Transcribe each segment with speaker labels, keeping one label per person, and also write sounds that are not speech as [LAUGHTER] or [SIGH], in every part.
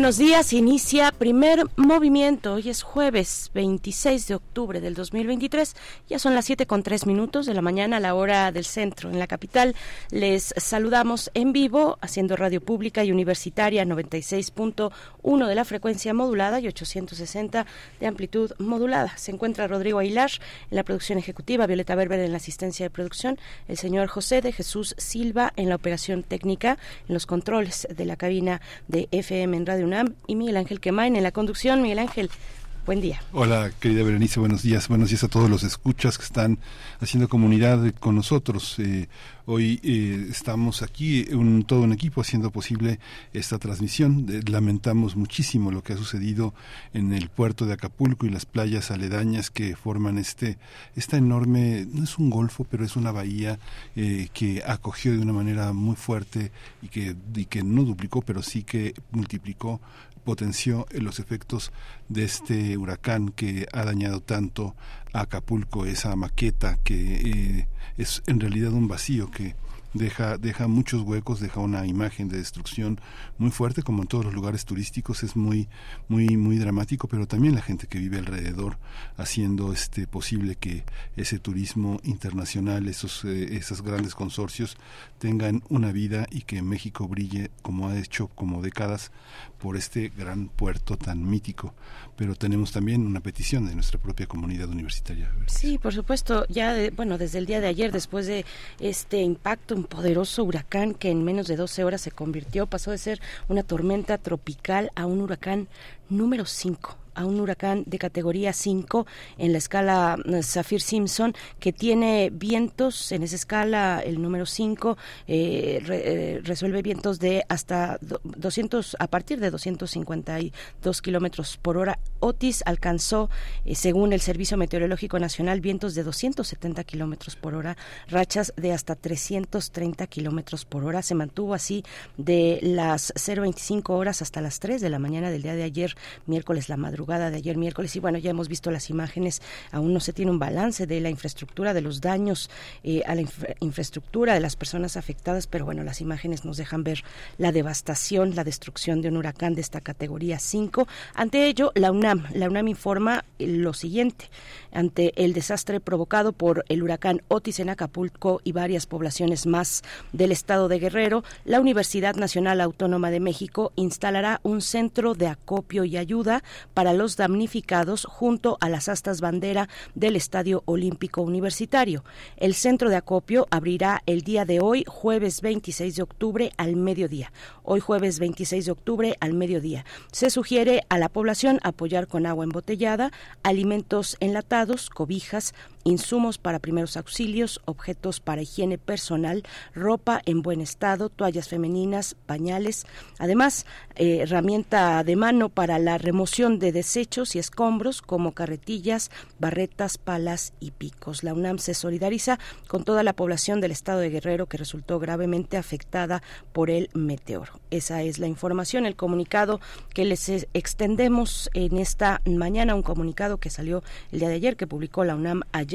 Speaker 1: Buenos días, inicia primer movimiento. Hoy es jueves 26 de octubre del 2023. Ya son las 7 con 3 minutos de la mañana a la hora del centro. En la capital les saludamos en vivo haciendo radio pública y universitaria 96.1 de la frecuencia modulada y 860 de amplitud modulada. Se encuentra Rodrigo Aguilar en la producción ejecutiva, Violeta Berber en la asistencia de producción, el señor José de Jesús Silva en la operación técnica, en los controles de la cabina de FM en Radio Y Miguel Ángel Quemain en la conducción. Miguel Ángel, Buen día.
Speaker 2: Hola, querida Berenice, buenos días. Buenos días a todos los escuchas que están haciendo comunidad con nosotros. Eh, hoy eh, estamos aquí, un, todo un equipo, haciendo posible esta transmisión. lamentamos muchísimo lo que ha sucedido en el puerto de Acapulco y las playas aledañas que forman este, esta enorme, no es un golfo, pero es una bahía eh, que acogió de una manera muy fuerte y que, y que no duplicó, pero sí que multiplicó potenció los efectos de este huracán que ha dañado tanto a Acapulco, esa maqueta que eh, es en realidad un vacío que deja, deja muchos huecos, deja una imagen de destrucción muy fuerte, como en todos los lugares turísticos, es muy, muy, muy dramático, pero también la gente que vive alrededor haciendo este posible que ese turismo internacional, esos, eh, esos grandes consorcios tengan una vida y que México brille como ha hecho como décadas por este gran puerto tan mítico. Pero tenemos también una petición de nuestra propia comunidad universitaria.
Speaker 1: Sí, por supuesto. Ya, bueno, desde el día de ayer, después de este impacto, un poderoso huracán que en menos de 12 horas se convirtió, pasó de ser una tormenta tropical a un huracán número 5 a un huracán de categoría 5 en la escala Saffir Simpson que tiene vientos en esa escala el número 5 eh, eh, resuelve vientos de hasta 200 a partir de 252 kilómetros por hora. Otis alcanzó eh, según el Servicio Meteorológico Nacional vientos de 270 kilómetros por hora rachas de hasta 330 kilómetros por hora. Se mantuvo así de las 0.25 horas hasta las 3 de la mañana del día de ayer miércoles la madrugada de ayer miércoles. Y bueno, ya hemos visto las imágenes, aún no se tiene un balance de la infraestructura, de los daños eh, a la infraestructura de las personas afectadas, pero bueno, las imágenes nos dejan ver la devastación, la destrucción de un huracán de esta categoría 5. Ante ello, la UNAM, la UNAM informa lo siguiente, ante el desastre provocado por el huracán Otis en Acapulco y varias poblaciones más del estado de Guerrero, la Universidad Nacional Autónoma de México instalará un centro de acopio y ayuda para los damnificados junto a las astas bandera del Estadio Olímpico Universitario. El centro de acopio abrirá el día de hoy, jueves 26 de octubre, al mediodía. Hoy jueves 26 de octubre al mediodía. Se sugiere a la población apoyar con agua embotellada, alimentos enlatados, cobijas, insumos para primeros auxilios, objetos para higiene personal, ropa en buen estado, toallas femeninas, pañales, además eh, herramienta de mano para la remoción de desechos y escombros como carretillas, barretas, palas y picos. La UNAM se solidariza con toda la población del estado de Guerrero que resultó gravemente afectada por el meteoro. Esa es la información, el comunicado que les extendemos en esta mañana, un comunicado que salió el día de ayer, que publicó la UNAM ayer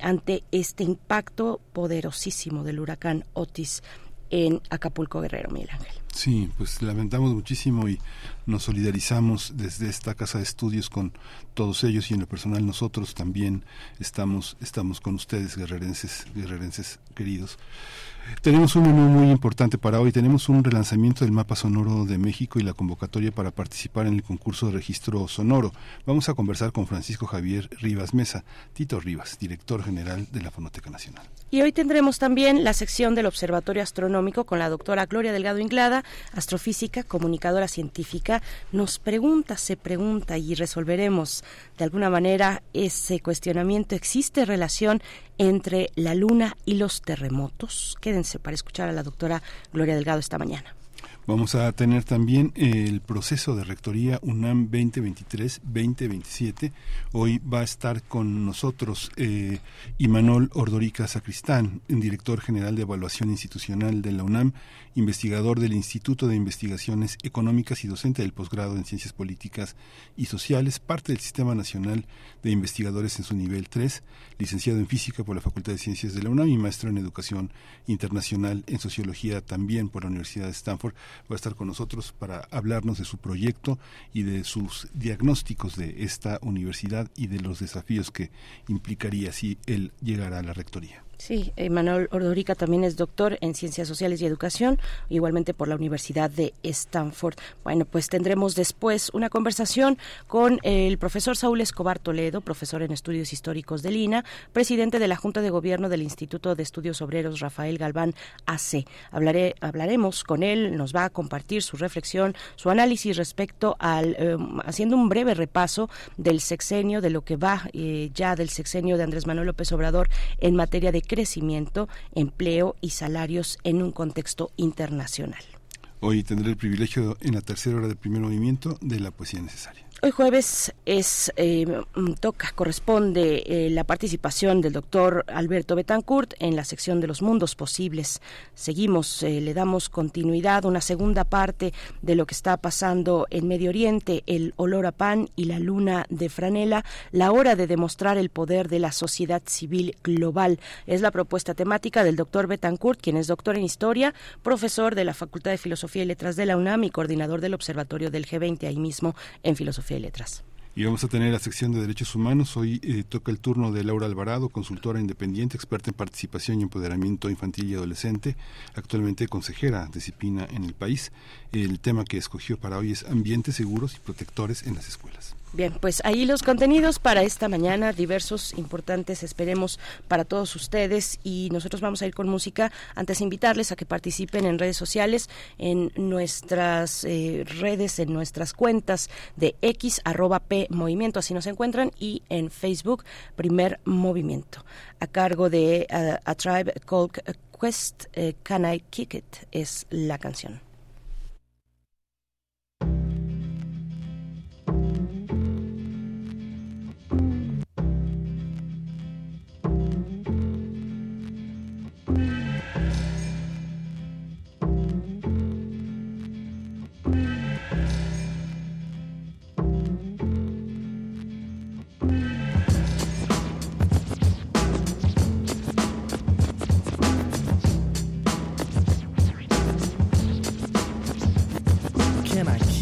Speaker 1: ante este impacto poderosísimo del huracán Otis en Acapulco Guerrero, Miguel Ángel.
Speaker 2: Sí, pues lamentamos muchísimo y nos solidarizamos desde esta casa de estudios con todos ellos y en lo personal nosotros también estamos estamos con ustedes guerrerenses guerrerenses queridos. Tenemos un menú muy importante para hoy. Tenemos un relanzamiento del mapa sonoro de México y la convocatoria para participar en el concurso de registro sonoro. Vamos a conversar con Francisco Javier Rivas Mesa, Tito Rivas, director general de la Fonoteca Nacional.
Speaker 1: Y hoy tendremos también la sección del Observatorio Astronómico con la doctora Gloria Delgado Inglada, astrofísica, comunicadora científica. Nos pregunta, se pregunta y resolveremos de alguna manera ese cuestionamiento. ¿Existe relación entre la luna y los terremotos? Quédense para escuchar a la doctora Gloria Delgado esta mañana.
Speaker 2: Vamos a tener también el proceso de rectoría UNAM 2023-2027. Hoy va a estar con nosotros eh, Imanol Ordorica Sacristán, director general de evaluación institucional de la UNAM, investigador del Instituto de Investigaciones Económicas y docente del posgrado en Ciencias Políticas y Sociales, parte del Sistema Nacional de Investigadores en su nivel 3, licenciado en Física por la Facultad de Ciencias de la UNAM y maestro en Educación Internacional en Sociología también por la Universidad de Stanford va a estar con nosotros para hablarnos de su proyecto y de sus diagnósticos de esta universidad y de los desafíos que implicaría si él llegara a la rectoría.
Speaker 1: Sí, Manuel Ordorica también es doctor en Ciencias Sociales y Educación, igualmente por la Universidad de Stanford. Bueno, pues tendremos después una conversación con el profesor Saúl Escobar Toledo, profesor en Estudios Históricos de Lina, presidente de la Junta de Gobierno del Instituto de Estudios Obreros Rafael Galván AC. Hablaré, hablaremos con él, nos va a compartir su reflexión, su análisis respecto al, em, haciendo un breve repaso del sexenio, de lo que va eh, ya del sexenio de Andrés Manuel López Obrador en materia de crecimiento, empleo y salarios en un contexto internacional.
Speaker 2: Hoy tendré el privilegio en la tercera hora del primer movimiento de la poesía necesaria.
Speaker 1: Hoy jueves es eh, mm, toca corresponde eh, la participación del doctor Alberto Betancourt en la sección de los mundos posibles. Seguimos, eh, le damos continuidad una segunda parte de lo que está pasando en Medio Oriente, el olor a pan y la luna de franela, la hora de demostrar el poder de la sociedad civil global. Es la propuesta temática del doctor Betancourt, quien es doctor en historia, profesor de la Facultad de Filosofía y Letras de la UNAM y coordinador del Observatorio del G20 ahí mismo en Filosofía
Speaker 2: Y vamos a tener la sección de derechos humanos. Hoy eh, toca el turno de Laura Alvarado, consultora independiente, experta en participación y empoderamiento infantil y adolescente, actualmente consejera de disciplina en el país. El tema que escogió para hoy es ambientes seguros y protectores en las escuelas.
Speaker 1: Bien, pues ahí los contenidos para esta mañana, diversos, importantes, esperemos para todos ustedes y nosotros vamos a ir con música. Antes invitarles a que participen en redes sociales, en nuestras eh, redes, en nuestras cuentas de X arroba P Movimiento, así nos encuentran, y en Facebook Primer Movimiento, a cargo de uh, A Tribe Called Quest, uh, Can I Kick It es la canción.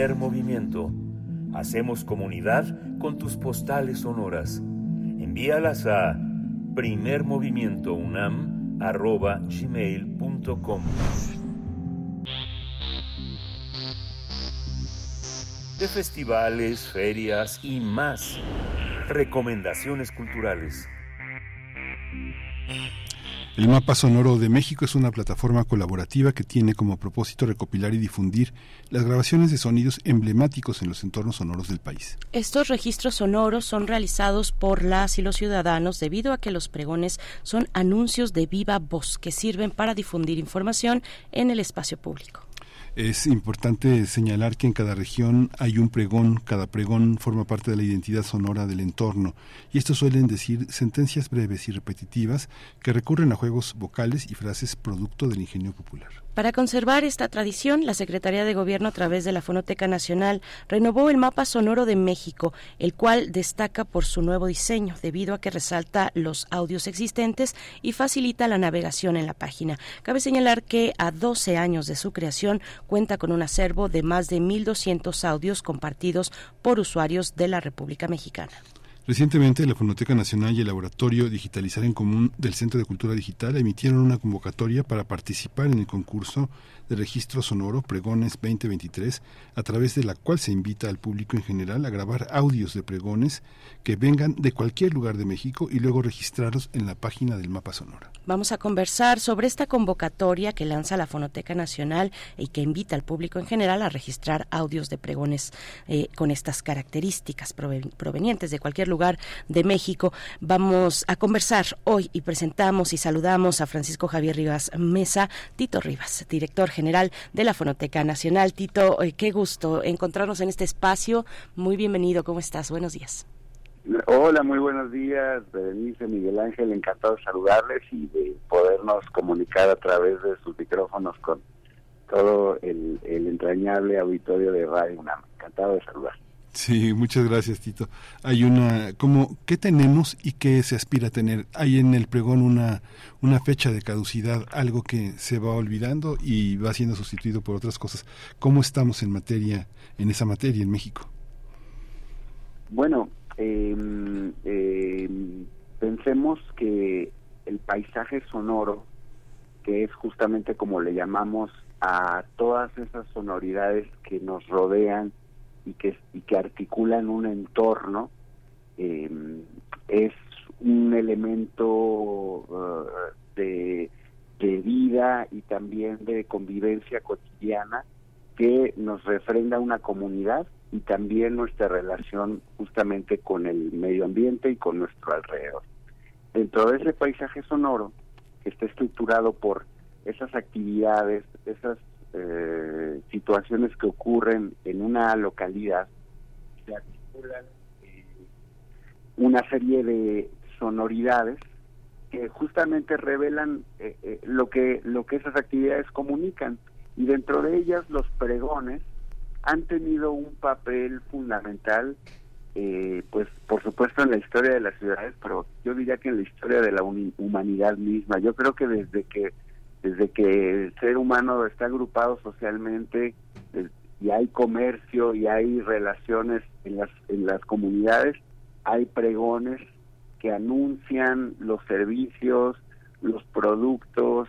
Speaker 3: Primer movimiento. Hacemos comunidad con tus postales sonoras. Envíalas a primermovimientounam.gmail.com De festivales, ferias y más. Recomendaciones culturales.
Speaker 2: El Mapa Sonoro de México es una plataforma colaborativa que tiene como propósito recopilar y difundir las grabaciones de sonidos emblemáticos en los entornos sonoros del país.
Speaker 1: Estos registros sonoros son realizados por las y los ciudadanos debido a que los pregones son anuncios de viva voz que sirven para difundir información en el espacio público.
Speaker 2: Es importante señalar que en cada región hay un pregón, cada pregón forma parte de la identidad sonora del entorno, y esto suelen decir sentencias breves y repetitivas que recurren a juegos vocales y frases producto del ingenio popular.
Speaker 1: Para conservar esta tradición, la Secretaría de Gobierno a través de la Fonoteca Nacional renovó el mapa sonoro de México, el cual destaca por su nuevo diseño, debido a que resalta los audios existentes y facilita la navegación en la página. Cabe señalar que a 12 años de su creación cuenta con un acervo de más de 1.200 audios compartidos por usuarios de la República Mexicana.
Speaker 2: Recientemente, la Fonoteca Nacional y el Laboratorio Digitalizar en Común del Centro de Cultura Digital emitieron una convocatoria para participar en el concurso de registro sonoro Pregones 2023, a través de la cual se invita al público en general a grabar audios de pregones que vengan de cualquier lugar de México y luego registrarlos en la página del mapa sonoro.
Speaker 1: Vamos a conversar sobre esta convocatoria que lanza la Fonoteca Nacional y que invita al público en general a registrar audios de pregones eh, con estas características provenientes de cualquier lugar de México. Vamos a conversar hoy y presentamos y saludamos a Francisco Javier Rivas Mesa, Tito Rivas, director general de la Fonoteca Nacional. Tito, eh, qué gusto encontrarnos en este espacio. Muy bienvenido, ¿cómo estás? Buenos días.
Speaker 4: Hola, muy buenos días, Berenice, Miguel Ángel, encantado de saludarles y de podernos comunicar a través de sus micrófonos con todo el, el entrañable auditorio de Radio UNAM. Encantado de saludar.
Speaker 2: Sí, muchas gracias, Tito. Hay una, como, ¿qué tenemos y qué se aspira a tener? Hay en el pregón una, una fecha de caducidad, algo que se va olvidando y va siendo sustituido por otras cosas. ¿Cómo estamos en materia, en esa materia en México?
Speaker 4: Bueno, eh, pensemos que el paisaje sonoro, que es justamente como le llamamos a todas esas sonoridades que nos rodean y que, y que articulan un entorno, eh, es un elemento uh, de, de vida y también de convivencia cotidiana que nos refrenda una comunidad y también nuestra relación justamente con el medio ambiente y con nuestro alrededor. Dentro de ese paisaje sonoro, que está estructurado por esas actividades, esas eh, situaciones que ocurren en una localidad, se articulan eh, una serie de sonoridades que justamente revelan eh, eh, lo que lo que esas actividades comunican y dentro de ellas los pregones han tenido un papel fundamental, eh, pues por supuesto en la historia de las ciudades, pero yo diría que en la historia de la humanidad misma. Yo creo que desde que desde que el ser humano está agrupado socialmente y hay comercio y hay relaciones en las en las comunidades, hay pregones que anuncian los servicios, los productos,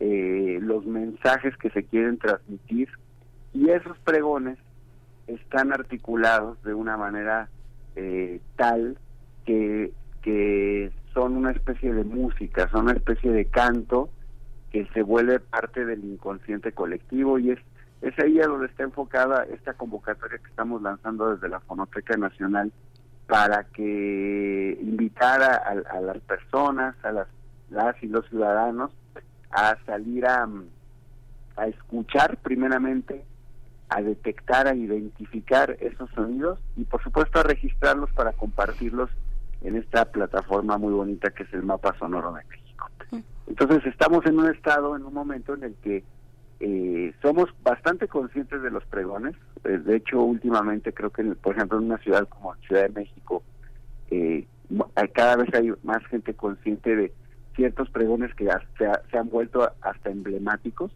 Speaker 4: eh, los mensajes que se quieren transmitir y esos pregones están articulados de una manera eh, tal que, que son una especie de música, son una especie de canto que se vuelve parte del inconsciente colectivo y es, es ahí a donde está enfocada esta convocatoria que estamos lanzando desde la Fonoteca Nacional para que invitara a, las personas, a las, las y los ciudadanos a salir a, a escuchar primeramente a detectar, a identificar esos sonidos y por supuesto a registrarlos para compartirlos en esta plataforma muy bonita que es el mapa sonoro de México. Entonces estamos en un estado, en un momento en el que eh, somos bastante conscientes de los pregones. Eh, de hecho, últimamente creo que, por ejemplo, en una ciudad como Ciudad de México, eh, cada vez hay más gente consciente de ciertos pregones que se, se han vuelto hasta emblemáticos,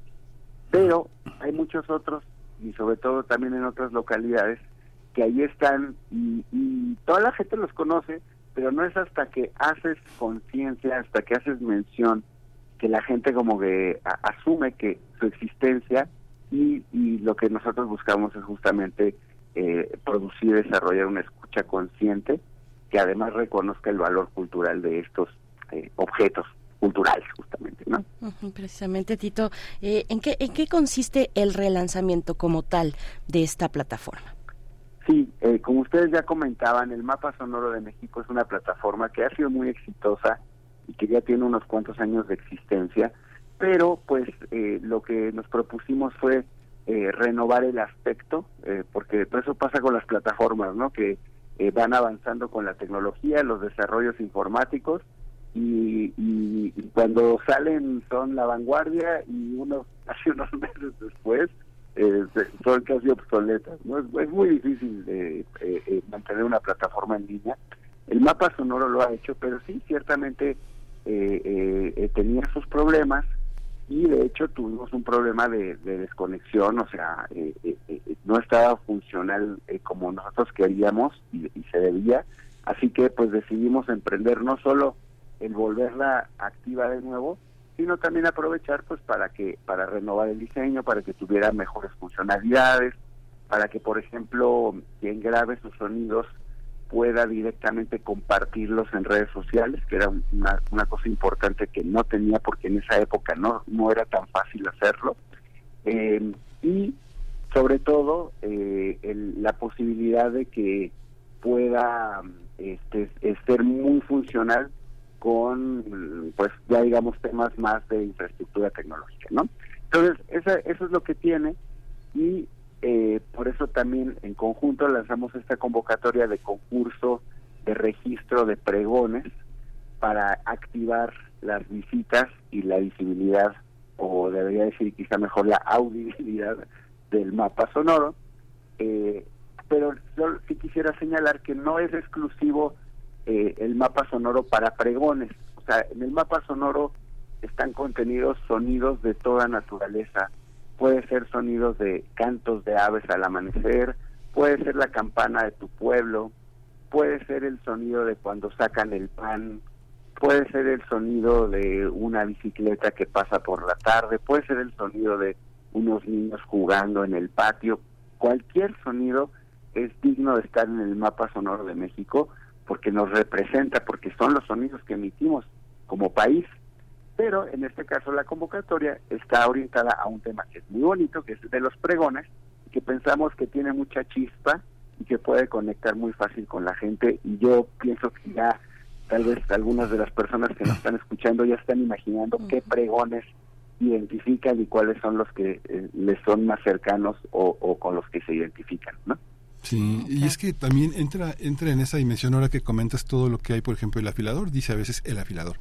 Speaker 4: pero hay muchos otros y sobre todo también en otras localidades que ahí están y, toda la gente los conoce, pero no es hasta que haces conciencia, hasta que haces mención, que la gente como que asume que su existencia y, y, lo que nosotros buscamos es justamente eh, producir, desarrollar una escucha consciente que además reconozca el valor cultural de estos eh, objetos culturales justamente, ¿no?
Speaker 1: precisamente, Tito, eh, ¿en, qué, ¿en qué consiste el relanzamiento como tal de esta plataforma?
Speaker 4: Sí, eh, como ustedes ya comentaban, el Mapa Sonoro de México es una plataforma que ha sido muy exitosa y que ya tiene unos cuantos años de existencia, pero pues eh, lo que nos propusimos fue renovar el aspecto, porque eso pasa con las plataformas, ¿no? Que van avanzando con la tecnología, los desarrollos informáticos, y, cuando salen son la vanguardia y unos [LAUGHS] hace unos meses después eh, son casi obsoletas no es, muy difícil eh, eh, mantener una plataforma en línea el mapa sonoro lo ha hecho pero sí ciertamente tenía sus problemas y de hecho tuvimos un problema de, desconexión o sea no estaba funcional como nosotros queríamos y, y se debía. Así que pues decidimos emprender no solo el volverla activa de nuevo, sino también aprovechar pues para que para renovar el diseño, para que tuviera mejores funcionalidades, para que por ejemplo quien grabe sus sonidos pueda directamente compartirlos en redes sociales, que era una, cosa importante que no tenía porque en esa época no no era tan fácil hacerlo. Eh, y sobre todo eh, la posibilidad de que pueda este, ser muy funcional con, pues ya digamos, temas más de infraestructura tecnológica, ¿no? Entonces, esa, eso es lo que tiene y eh, por eso también en conjunto lanzamos esta convocatoria de concurso de registro de pregones para activar las visitas y la visibilidad, o debería decir quizá mejor la audibilidad del mapa sonoro. Eh, pero yo sí quisiera señalar que no es exclusivo eh, el mapa sonoro para pregones. O sea, en el mapa sonoro están contenidos sonidos de toda naturaleza. Puede ser sonidos de cantos de aves al amanecer, puede ser la campana de tu pueblo, puede ser el sonido de cuando sacan el pan, puede ser el sonido de una bicicleta que pasa por la tarde, puede ser el sonido de unos niños jugando en el patio. Cualquier sonido es digno de estar en el mapa sonoro de México porque nos representa, porque son los sonidos que emitimos como país. Pero en este caso la convocatoria está orientada a un tema que es muy bonito, que es de los pregones, que pensamos que tiene mucha chispa y que puede conectar muy fácil con la gente. Y yo pienso que ya tal vez algunas de las personas que nos están escuchando ya están imaginando qué pregones identifican y cuáles son los que eh, les son más cercanos o, o con los que se identifican, ¿no?
Speaker 2: Sí, y es que también entra entra en esa dimensión ahora que comentas todo lo que hay, por ejemplo, el afilador, dice a veces el afilador,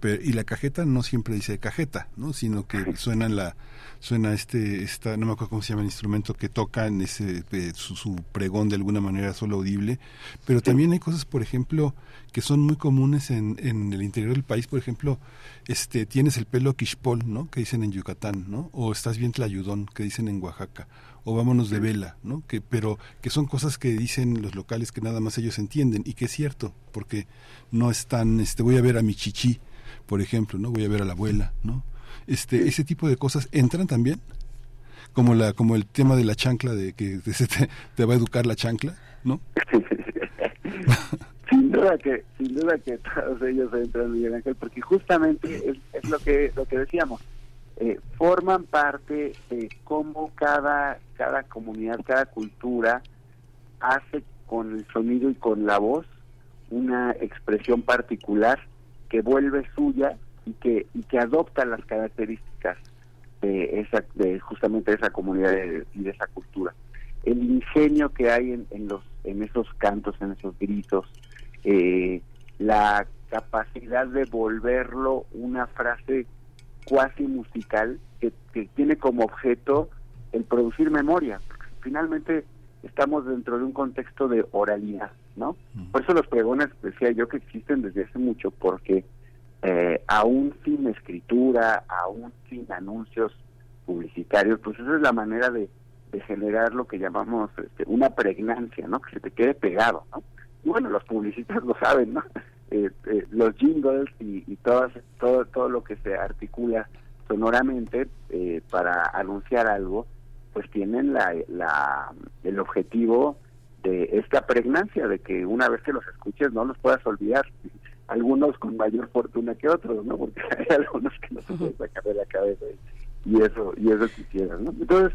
Speaker 2: pero y la cajeta no siempre dice cajeta, ¿no? Sino que suena la suena este esta no me acuerdo cómo se llama el instrumento que toca en ese eh, su, su, pregón de alguna manera solo audible, pero también hay cosas, por ejemplo, que son muy comunes en, en el interior del país, por ejemplo, este tienes el pelo quixpol, ¿no? Que dicen en Yucatán, ¿no? O estás bien tlayudón, que dicen en Oaxaca o vámonos de vela, ¿no? Que, pero que son cosas que dicen los locales que nada más ellos entienden y que es cierto, porque no están, este, voy a ver a mi chichi, por ejemplo, ¿no? Voy a ver a la abuela, ¿no? Este, ese tipo de cosas entran también, como la, como el tema de la chancla, de que [LAUGHS] te, te va a educar la chancla, ¿no? [LAUGHS] [LAUGHS]
Speaker 4: sin duda que, sin duda que todos ellos entran, Miguel Ángel, porque justamente es, es lo que, lo que decíamos eh, forman parte de cómo cada, cada comunidad, cada cultura hace con el sonido y con la voz una expresión particular que vuelve suya y que, y que adopta las características de esa de justamente esa comunidad y de esa cultura el ingenio que hay en, en los en esos cantos en esos gritos eh, la capacidad de volverlo una frase cuasi musical que, que, tiene como objeto el producir memoria. Finalmente estamos dentro de un contexto de oralidad, ¿no? Por eso los pregones, decía yo, que existen desde hace mucho, porque eh, aún sin escritura, aún sin anuncios publicitarios, pues esa es la manera de, de generar lo que llamamos este, una pregnancia, ¿no? Que se te quede pegado, ¿no? Y bueno, los publicistas lo saben, ¿no? Eh, eh, los jingles y, y todas, todo, todo lo que se articula sonoramente eh, para anunciar algo, pues tienen la, la, el objetivo de esta pregnancia, de que una vez que los escuches no los puedas olvidar. Algunos con mayor fortuna que otros, ¿no? Porque [LAUGHS] hay algunos que no se pueden sacar de la cabeza y eso y eso quisieran, ¿no? Entonces,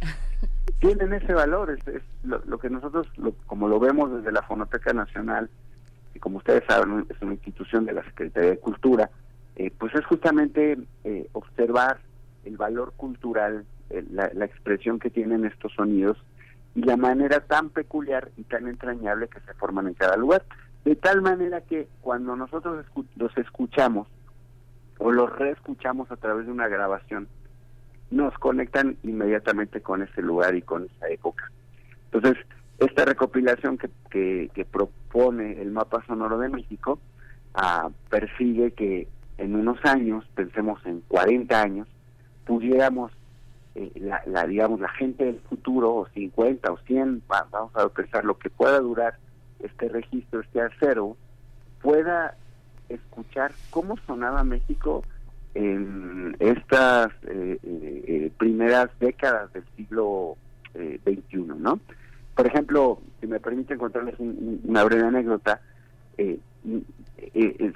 Speaker 4: tienen ese valor, es, es lo, lo, que nosotros, lo, como lo vemos desde la Fonoteca Nacional, que como ustedes saben es una institución de la Secretaría de Cultura, eh, pues es justamente eh, observar el valor cultural, eh, la, la, expresión que tienen estos sonidos y la manera tan peculiar y tan entrañable que se forman en cada lugar. De tal manera que cuando nosotros escu los escuchamos o los reescuchamos a través de una grabación, nos conectan inmediatamente con ese lugar y con esa época. Entonces, esta recopilación que, que, propone el mapa sonoro de México uh, persigue que en unos años, pensemos en 40 años, pudiéramos, eh, la, la, digamos, la gente del futuro, o 50 o 100, va, vamos a pensar lo que pueda durar este registro, este acero, pueda escuchar cómo sonaba México en estas eh, eh, primeras décadas del siglo XXI, ¿no? Por ejemplo, si me permite contarles un, una breve anécdota, eh, eh,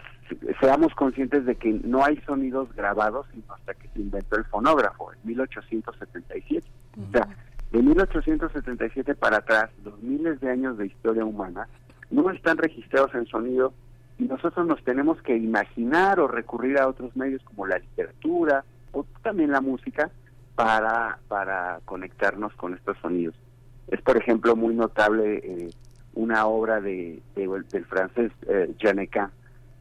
Speaker 4: seamos conscientes de que no hay sonidos grabados sino hasta que se inventó el fonógrafo, en 1877. Uh -huh. O sea, de 1877 para atrás, los miles de años de historia humana no están registrados en sonido y nosotros nos tenemos que imaginar o recurrir a otros medios como la literatura o también la música para, para conectarnos con estos sonidos. Es, por ejemplo, muy notable eh, una obra de, de, del francés eh, Janeca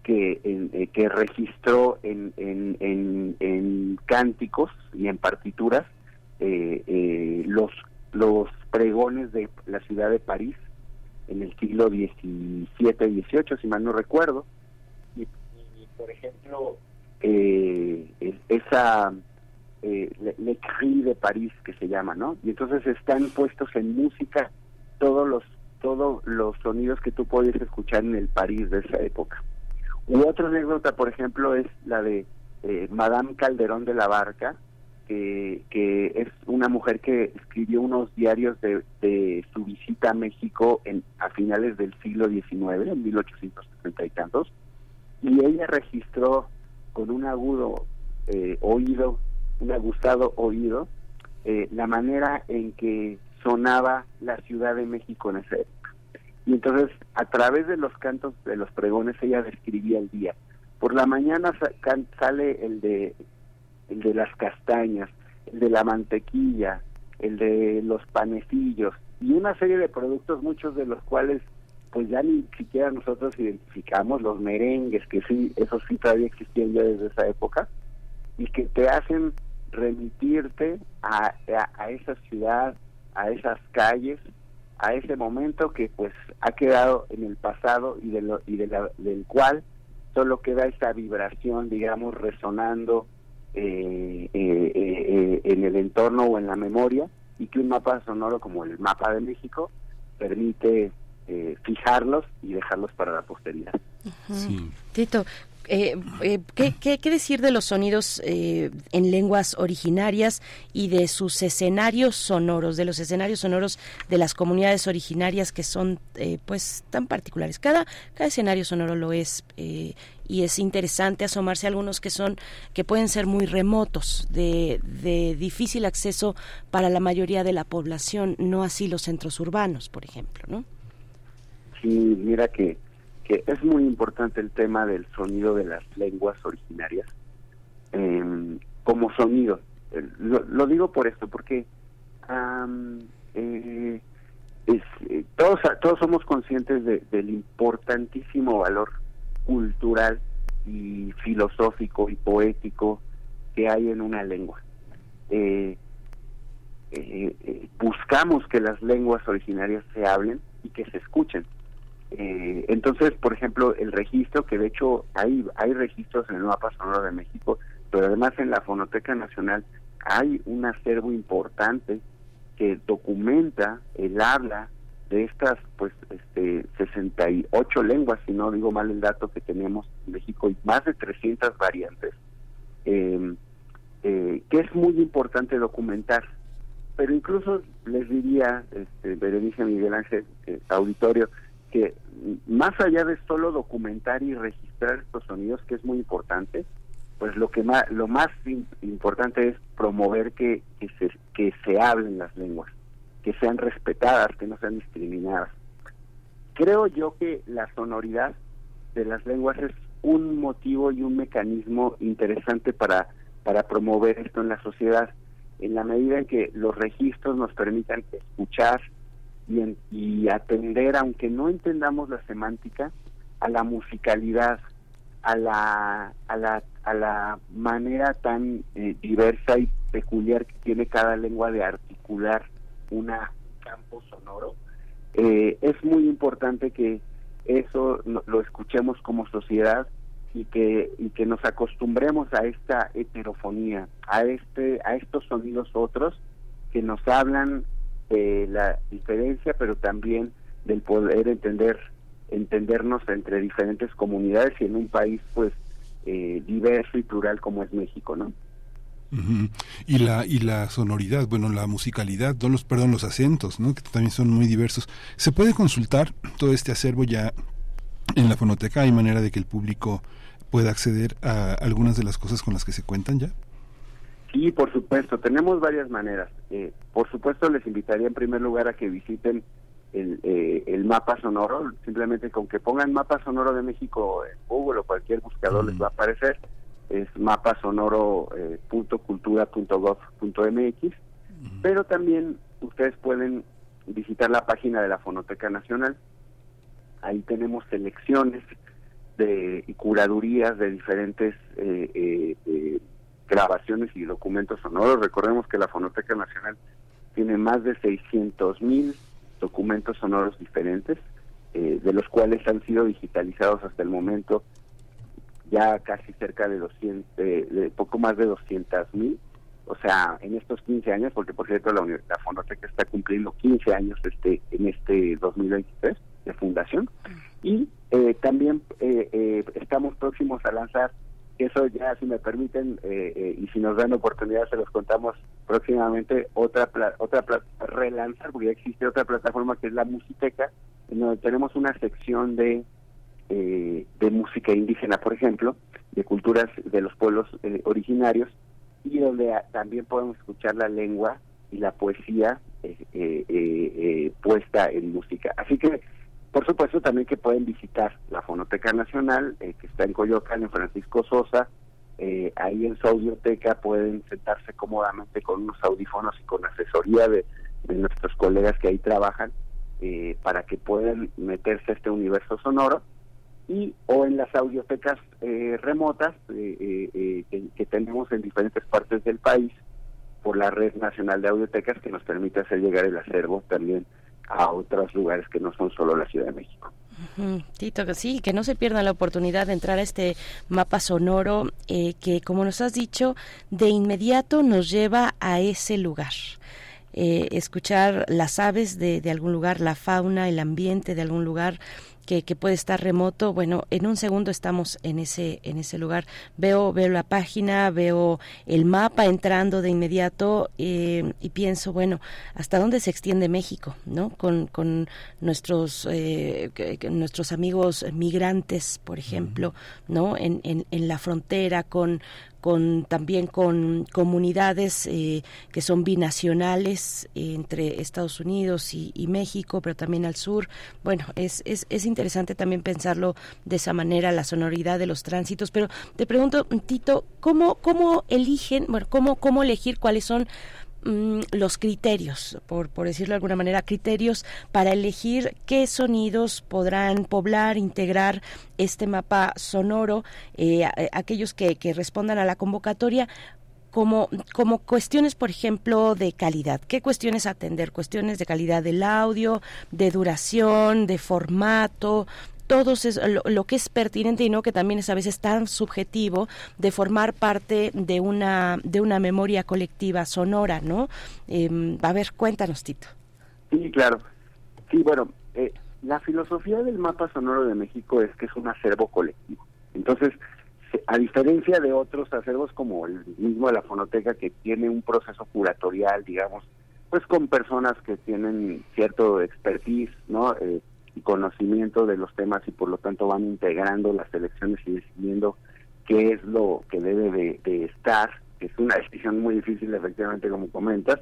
Speaker 4: que, eh, que registró en, en, en, en, cánticos y en partituras eh, los, los pregones de la ciudad de París en el siglo XVII, XVIII, si mal no recuerdo. Y, y por ejemplo, esa eh, Le Cri de París que se llama, ¿no? Y entonces están puestos en música todos los todos los sonidos que tú podías escuchar en el París de esa época. U otra anécdota, por ejemplo, es la de eh, Madame Calderón de la Barca, que, es una mujer que escribió unos diarios de, de su visita a México en, a finales del siglo XIX, en 1870 y tantos, y ella registró con un agudo eh, oído un agustado oído eh, la manera en que sonaba la Ciudad de México en época. Y entonces, a través de los cantos de los pregones, ella describía el día. Por la mañana sale el de, el de las castañas, el de la mantequilla, el de los panecillos y una serie de productos, muchos de los cuales pues ya ni siquiera nosotros identificamos, los merengues, que sí, esos sí todavía existían ya desde esa época, y que te hacen remitirte a, a, esa ciudad, a esas calles, a ese momento que pues ha quedado en el pasado y, de lo, y de la, del cual solo queda esa vibración, digamos, resonando eh, eh, eh, en el entorno o en la memoria y que un mapa sonoro como el mapa de México permite fijarlos y dejarlos para la posteridad.
Speaker 1: Tito, eh, eh, ¿qué, decir de los sonidos eh, en lenguas originarias y de sus escenarios sonoros, de los escenarios sonoros de las comunidades originarias que son pues tan particulares? Cada, escenario sonoro lo es y es interesante asomarse a algunos que son que pueden ser muy remotos, de, de difícil acceso para la mayoría de la población, no así los centros urbanos, por ejemplo, ¿no?
Speaker 4: Sí, mira que que es muy importante el tema del sonido de las lenguas originarias em, como sonido. Eh, lo, digo por esto, porque eh, eh, todos, todos somos conscientes del importantísimo valor cultural y filosófico y poético que hay en una lengua. buscamos que las lenguas originarias se hablen y que se escuchen eh, entonces, por ejemplo, el registro, que de hecho hay, hay registros en el mapa sonoro de México, pero además en la Fonoteca Nacional hay un acervo importante que documenta el habla de estas pues este 68 lenguas, si no digo mal el dato que tenemos en México, y más de 300 variantes, em, eh, que es muy importante documentar. Pero incluso les diría, este, Berenice Miguel Ángel, eh, auditorio, que más allá de solo documentar y registrar estos sonidos, que es muy importante, pues lo que más, lo más importante es promover que, que, se, que se hablen las lenguas, que sean respetadas, que no sean discriminadas. Creo yo que la sonoridad de las lenguas es un motivo y un mecanismo interesante para, para promover esto en la sociedad, en la medida en que los registros nos permitan escuchar, y, atender, aunque no entendamos la semántica, a la musicalidad, a la, a la, a la manera tan eh, diversa y peculiar que tiene cada lengua de articular un campo sonoro. Eh, es muy importante que eso lo escuchemos como sociedad y que y que nos acostumbremos a esta heterofonía, a este a estos sonidos otros que nos hablan eh, la diferencia, pero también del poder entender entendernos entre diferentes comunidades y en un país pues eh, diverso y plural como es México, ¿no?
Speaker 2: Y la y la sonoridad, bueno, la musicalidad, no los perdón, los acentos, ¿no? Que también son muy diversos. Se puede consultar todo este acervo ya en la fonoteca, hay manera de que el público pueda acceder a algunas de las cosas con las que se cuentan ya.
Speaker 4: Sí, por supuesto, tenemos varias maneras. Eh, por supuesto, les invitaría en primer lugar a que visiten el, eh, el mapa sonoro, simplemente con que pongan mapa sonoro de México en Google o cualquier buscador les va a aparecer, es mapasonoro.cultura.gov.mx, eh, pero también ustedes pueden visitar la página de la Fonoteca Nacional, ahí tenemos selecciones de y curadurías de diferentes eh, grabaciones y documentos sonoros. Recordemos que la Fonoteca Nacional tiene más de 600 mil documentos sonoros diferentes, eh, de los cuales han sido digitalizados hasta el momento ya casi cerca de 200, de poco más de 200 mil. O sea, en estos 15 años, porque por cierto la, la Fonoteca está cumpliendo 15 años este en este 2023 de fundación. Y eh, también eh, estamos próximos a lanzar eso ya, si me permiten, eh, eh, y si nos dan oportunidad, se los contamos próximamente, otra, otra relanzar, porque ya existe otra plataforma que es la Musiteca, en donde tenemos una sección de, eh, de música indígena, por ejemplo, de culturas de los pueblos originarios, y donde también podemos escuchar la lengua y la poesía puesta en música. Así que por supuesto, también que pueden visitar la Fonoteca Nacional, eh, que está en Coyoacán, en Francisco Sosa, eh, ahí en su audioteca pueden sentarse cómodamente con unos audífonos y con asesoría de, nuestros colegas que ahí trabajan eh, para que puedan meterse a este universo sonoro. Y o en las audiotecas eh, remotas que, que, tenemos en diferentes partes del país por la red nacional de audiotecas que nos permite hacer llegar el acervo también a otros lugares que no son solo la Ciudad de México.
Speaker 1: Tito, sí, que no se pierda la oportunidad de entrar a este mapa sonoro eh, que, como nos has dicho, de inmediato nos lleva a ese lugar. Eh, escuchar las aves de, de, algún lugar, la fauna, el ambiente de algún lugar, que, puede estar remoto, bueno, en un segundo estamos en ese, en ese lugar. Veo, veo la página, veo el mapa entrando de inmediato eh, y pienso, bueno, ¿hasta dónde se extiende México? ¿No? Con, con nuestros, eh, nuestros amigos migrantes, por ejemplo, ¿no? En, en, en la frontera, con, con también con comunidades eh, que son binacionales entre Estados Unidos y, México, pero también al sur. Bueno, es, es, es interesante también pensarlo de esa manera, la sonoridad de los tránsitos. Pero te pregunto, Tito, ¿cómo, cómo eligen, bueno, cómo, cómo elegir cuáles son Mm, los criterios, por, por decirlo de alguna manera, criterios para elegir qué sonidos podrán poblar, integrar este mapa sonoro, eh, aquellos que, que respondan a la convocatoria, como, como cuestiones, por ejemplo, de calidad. ¿Qué cuestiones atender? Cuestiones de calidad del audio, de duración, de formato, todo lo, que es pertinente y no que también es a veces tan subjetivo de formar parte de una de una memoria colectiva sonora, ¿no? Eh, a ver, cuéntanos, Tito.
Speaker 4: Sí, claro. Sí, bueno, eh, la filosofía del mapa sonoro de México es que es un acervo colectivo. Entonces, a diferencia de otros acervos como el mismo de la fonoteca que tiene un proceso curatorial, digamos, pues con personas que tienen cierto expertise, ¿no? Eh, y conocimiento de los temas y por lo tanto van integrando las elecciones y decidiendo qué es lo que debe de, estar, que es una decisión muy difícil efectivamente como comentas.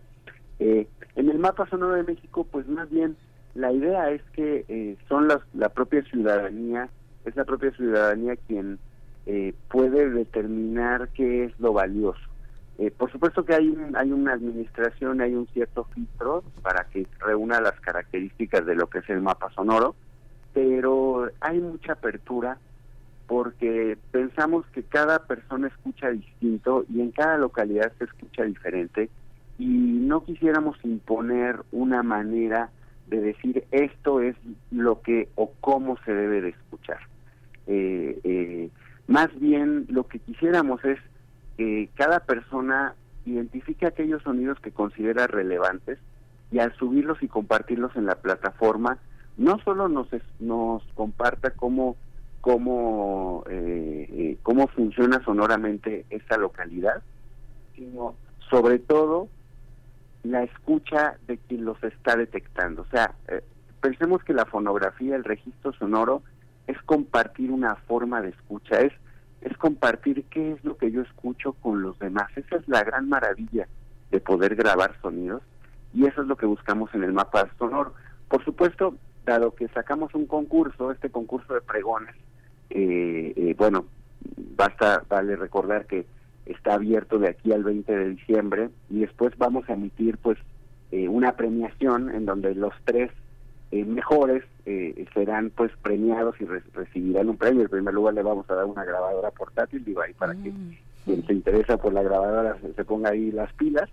Speaker 4: Eh, en el mapa sonoro de México, pues más bien la idea es que eh, son las, la propia ciudadanía, es la propia ciudadanía quien eh, puede determinar qué es lo valioso. Eh, por supuesto que hay, hay una administración, hay un cierto filtro para que reúna las características de lo que es el mapa sonoro, pero hay mucha apertura porque pensamos que cada persona escucha distinto y en cada localidad se escucha diferente y no quisiéramos imponer una manera de decir esto es lo que o cómo se debe de escuchar. Eh, eh, más bien lo que quisiéramos es que cada persona identifique aquellos sonidos que considera relevantes y al subirlos y compartirlos en la plataforma, no solo nos, nos comparta cómo, cómo, eh, eh, cómo funciona sonoramente esta localidad, sino sobre todo la escucha de quien los está detectando. O sea, eh, pensemos que la fonografía, el registro sonoro, es compartir una forma de escucha, es es compartir qué es lo que yo escucho con los demás. Esa es la gran maravilla de poder grabar sonidos y eso es lo que buscamos en el mapa sonoro. Por supuesto, dado que sacamos un concurso, este concurso de pregones, eh, eh, bueno, basta vale recordar que está abierto de aquí al 20 de diciembre y después vamos a emitir pues eh, una premiación en donde los tres eh, mejores eh, serán pues premiados y recibirán un premio. En primer lugar le vamos a dar una grabadora portátil, digo ahí para que mm. quien se interesa por la grabadora se, ponga ahí las pilas.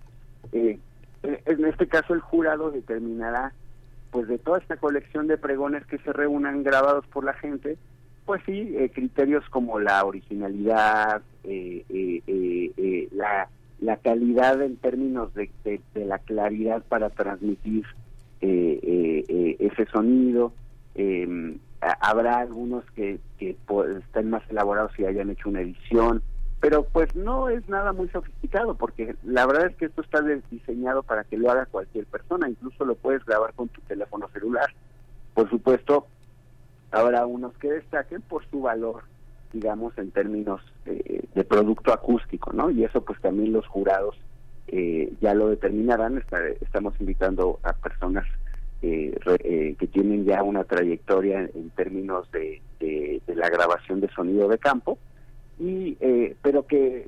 Speaker 4: Eh, en este caso el jurado determinará pues de toda esta colección de pregones que se reúnan grabados por la gente, pues sí, criterios como la originalidad, la, la calidad en términos de, de la claridad para transmitir eh, eh, eh, ese sonido. Habrá algunos que, que estén más elaborados y hayan hecho una edición, pero pues no es nada muy sofisticado porque la verdad es que esto está diseñado para que lo haga cualquier persona, incluso lo puedes grabar con tu teléfono celular. Por supuesto, habrá unos que destaquen por su valor, digamos, en términos de producto acústico, ¿no? Y eso pues también los jurados eh, ya lo determinarán. estamos invitando a personas eh, eh, que tienen ya una trayectoria en, términos de, la grabación de sonido de campo y eh, pero que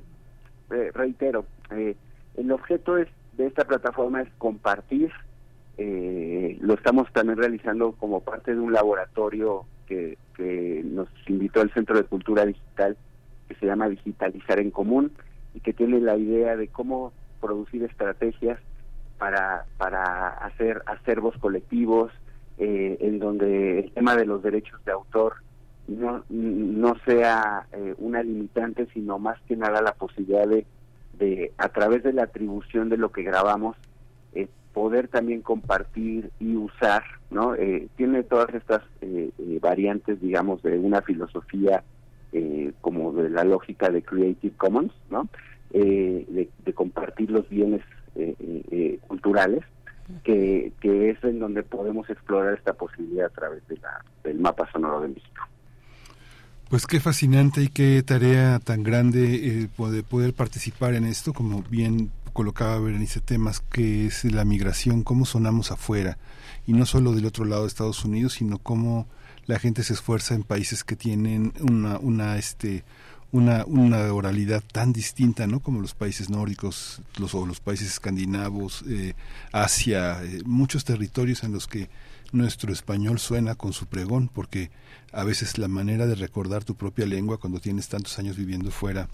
Speaker 4: eh, reitero eh, el objeto es de esta plataforma es compartir lo estamos también realizando como parte de un laboratorio que, que nos invitó el Centro de Cultura Digital que se llama Digitalizar en Común y que tiene la idea de cómo producir estrategias para, para hacer acervos colectivos, eh, en donde el tema de los derechos de autor no, no sea eh, una limitante, sino más que nada la posibilidad de, de, a través de la atribución de lo que grabamos, eh, poder también compartir y usar, ¿no? tiene todas estas variantes, digamos, de una filosofía como de la lógica de Creative Commons, ¿no? De, de, compartir los bienes culturales que, que es en donde podemos explorar esta posibilidad a través de la, del mapa sonoro de México.
Speaker 2: Pues qué fascinante y qué tarea tan grande eh, poder, poder participar en esto, como bien colocaba Berenice temas, que es la migración, cómo sonamos afuera, y no solo del otro lado de Estados Unidos, sino cómo la gente se esfuerza en países que tienen una, una este, una, una oralidad tan distinta, ¿no? Como los países nórdicos, los, o los países escandinavos, eh, Asia, eh, muchos territorios en los que nuestro español suena con su pregón, porque a veces la manera de recordar tu propia lengua cuando tienes tantos años viviendo fuera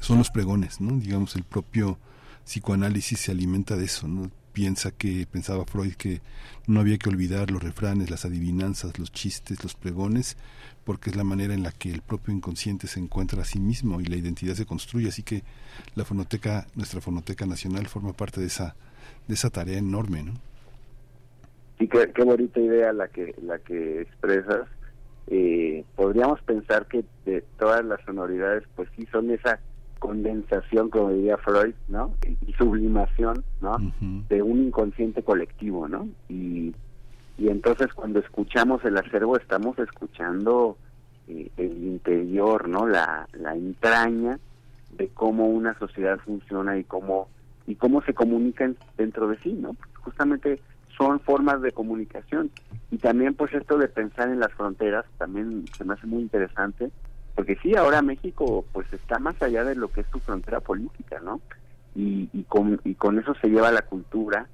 Speaker 2: son los pregones, ¿no? Digamos, el propio psicoanálisis se alimenta de eso, ¿no? Piensa que, pensaba Freud, que no había que olvidar los refranes, las adivinanzas, los chistes, los pregones, porque es la manera en la que el propio inconsciente se encuentra a sí mismo y la identidad se construye. Así que la fonoteca, nuestra fonoteca nacional, forma parte de esa, de esa tarea enorme, ¿no?
Speaker 4: Sí, qué, qué bonita idea la que, la que expresas. Eh, podríamos pensar que de todas las sonoridades, pues sí son esa condensación, como diría Freud, ¿no? Y, sublimación, ¿no? De un inconsciente colectivo, ¿no? Y y entonces cuando escuchamos el acervo estamos escuchando eh, el interior, ¿no? La, la entraña de cómo una sociedad funciona y cómo y cómo se comunican dentro de sí, ¿no? Justamente son formas de comunicación y también pues esto de pensar en las fronteras también se me hace muy interesante porque sí ahora México pues está más allá de lo que es su frontera política, ¿no? Y, y con y con eso se lleva la cultura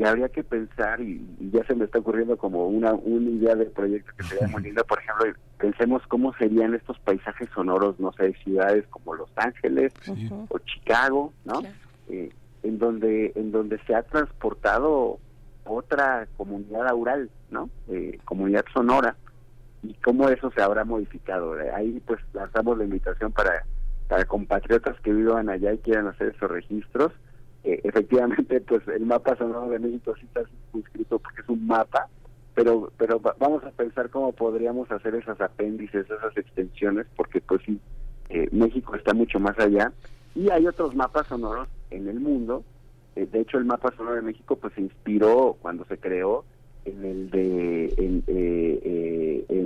Speaker 4: y habría que pensar, y, ya se me está ocurriendo como una, una idea de proyecto que sería muy [LAUGHS] lindo, por ejemplo, pensemos cómo serían estos paisajes sonoros, no sé, ciudades como Los Ángeles o Chicago, ¿no? Eh, en donde en donde se ha transportado otra comunidad aural, ¿no? Eh, comunidad sonora y cómo eso se habrá modificado. Ahí pues lanzamos la invitación para para compatriotas que vivan allá y quieran hacer esos registros eh, efectivamente, pues el mapa sonoro de México sí está suscrito porque es un mapa, pero pero vamos a pensar cómo podríamos hacer esas apéndices, esas extensiones, porque pues sí, eh, México está mucho más allá y hay otros mapas sonoros en el mundo. Eh, de hecho, el mapa sonoro de México pues se inspiró cuando se creó en el de en,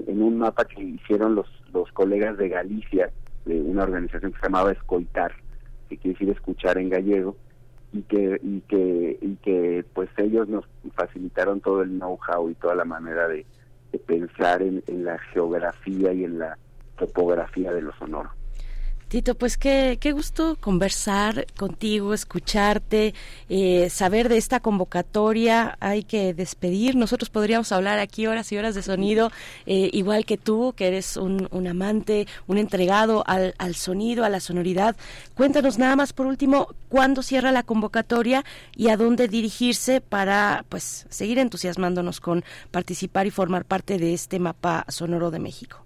Speaker 4: en, un mapa que hicieron los los colegas de Galicia de una organización que se llamaba Escoitar, que quiere decir escuchar en gallego y que y que y que pues ellos nos facilitaron todo el know-how y toda la manera de, pensar en, la geografía y en la topografía de los sonoro.
Speaker 1: Tito, pues qué, qué gusto conversar contigo, escucharte, eh, saber de esta convocatoria. Hay que despedir. Nosotros podríamos hablar aquí horas y horas de sonido, eh, igual que tú, que eres un, un amante, un entregado al, al, sonido, a la sonoridad. Cuéntanos nada más por último, ¿cuándo cierra la convocatoria y a dónde dirigirse para pues seguir entusiasmándonos con participar y formar parte de este mapa sonoro de México?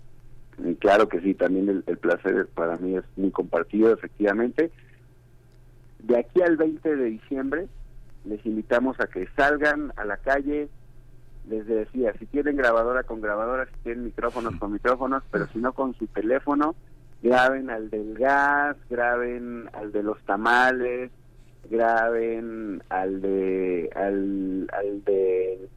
Speaker 4: Claro que sí, también el, placer para mí es muy compartido, efectivamente. De aquí al 20 de diciembre les invitamos a que salgan a la calle, les decía, si tienen grabadora con grabadora, si tienen micrófonos con micrófonos, pero si no con su teléfono, graben al del gas, graben al de los tamales, graben al de al, al de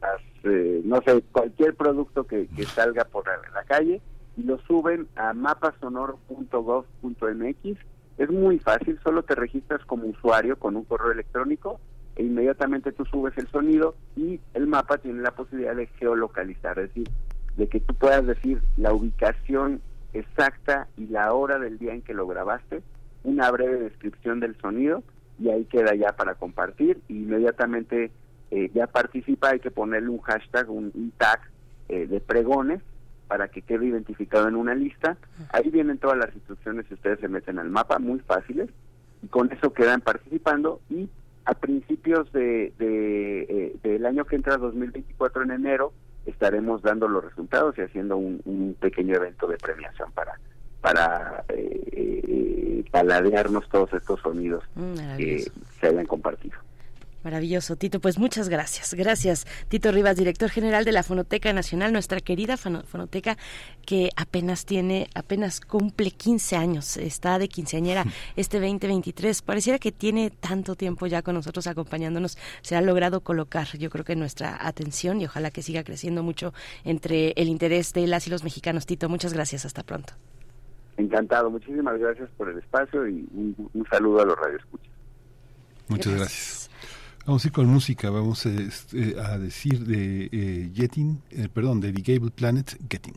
Speaker 4: eh, no sé cualquier producto que, que salga por la calle y lo suben a mapasonoro.gov.mx. Es muy fácil, solo te registras como usuario con un correo electrónico e inmediatamente tú subes el sonido y el mapa tiene la posibilidad de geolocalizar, es decir, de que tú puedas decir la ubicación exacta y la hora del día en que lo grabaste, una breve descripción del sonido y ahí queda ya para compartir. Y inmediatamente eh, ya participa, hay que ponerle un hashtag, un, tag eh, de pregones para que quede identificado en una lista. Ahí vienen todas las instrucciones si ustedes se meten al mapa, muy fáciles, y con eso quedan participando y a principios de, eh, del año que entra 2024 en enero estaremos dando los resultados y haciendo un, pequeño evento de premiación para para eh, eh, paladearnos todos estos sonidos mm, que se hayan compartido.
Speaker 1: Maravilloso, Tito. Pues muchas gracias. Gracias, Tito Rivas, director general de la Fonoteca Nacional, nuestra querida fonoteca que apenas tiene, apenas cumple 15 años, está de quinceañera [LAUGHS] este 2023. Pareciera que tiene tanto tiempo ya con nosotros acompañándonos. Se ha logrado colocar, yo creo que nuestra atención y ojalá que siga creciendo mucho entre el interés de las y los mexicanos. Tito, muchas gracias. Hasta pronto.
Speaker 4: Encantado. Muchísimas gracias por el espacio y un, saludo a los radioescuchas.
Speaker 2: Muchas gracias. Vamos a ir con música, vamos este, a decir de eh, Getting, eh, perdón, de The Gable Planet, Getting.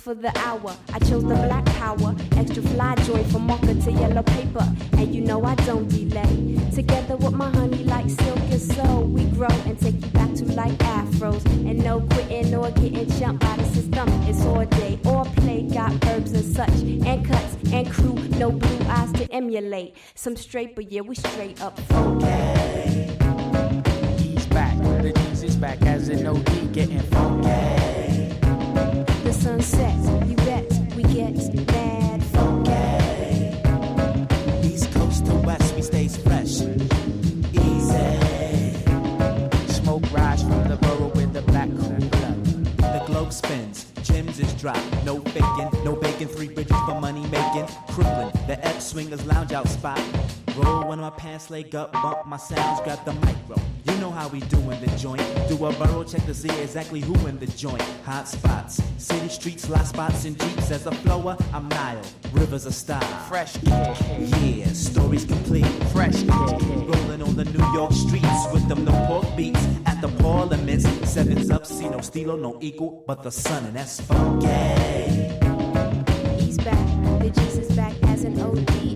Speaker 5: For the hour. I chose the black power, extra fly joy from marker to yellow paper. And you know I don't delay. Together with my honey like silk and soul, we grow and take you back to like afros. And no quitting or getting jumped by the system. It's all day all play, got verbs and such, and cuts and crew. No blue eyes to emulate. Some straight, but yeah, we straight up.
Speaker 6: My sounds, grab the micro. You know how we do in the joint. Do a borough check to see exactly who in the joint. Hot spots, city streets, lot spots, and jeeps. As a flower, I'm Nile. Rivers of style. Fresh Yeah, stories complete. Fresh Rolling on the New York streets with them no pork beats. At the parliaments, sevens up, see no stilo, no equal, but the sun, and that's funky.
Speaker 5: He's back, the Jesus back as an OD.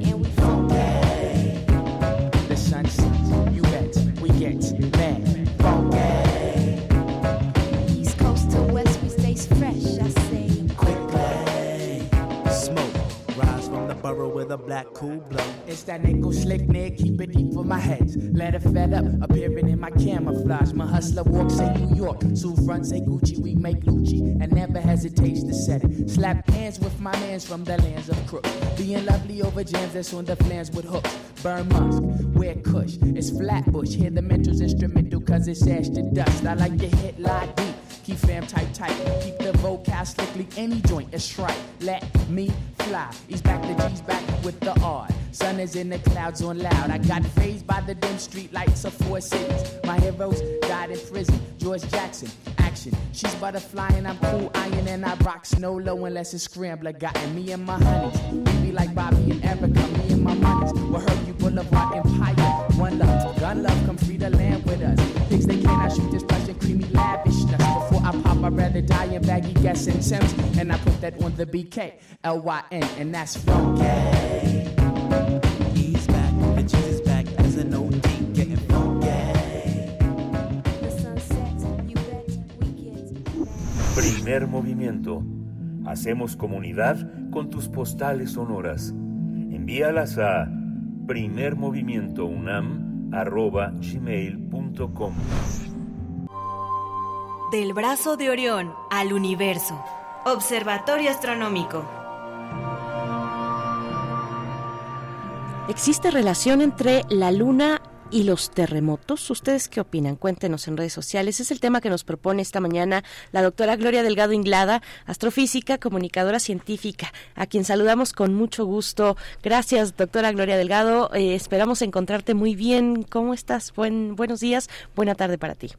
Speaker 6: Cool. It's that nickel slick Nick, keep it deep for my heads. Let it fed up, appearing in my camouflage. My hustler walks in New York, two fronts say Gucci, we make Gucci, and never hesitates to set it. Slap hands with my mans from the lands of crooks. Being lovely over jams that's on the plans with hooks. Burn musk, wear kush, it's flatbush. Hear the mental's instrumental cause it's ash to dust. I like to hit lie Keep fam tight, tight. Keep the vocab strictly any joint is right. Let me fly. He's back, the G's back with the R. Sun is in the clouds on loud. I got phased by the dim street lights of four cities. My heroes died in prison. George Jackson, action. She's butterfly and I'm cool iron and I rock snow low unless it's scrambler. Gotten me and my honeys. We be like Bobby and Erica. Me and my. We'll hurt you Boulevard Empire. One love, gun love, come free the land with us. Pigs they cannot shoot this I pop, I'd rather die in baggy gas and Sims. And I put that on the BK, L Y N, and that's funky. He's back, the Jesus back as an OD, getting funky.
Speaker 5: The sunset, you bet we get
Speaker 3: Primer movimiento Hacemos comunidad con tus postales sonoras. Envíalas a primermovimientounam.gmail.com
Speaker 7: Del brazo de Orión al universo. Observatorio Astronómico.
Speaker 1: ¿Existe relación entre la Luna y los terremotos. ¿Ustedes qué opinan? Cuéntenos en redes sociales. Es el tema que nos propone esta mañana la doctora Gloria Delgado Inglada, astrofísica, comunicadora científica, a quien saludamos con mucho gusto. Gracias, doctora Gloria Delgado. Eh, esperamos encontrarte muy bien. ¿Cómo estás? Buen, buenos días. Buena tarde para ti.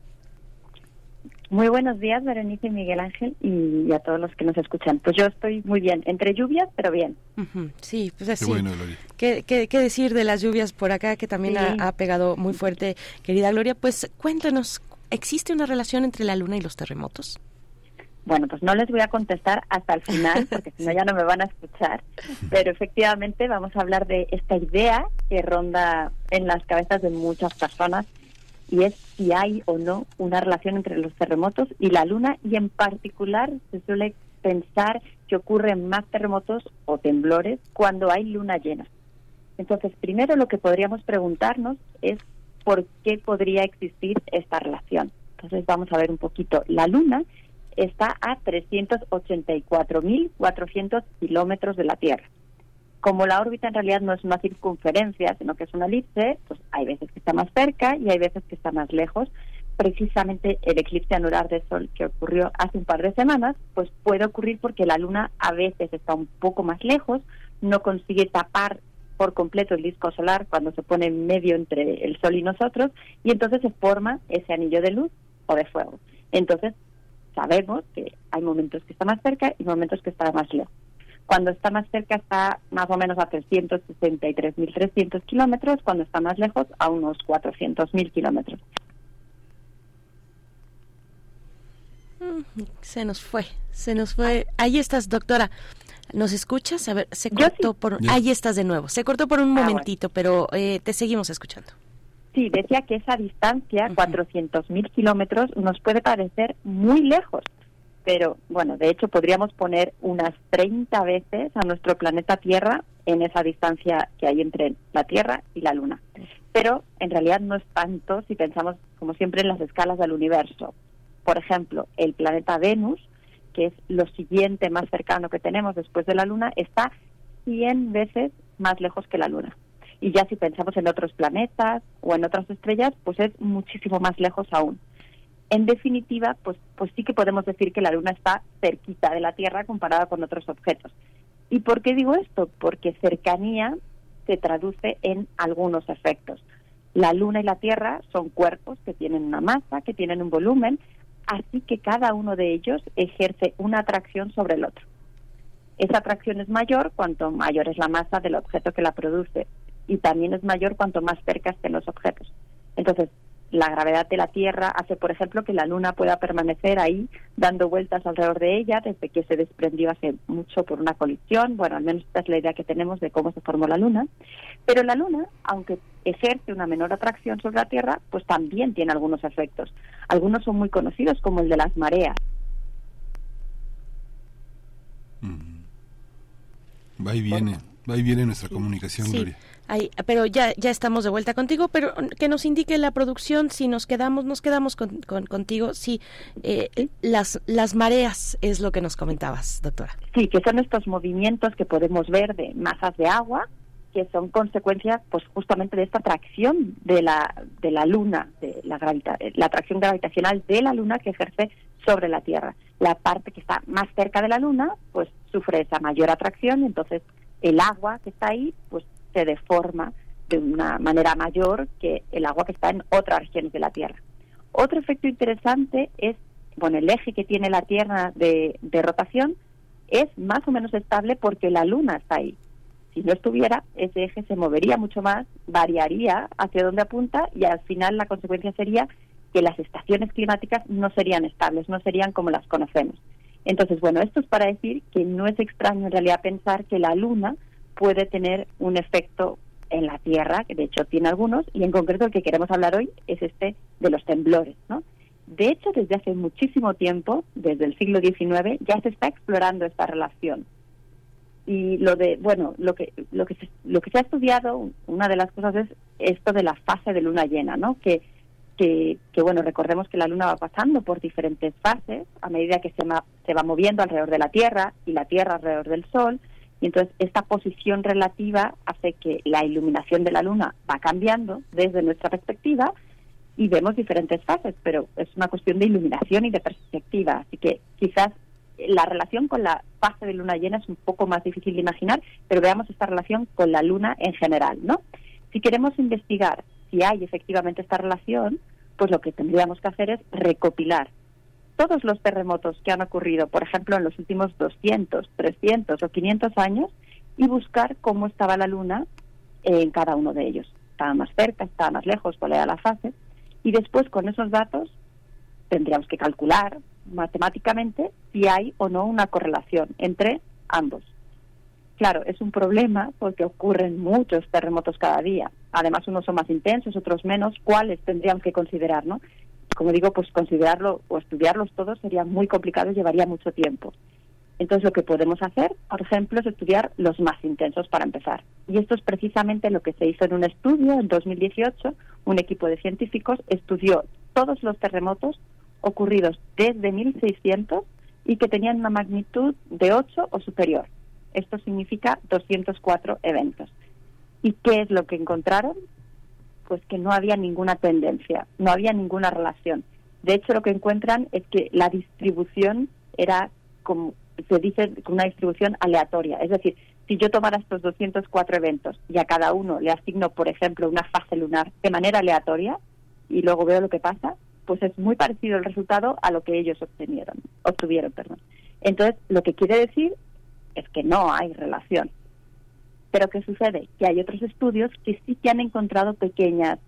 Speaker 8: Muy buenos días, Berenice y Miguel Ángel, y a todos los que nos escuchan. Pues yo estoy muy bien, entre lluvias, pero bien.
Speaker 1: Sí, pues así. Qué, bueno, ¿Qué, qué, decir de las lluvias por acá, que también ha, pegado muy fuerte, querida Gloria? Pues cuéntanos, ¿existe una relación entre la luna y los terremotos?
Speaker 8: Bueno, pues no les voy a contestar hasta el final, porque si no [LAUGHS] ya no me van a escuchar, pero efectivamente vamos a hablar de esta idea que ronda en las cabezas de muchas personas y es si hay o no una relación entre los terremotos y la luna y en particular se suele pensar que ocurren más terremotos o temblores cuando hay luna llena. Entonces, primero lo que podríamos preguntarnos es por qué podría existir esta relación. Entonces, vamos a ver un poquito. La luna está a 384.400 kilómetros de la Tierra como la órbita en realidad no es una circunferencia, sino que es una elipse, pues hay veces que está más cerca y hay veces que está más lejos. Precisamente el eclipse anular del Sol que ocurrió hace un par de semanas, pues puede ocurrir porque la Luna a veces está un poco más lejos, no consigue tapar por completo el disco solar cuando se pone en medio entre el Sol y nosotros, y entonces se forma ese anillo de luz o de fuego. Entonces, sabemos que hay momentos que está más cerca y momentos que está más lejos. Cuando está más cerca está más o menos a 363.300 kilómetros, cuando está más lejos a unos 400.000 kilómetros.
Speaker 1: Mm, se nos fue, se nos fue. Ahí estás, doctora. ¿Nos escuchas? A ver, se cortó por... Ahí estás de nuevo. Se cortó por un ah, momentito, pero eh, te seguimos escuchando.
Speaker 8: Sí, decía que esa distancia, 400.000 kilómetros, nos puede parecer muy lejos, pero bueno, de hecho podríamos poner unas 30 veces a nuestro planeta Tierra en esa distancia que hay entre la Tierra y la Luna. Pero en realidad no es tanto si pensamos, como siempre, en las escalas del universo. Por ejemplo, el planeta Venus, que es lo siguiente más cercano que tenemos después de la Luna, está 100 veces más lejos que la Luna. Y ya si pensamos en otros planetas o en otras estrellas, pues es muchísimo más lejos aún en definitiva, pues, pues sí que podemos decir que la Luna está cerquita de la Tierra comparada con otros objetos. ¿Y por qué digo esto? Porque cercanía se traduce en algunos efectos. La Luna y la Tierra son cuerpos que tienen una masa, que tienen un volumen, así que cada uno de ellos ejerce una atracción sobre el otro. Esa atracción es mayor cuanto mayor es la masa del objeto que la produce y también es mayor cuanto más cerca estén los objetos. Entonces, la gravedad de la Tierra hace, por ejemplo, que la Luna pueda permanecer ahí dando vueltas alrededor de ella desde que se desprendió hace mucho por una colisión. Bueno, al menos esta es la idea que tenemos de cómo se formó la Luna. Pero la Luna, aunque ejerce una menor atracción sobre la Tierra, pues también tiene algunos efectos. Algunos son muy conocidos, como el de las mareas.
Speaker 2: Va y viene, va y viene nuestra comunicación, Gloria
Speaker 1: pero ya, ya estamos de vuelta contigo, pero que nos indique la producción si nos quedamos, nos quedamos con, contigo, si eh, las, las mareas es lo que nos comentabas, doctora.
Speaker 8: Sí, que son estos movimientos que podemos ver de masas de agua que son consecuencias pues justamente de esta atracción de la de la luna de la gravita la atracción gravitacional de la luna que ejerce sobre la tierra la parte que está más cerca de la luna pues sufre esa mayor atracción entonces el agua que está ahí pues se deforma de una manera mayor que el agua que está en otras regiones de la Tierra. Otro efecto interesante es, bueno, el eje que tiene la Tierra de, rotación es más o menos estable porque la Luna está ahí. Si no estuviera, ese eje se movería mucho más, variaría hacia donde apunta y al final la consecuencia sería que las estaciones climáticas no serían estables, no serían como las conocemos. Entonces, bueno, esto es para decir que no es extraño en realidad pensar que la Luna puede tener un efecto en la Tierra, que de hecho tiene algunos, y en concreto el que queremos hablar hoy es este de los temblores, ¿no? De hecho, desde hace muchísimo tiempo, desde el siglo XIX, ya se está explorando esta relación. Y lo de, bueno, lo que lo que se, lo que se ha estudiado, una de las cosas es esto de la fase de luna llena, ¿no? Que que, que, bueno, recordemos que la Luna va pasando por diferentes fases a medida que se, ma- se va moviendo alrededor de la Tierra y la Tierra alrededor del Sol. Y entonces esta posición relativa hace que la iluminación de la Luna va cambiando desde nuestra perspectiva y vemos diferentes fases, pero es una cuestión de iluminación y de perspectiva. Así que quizás la relación con la fase de luna llena es un poco más difícil de imaginar, pero veamos esta relación con la luna en general, ¿no? Si queremos investigar si hay efectivamente esta relación, pues lo que tendríamos que hacer es recopilar todos los terremotos que han ocurrido, por ejemplo, en los últimos 200, 300 o 500 años y buscar cómo estaba la luna en cada uno de ellos. Estaba más cerca, estaba más lejos, cuál era la fase. Y después, con esos datos, tendríamos que calcular matemáticamente si hay o no una correlación entre ambos. Claro, es un problema porque ocurren muchos terremotos cada día. Además, unos son más intensos, otros menos. ¿Cuáles tendríamos que considerar, no? Como digo, pues considerarlo o estudiarlos todos sería muy complicado y llevaría mucho tiempo. Entonces, lo que podemos hacer, por ejemplo, es estudiar los más intensos para empezar. Y esto es precisamente lo que se hizo en un estudio en 2018. Un equipo de científicos estudió todos los terremotos ocurridos desde 1600 y que tenían una magnitud de 8 o superior. Esto significa 204 eventos. ¿Y qué es lo que encontraron? Pues que no había ninguna tendencia, no había ninguna relación. De hecho, lo que encuentran es que la distribución era, como se dice, una distribución aleatoria. Es decir, si yo tomara estos 204 eventos y a cada uno le asigno, por ejemplo, una fase lunar de manera aleatoria y luego veo lo que pasa, pues es muy parecido el resultado a lo que ellos obtenieron, obtuvieron. Perdón. Entonces, lo que quiere decir es que no hay relación. Pero ¿qué sucede? Que hay otros estudios que sí que han encontrado pequeñas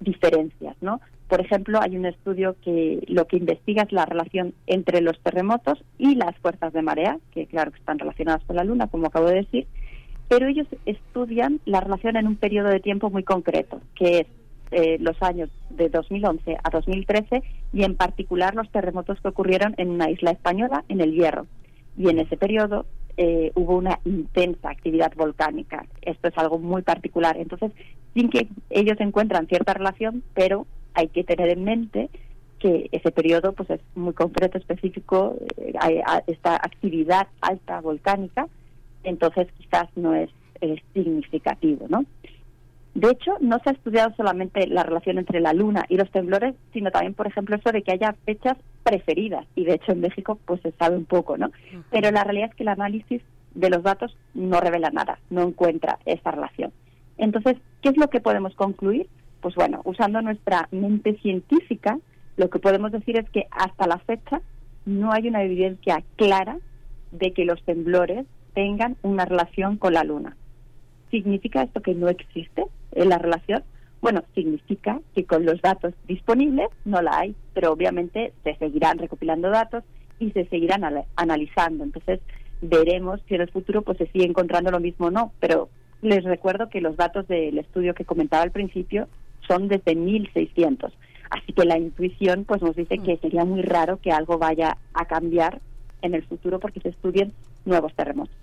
Speaker 8: diferencias, ¿no? Por ejemplo, hay un estudio que lo que investiga es la relación entre los terremotos y las fuerzas de marea, que claro que están relacionadas con la Luna, como acabo de decir, pero ellos estudian la relación en un periodo de tiempo muy concreto, que es eh, los años de 2011 a 2013 y en particular los terremotos que ocurrieron en una isla española, en el Hierro. Y en ese periodo eh, hubo una intensa actividad volcánica. Esto es algo muy particular. Entonces, sin que ellos encuentran cierta relación, pero hay que tener en mente que ese periodo pues es muy concreto, específico, eh, esta actividad alta volcánica, entonces quizás no es, es significativo, ¿no? De hecho, no se ha estudiado solamente la relación entre la luna y los temblores, sino también, por ejemplo, eso de que haya fechas preferidas. Y de hecho, en México, pues se sabe un poco, ¿no? Pero la realidad es que el análisis de los datos no revela nada, no encuentra esa relación. Entonces, ¿qué es lo que podemos concluir? Pues bueno, usando nuestra mente científica, lo que podemos decir es que hasta la fecha no hay una evidencia clara de que los temblores tengan una relación con la luna. ¿Significa esto que no existe eh, la relación? Bueno, significa que con los datos disponibles no la hay, pero obviamente se seguirán recopilando datos y se seguirán analizando. Entonces, veremos si en el futuro pues se sigue encontrando lo mismo o no, pero les recuerdo que los datos del estudio que comentaba al principio son desde 1600. Así que la intuición pues nos dice que sería muy raro que algo vaya a cambiar en el futuro porque se estudien nuevos terremotos.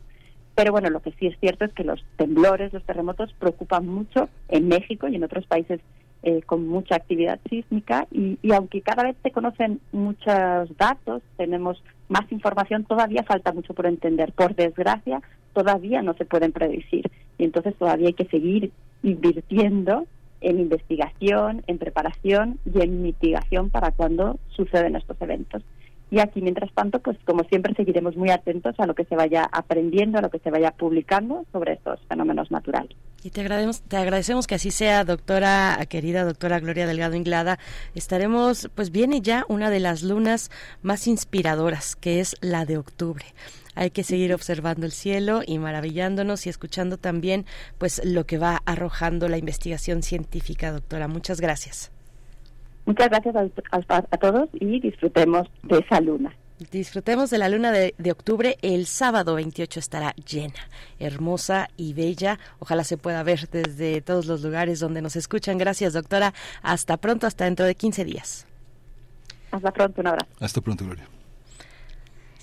Speaker 8: Pero bueno, lo que sí es cierto es que los temblores, los terremotos preocupan mucho en México y en otros países eh, con mucha actividad sísmica y, y aunque cada vez se conocen muchos datos, tenemos más información, todavía falta mucho por entender. Por desgracia, todavía no se pueden predecir y entonces todavía hay que seguir invirtiendo en investigación, en preparación y en mitigación para cuando suceden estos eventos. Y aquí, mientras tanto, pues como siempre, seguiremos muy atentos a lo que se vaya aprendiendo, a lo que se vaya publicando sobre estos fenómenos naturales.
Speaker 1: Y te agradecemos, te agradecemos que así sea, doctora, querida doctora Gloria Delgado Inglada. Estaremos, pues viene ya una de las lunas más inspiradoras, que es la de octubre. Hay que seguir observando el cielo y maravillándonos y escuchando también, pues, lo que va arrojando la investigación científica, doctora. Muchas gracias.
Speaker 8: Muchas gracias a, a- a todos y disfrutemos de esa luna.
Speaker 1: Disfrutemos de la luna de, de octubre. El sábado 28 estará llena, hermosa y bella. Ojalá se pueda ver desde todos los lugares donde nos escuchan. Gracias, doctora. Hasta pronto, hasta dentro de 15 días.
Speaker 8: Hasta pronto, un abrazo.
Speaker 2: Hasta pronto, Gloria.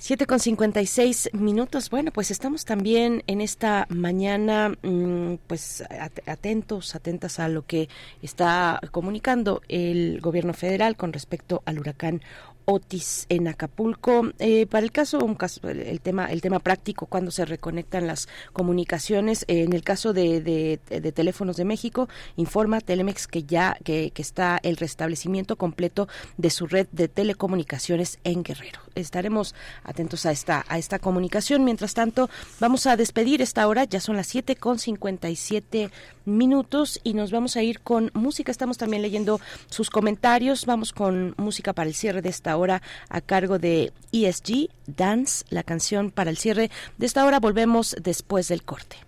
Speaker 1: 7 con 56 minutos. Bueno, pues estamos también en esta mañana, mm, pues atentos, atentas a lo que está comunicando el gobierno federal con respecto al huracán Otis en Acapulco. Eh, para el caso, un caso, el tema, el tema práctico, cuando se reconectan las comunicaciones, eh, en el caso de, de, teléfonos de México, informa Telemex que ya que, que, está el restablecimiento completo de su red de telecomunicaciones en Guerrero. Estaremos atentos a esta a esta comunicación. Mientras tanto, vamos a despedir esta hora. Ya son las siete con 57 minutos y nos vamos a ir con música. Estamos también leyendo sus comentarios. Vamos con música para el cierre de esta hora a cargo de ESG Dance, la canción para el cierre de esta hora. Volvemos después del corte.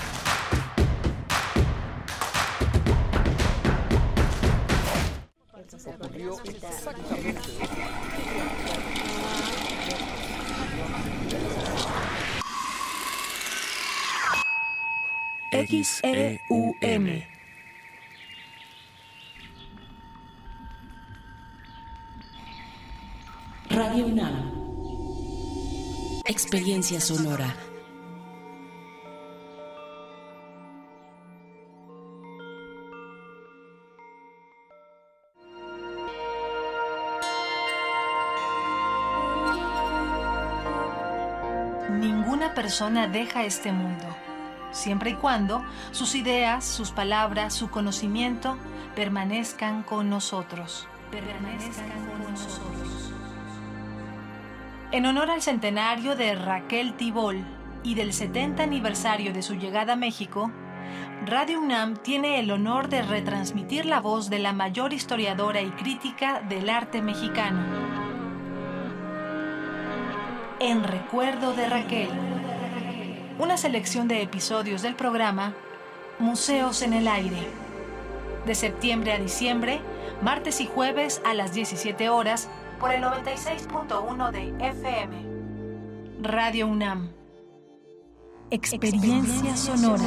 Speaker 7: Experiencia sonora.
Speaker 9: Ninguna persona deja este mundo, siempre y cuando sus ideas, sus palabras, su conocimiento permanezcan con nosotros. Permanezcan con nosotros. En honor al centenario de Raquel Tibol y del 70 aniversario de su llegada a México, Radio UNAM tiene el honor de retransmitir la voz de la mayor historiadora y crítica del arte mexicano. En recuerdo de Raquel, una selección de episodios del programa Museos en el Aire, de septiembre a diciembre, martes y jueves a las 17 horas por el 96.1 de FM. Radio UNAM. Experiencia sonora.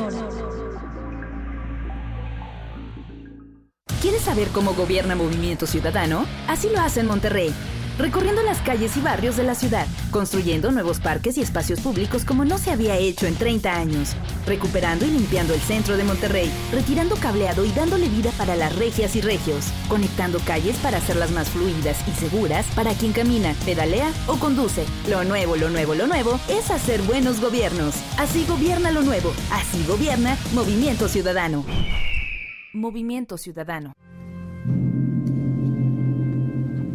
Speaker 10: ¿Quieres saber cómo gobierna Movimiento Ciudadano? Así lo hace en Monterrey. Recorriendo las calles y barrios de la ciudad, construyendo nuevos parques y espacios públicos como no se había hecho en 30 años, recuperando y limpiando el centro de Monterrey, retirando cableado y dándole vida para las regias y regios, conectando calles para hacerlas más fluidas y seguras para quien camina, pedalea o conduce. Lo nuevo, lo nuevo, lo nuevo es hacer buenos gobiernos. Así gobierna lo nuevo. Así gobierna Movimiento Ciudadano. Movimiento Ciudadano.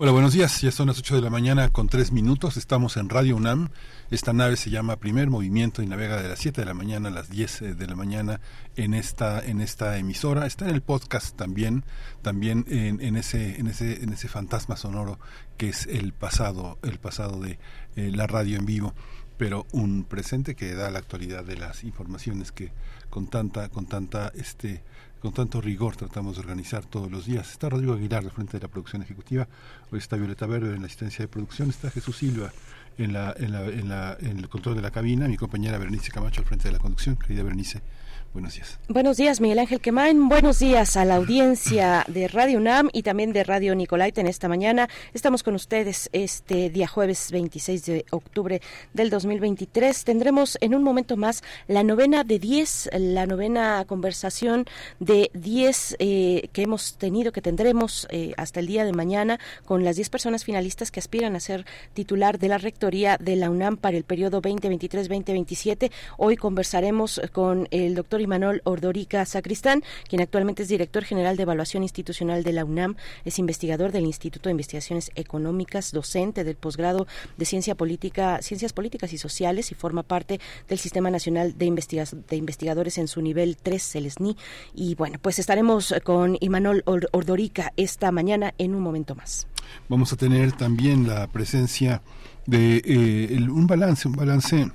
Speaker 2: Hola, buenos días. Ya son las 8 de la mañana con 3 minutos. Estamos en Radio UNAM. Esta nave se llama Primer Movimiento y navega de las 7 de la mañana a las 10 de la mañana en esta en esta emisora. Está en el podcast también, también en, en ese en ese en ese fantasma sonoro que es el pasado, el pasado de eh, la radio en vivo, pero un presente que da la actualidad de las informaciones que con tanta con tanta este con tanto rigor tratamos de organizar todos los días. Está Rodrigo Aguilar al frente de la producción ejecutiva, hoy está Violeta Verde en la asistencia de producción, está Jesús Silva en, la, en, la, en, la, en el control de la cabina, mi compañera Berenice Camacho al frente de la conducción. Querida Berenice, buenos días.
Speaker 1: Buenos días, Miguel Ángel Quemain. Buenos días a la audiencia de Radio UNAM y también de Radio Nicolaita en esta mañana. Estamos con ustedes este día jueves 26 de octubre del 2023. Tendremos en un momento más la novena de 10, la novena conversación de 10 eh, que hemos tenido, que tendremos eh, hasta el día de mañana con las 10 personas finalistas que aspiran a ser titular de la rectoría de la UNAM para el periodo 2023-2027. Hoy conversaremos con el doctor Imanol Ordorica Sacristán, quien actualmente es director general de evaluación institucional de la UNAM, es investigador del Instituto de Investigaciones Económicas, docente del posgrado de Ciencia Política, Ciencias Políticas y Sociales y forma parte del Sistema Nacional de, Investiga de Investigadores en su nivel 3, el. Y bueno, pues estaremos con Imanol Ordorica esta mañana en un momento más.
Speaker 2: Vamos a tener también la presencia de eh, un balance, un balance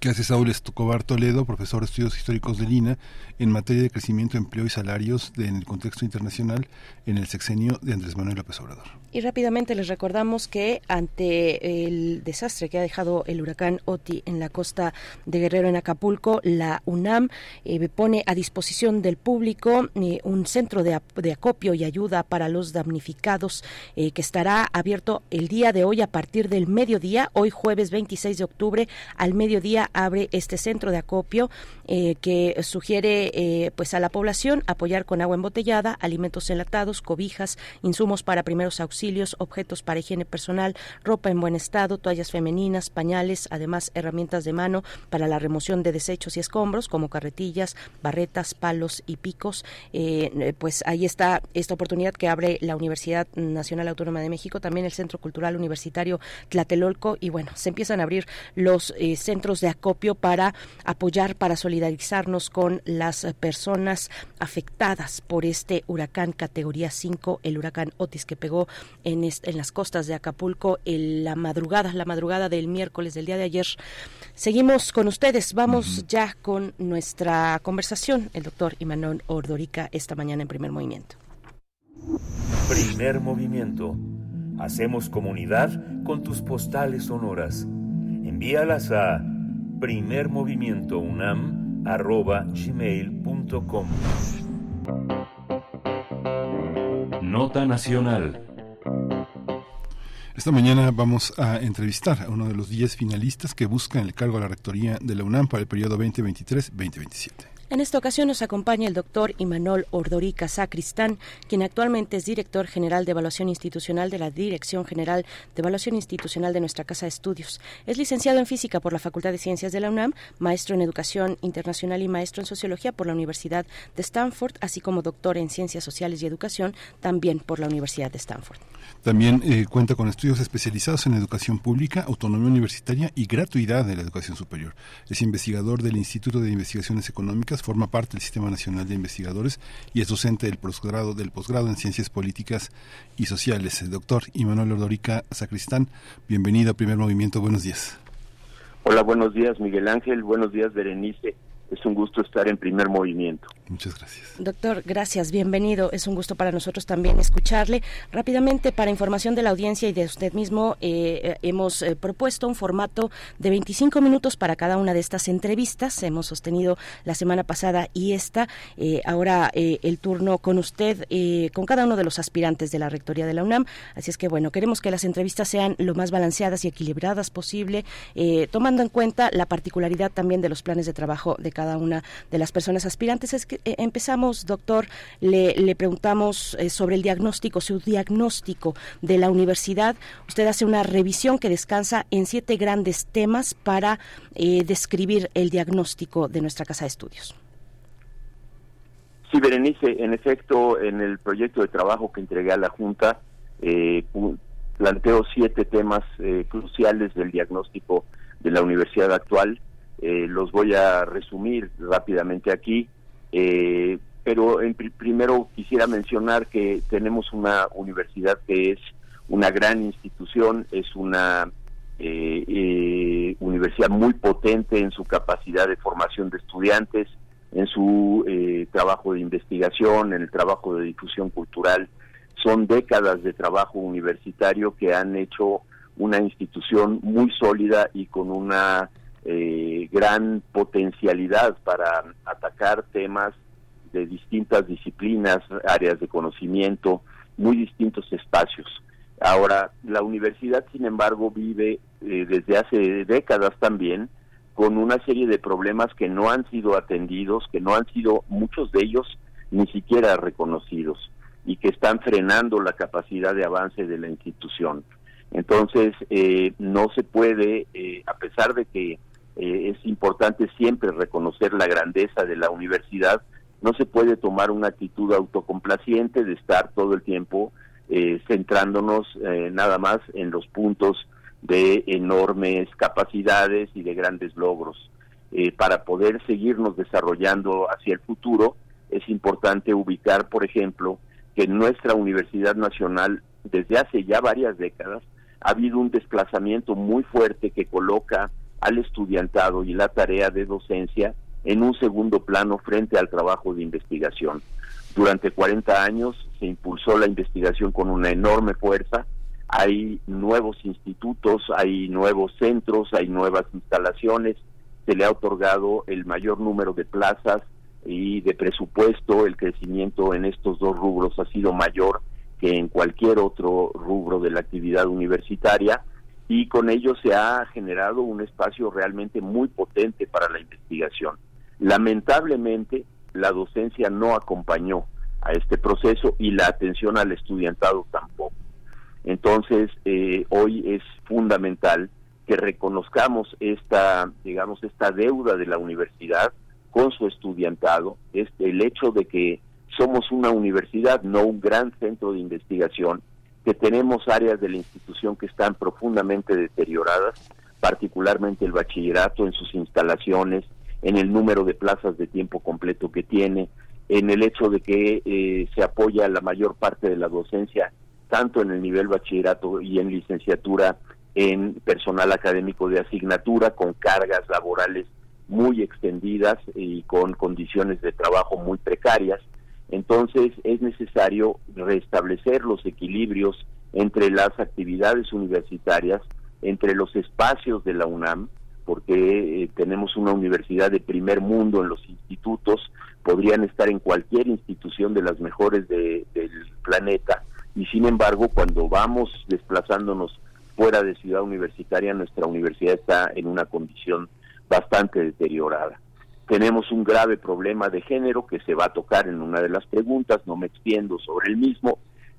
Speaker 2: que hace Saúl Estocobar Toledo, profesor de estudios históricos de Lina, en materia de crecimiento, empleo y salarios de, en el contexto internacional en el sexenio de Andrés Manuel López Obrador.
Speaker 1: Y rápidamente les recordamos que ante el desastre que ha dejado el huracán Oti en la costa de Guerrero en Acapulco, la UNAM eh, pone a disposición del público eh, un centro de, de, acopio y ayuda para los damnificados eh, que estará abierto el día de hoy a partir del mediodía, hoy jueves 26 de octubre al mediodía abre este centro de acopio que sugiere pues a la población apoyar con agua embotellada, alimentos enlatados, cobijas, insumos para primeros auxilios objetos para higiene personal, ropa en buen estado, toallas femeninas, pañales, además herramientas de mano para la remoción de desechos y escombros como carretillas, barretas, palos y picos. Eh, pues ahí está esta oportunidad que abre la Universidad Nacional Autónoma de México, también el Centro Cultural Universitario Tlatelolco y bueno, se empiezan a abrir los eh, centros de acopio para apoyar, para solidarizarnos con las personas afectadas por este huracán categoría 5, el huracán Otis que pegó en, en las costas de Acapulco en la madrugada, la madrugada del miércoles del día de ayer. Seguimos con ustedes, vamos ya con nuestra conversación, el doctor Imanol Ordorica, esta mañana en primer movimiento.
Speaker 3: Primer movimiento. Hacemos comunidad con tus postales sonoras. Envíalas a primermovimientounam.gmail.com Nota Nacional
Speaker 2: Esta mañana vamos a entrevistar a uno de los 10 finalistas que buscan el cargo a la rectoría de la UNAM para el periodo 2023-2027.
Speaker 1: En esta ocasión nos acompaña el doctor Imanol Ordorica Sacristán, quien actualmente es director general de evaluación institucional de la Dirección General de Evaluación Institucional de nuestra Casa de Estudios. Es licenciado en física por la Facultad de Ciencias de la UNAM, maestro en educación internacional y maestro en sociología por la Universidad de Stanford, así como doctor en ciencias sociales y educación también por la Universidad de Stanford.
Speaker 2: También eh, cuenta con estudios especializados en educación pública, autonomía universitaria y gratuidad de la educación superior. Es investigador del Instituto de Investigaciones Económicas, forma parte del Sistema Nacional de Investigadores y es docente del posgrado, del posgrado en Ciencias Políticas y Sociales. Doctor Imanuel Ordorica Sacristán, bienvenido a Primer Movimiento. Buenos días.
Speaker 11: Hola, buenos días Miguel Ángel, buenos días Berenice. Es un gusto estar en primer movimiento.
Speaker 2: Muchas gracias.
Speaker 1: Doctor, gracias, bienvenido. Es un gusto para nosotros también escucharle. Rápidamente, para información de la audiencia y de usted mismo, eh, eh, hemos eh, propuesto un formato de 25 minutos para cada una de estas entrevistas. Hemos sostenido la semana pasada y esta. ahora el turno con usted, con cada uno de los aspirantes de la Rectoría de la UNAM. Así es que, bueno, queremos que las entrevistas sean lo más balanceadas y equilibradas posible, tomando en cuenta la particularidad también de los planes de trabajo de cada una de las personas aspirantes. Es que eh, empezamos, doctor, le, le preguntamos eh, sobre el diagnóstico, su diagnóstico de la universidad. Usted hace una revisión que descansa en siete grandes temas para eh, describir el diagnóstico de nuestra casa de estudios.
Speaker 11: Sí, Berenice, en efecto, en el proyecto de trabajo que entregué a la Junta, planteo siete temas cruciales del diagnóstico de la universidad actual eh, los voy a resumir rápidamente aquí, eh, pero en primero quisiera mencionar que tenemos una universidad que es una gran institución, es una eh, universidad muy potente en su capacidad de formación de estudiantes, en su trabajo de investigación, en el trabajo de difusión cultural. Son décadas de trabajo universitario que han hecho una institución muy sólida y con una eh, gran potencialidad para atacar temas de distintas disciplinas, áreas de conocimiento, muy distintos espacios. Ahora, la universidad, sin embargo, vive eh, desde hace décadas también con una serie de problemas que no han sido atendidos, que no han sido muchos de ellos ni siquiera reconocidos y que están frenando la capacidad de avance de la institución. Entonces, eh, no se puede, eh, a pesar de que eh, es importante siempre reconocer la grandeza de la universidad. No se puede tomar una actitud autocomplaciente de estar todo el tiempo eh, centrándonos eh, nada más en los puntos de enormes capacidades y de grandes logros. para poder seguirnos desarrollando hacia el futuro, es importante ubicar, por ejemplo, que en nuestra Universidad Nacional, desde hace ya varias décadas, ha habido un desplazamiento muy fuerte que coloca al estudiantado y la tarea de docencia en un segundo plano frente al trabajo de investigación. Durante 40 años se impulsó la investigación con una enorme fuerza, hay nuevos institutos, hay nuevos centros, hay nuevas instalaciones, se le ha otorgado el mayor número de plazas y de presupuesto, el crecimiento en estos dos rubros ha sido mayor que en cualquier otro rubro de la actividad universitaria y con ello se ha generado un espacio realmente muy potente para la investigación. Lamentablemente, la docencia no acompañó a este proceso y la atención al estudiantado tampoco. Entonces, eh, hoy es fundamental que reconozcamos esta, digamos, esta deuda de la universidad con su estudiantado, es el hecho de que somos una universidad, no un gran centro de investigación, que tenemos áreas de la institución que están profundamente deterioradas, particularmente el bachillerato en sus instalaciones, en el número de plazas de tiempo completo que tiene, en el hecho de que eh, se apoya la mayor parte de la docencia, tanto en el nivel bachillerato y en licenciatura, en personal académico de asignatura, con cargas laborales muy extendidas y con condiciones de trabajo muy precarias. Entonces es necesario restablecer los equilibrios entre las actividades universitarias, entre los espacios de la UNAM, porque eh, tenemos una universidad de primer mundo en los institutos, podrían estar en cualquier institución de las mejores del planeta, y sin embargo cuando vamos desplazándonos fuera de Ciudad Universitaria nuestra universidad está en una condición bastante deteriorada. Tenemos un grave problema de género que se va a tocar en una de las preguntas, no me extiendo sobre el mismo.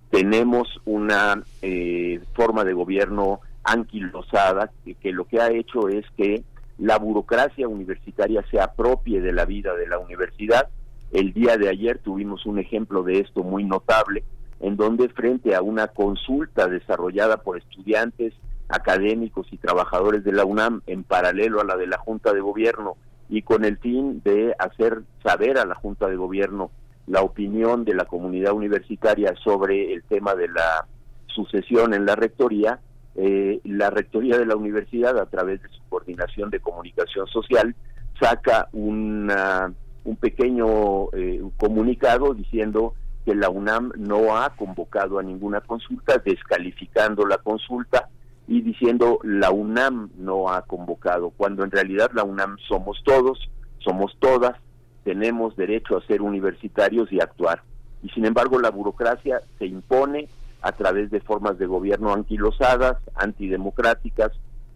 Speaker 11: Tenemos una eh, forma de gobierno anquilosada que, que lo que ha hecho es que la burocracia universitaria se apropie de la vida de la universidad. El día de ayer tuvimos un ejemplo de esto muy notable, en donde frente a una consulta desarrollada por estudiantes, académicos y trabajadores de la UNAM en paralelo a la de la Junta de Gobierno y con el fin de hacer saber a la Junta de Gobierno la opinión de la comunidad universitaria sobre el tema de la sucesión en la rectoría, eh, la rectoría de la universidad a través de su coordinación de comunicación social saca una, un pequeño eh, comunicado diciendo que la UNAM no ha convocado a ninguna consulta, descalificando la consulta y diciendo la UNAM no ha convocado, cuando en realidad la UNAM somos todos, somos todas, tenemos derecho a ser universitarios y actuar. Y sin embargo la burocracia se impone a través de formas de gobierno anquilosadas, antidemocráticas,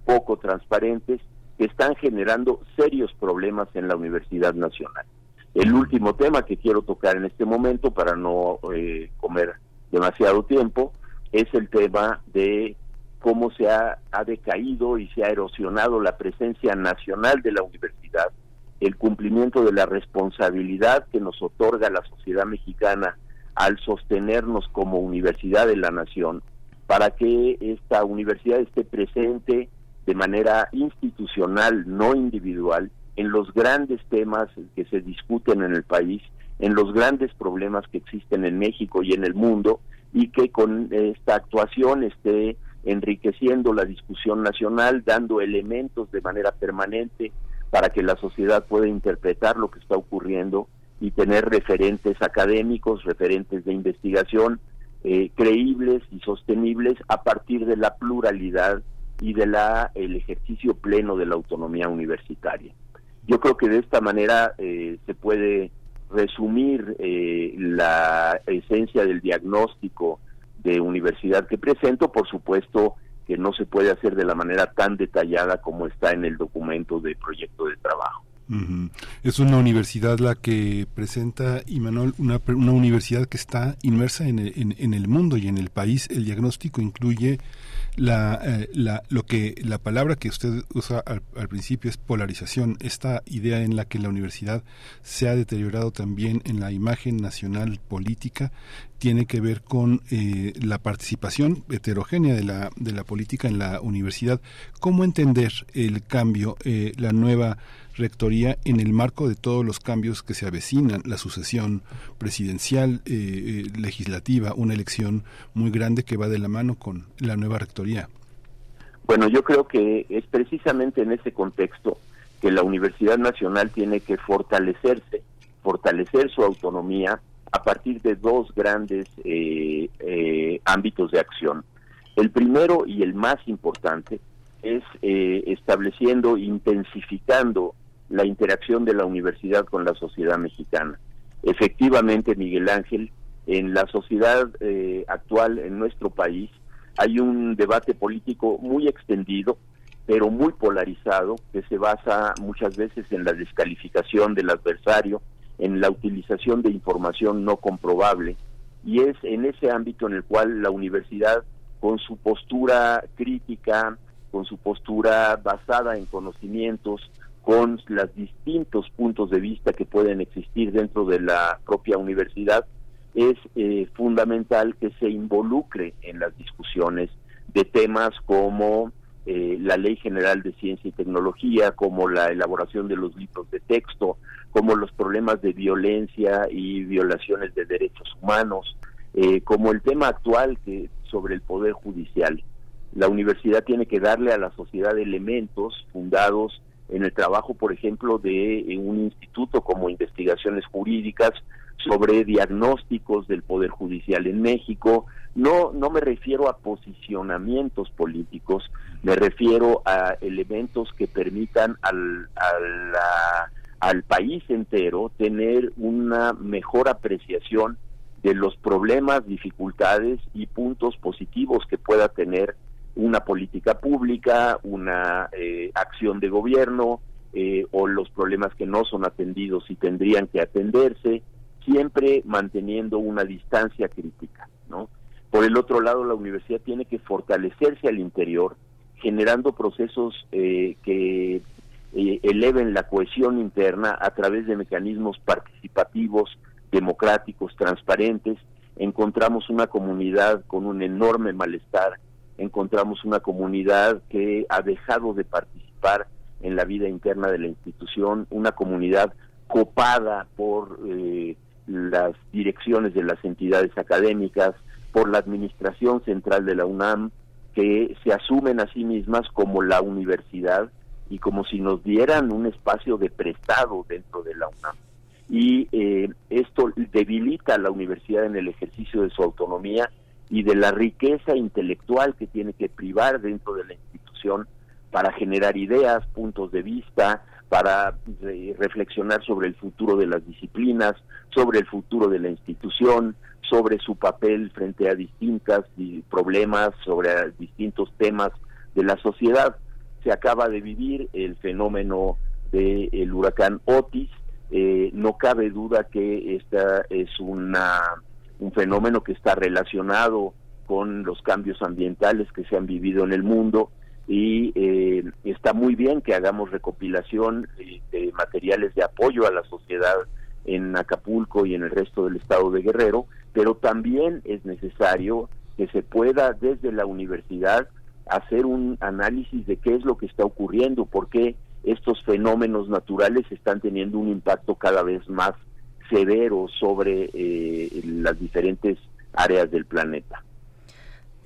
Speaker 11: poco transparentes, que están generando serios problemas en la Universidad Nacional. El último tema que quiero tocar en este momento, para no eh, comer demasiado tiempo, es el tema de cómo se ha, decaído y se ha erosionado la presencia nacional de la universidad, el cumplimiento de la responsabilidad que nos otorga la sociedad mexicana al sostenernos como universidad de la nación, para que esta universidad esté presente de manera institucional, no individual, en los grandes temas que se discuten en el país, en los grandes problemas que existen en México y en el mundo, y que con esta actuación esté enriqueciendo la discusión nacional, dando elementos de manera permanente para que la sociedad pueda interpretar lo que está ocurriendo y tener referentes académicos, referentes de investigación eh, creíbles y sostenibles a partir de la pluralidad y de la el ejercicio pleno de la autonomía universitaria. Yo creo que de esta manera eh, se puede resumir eh, la esencia del diagnóstico de universidad que presento, por supuesto que no se puede hacer de la manera tan detallada como está en el documento de proyecto de trabajo.
Speaker 2: Es una universidad la que presenta, Imanol, una, una universidad que está inmersa en el, en, el mundo y en el país. El diagnóstico incluye la, eh, la, lo que la palabra que usted usa al, al, principio es polarización, esta idea en la que la universidad se ha deteriorado también en la imagen nacional política tiene que ver con eh, la participación heterogénea de la, de la política en la universidad. ¿Cómo entender el cambio, eh, la nueva rectoría en el marco de todos los cambios que se avecinan, la sucesión presidencial, eh, legislativa, una elección muy grande que va de la mano con la nueva rectoría?
Speaker 11: Bueno, yo creo que es precisamente en ese contexto que la Universidad Nacional tiene que fortalecerse, fortalecer su autonomía, a partir de dos grandes eh, eh, ámbitos de acción. El primero y el más importante es eh, estableciendo, intensificando la interacción de la universidad con la sociedad mexicana. Efectivamente, Miguel Ángel, en la sociedad actual en nuestro país hay un debate político muy extendido, pero muy polarizado, que se basa muchas veces en la descalificación del adversario, en la utilización de información no comprobable y es en ese ámbito en el cual la universidad con su postura crítica, con su postura basada en conocimientos, con los distintos puntos de vista que pueden existir dentro de la propia universidad, es eh, fundamental que se involucre en las discusiones de temas como eh, la Ley General de Ciencia y Tecnología, como la elaboración de los libros de texto, como los problemas de violencia y violaciones de derechos humanos, eh, como el tema actual que sobre el poder judicial. La universidad tiene que darle a la sociedad elementos fundados en el trabajo, por ejemplo, de un instituto como investigaciones jurídicas sobre diagnósticos del poder judicial en México. No, no me refiero a posicionamientos políticos, me refiero a elementos que permitan al, al país entero tener una mejor apreciación de los problemas, dificultades y puntos positivos que pueda tener una política pública, una eh, acción de gobierno eh, o los problemas que no son atendidos y tendrían que atenderse, siempre manteniendo una distancia crítica, ¿no? Por el otro lado, la universidad tiene que fortalecerse al interior, generando procesos eh, que eleven la cohesión interna a través de mecanismos participativos, democráticos, transparentes. Encontramos una comunidad con un enorme malestar encontramos una comunidad que ha dejado de participar en la vida interna de la institución, una comunidad copada por eh, las direcciones de las entidades académicas, por la administración central de la UNAM, que se asumen a sí mismas como la universidad y como si nos dieran un espacio de prestado dentro de la UNAM. Y eh, esto debilita a la universidad en el ejercicio de su autonomía y de la riqueza intelectual que tiene que privar dentro de la institución para generar ideas, puntos de vista, para reflexionar sobre el futuro de las disciplinas, sobre el futuro de la institución, sobre su papel frente a distintos problemas, sobre distintos temas de la sociedad. Se acaba de vivir el fenómeno del huracán Otis. Eh, no cabe duda que esta es una un fenómeno que está relacionado con los cambios ambientales que se han vivido en el mundo y eh, está muy bien que hagamos recopilación de, materiales de apoyo a la sociedad en Acapulco y en el resto del estado de Guerrero, pero también es necesario que se pueda desde la universidad hacer un análisis de qué es lo que está ocurriendo, por qué estos fenómenos naturales están teniendo un impacto cada vez más severo sobre eh, las diferentes áreas del planeta.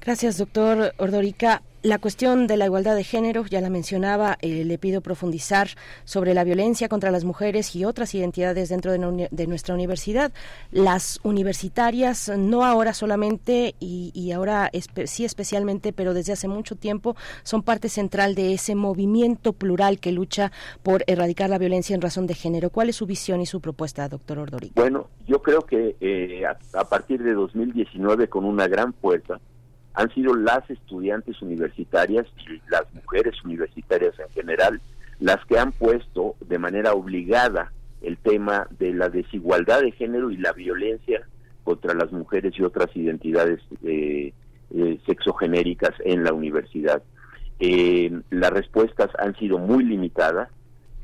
Speaker 1: Gracias, doctor Ordorica. La cuestión de la igualdad de género, ya la mencionaba, eh, le pido profundizar sobre la violencia contra las mujeres y otras identidades dentro de, nuestra universidad. Las universitarias, no ahora solamente y, ahora sí especialmente, pero desde hace mucho tiempo, son parte central de ese movimiento plural que lucha por erradicar la violencia en razón de género. ¿Cuál es su visión y su propuesta, doctor Ordorica?
Speaker 11: Bueno, yo creo que eh, a partir de 2019, con una gran fuerza, han sido las estudiantes universitarias y las mujeres universitarias en general las que han puesto de manera obligada el tema de la desigualdad de género y la violencia contra las mujeres y otras identidades eh, eh, sexogenéricas en la universidad. Eh, las respuestas han sido muy limitadas,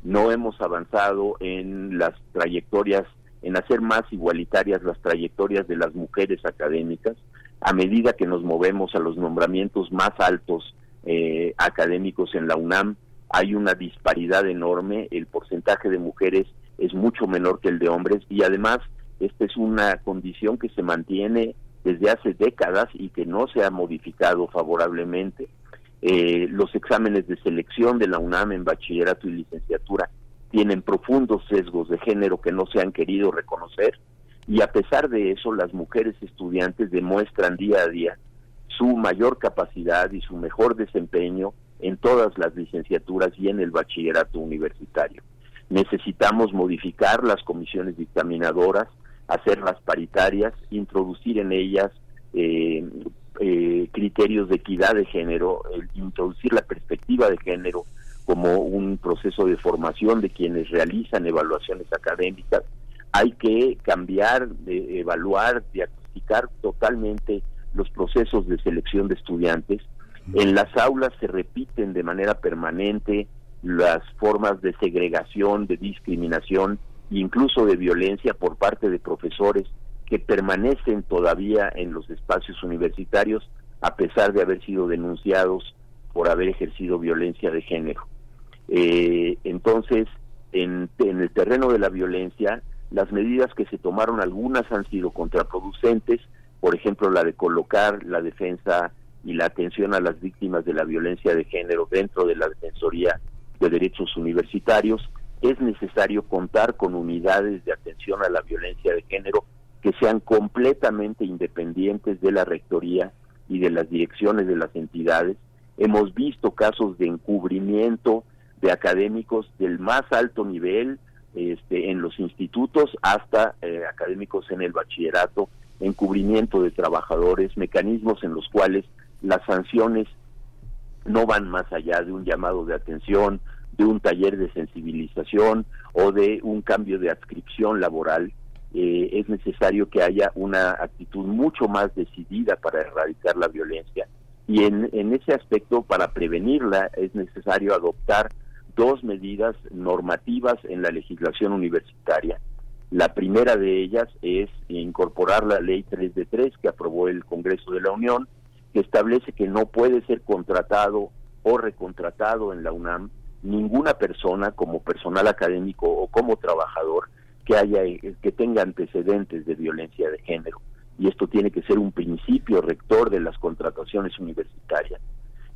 Speaker 11: no hemos avanzado en las trayectorias, en hacer más igualitarias las trayectorias de las mujeres académicas, a medida que nos movemos a los nombramientos más altos eh, académicos en la UNAM, hay una disparidad enorme, el porcentaje de mujeres es mucho menor que el de hombres y además esta es una condición que se mantiene desde hace décadas y que no se ha modificado favorablemente. Eh, los exámenes de selección de la UNAM en bachillerato y licenciatura tienen profundos sesgos de género que no se han querido reconocer y a pesar de eso las mujeres estudiantes demuestran día a día su mayor capacidad y su mejor desempeño en todas las licenciaturas y en el bachillerato universitario. Necesitamos modificar las comisiones dictaminadoras, hacerlas paritarias, introducir en ellas eh, eh, criterios de equidad de género, introducir la perspectiva de género como un proceso de formación de quienes realizan evaluaciones académicas hay que cambiar, de evaluar, diagnosticar totalmente los procesos de selección de estudiantes. En las aulas se repiten de manera permanente las formas de segregación, de discriminación, incluso de violencia por parte de profesores que permanecen todavía en los espacios universitarios a pesar de haber sido denunciados por haber ejercido violencia de género. Eh, entonces, en, en el terreno de la violencia, las medidas que se tomaron, algunas han sido contraproducentes, por ejemplo, la de colocar la defensa y la atención a las víctimas de la violencia de género dentro de la Defensoría de Derechos Universitarios. Es necesario contar con unidades de atención a la violencia de género que sean completamente independientes de la Rectoría y de las direcciones de las entidades. Hemos visto casos de encubrimiento de académicos del más alto nivel, este, en los institutos hasta eh, académicos en el bachillerato, encubrimiento de trabajadores, mecanismos en los cuales las sanciones no van más allá de un llamado de atención, de un taller de sensibilización o de un cambio de adscripción laboral. Eh, es necesario que haya una actitud mucho más decidida para erradicar la violencia. Y en, en ese aspecto, para prevenirla, es necesario adoptar dos medidas normativas en la legislación universitaria. La primera de ellas es incorporar la ley 3 de 3 que aprobó el Congreso de la Unión, que establece que no puede ser contratado o recontratado en la UNAM ninguna persona como personal académico o como trabajador que haya que tenga antecedentes de violencia de género y esto tiene que ser un principio rector de las contrataciones universitarias.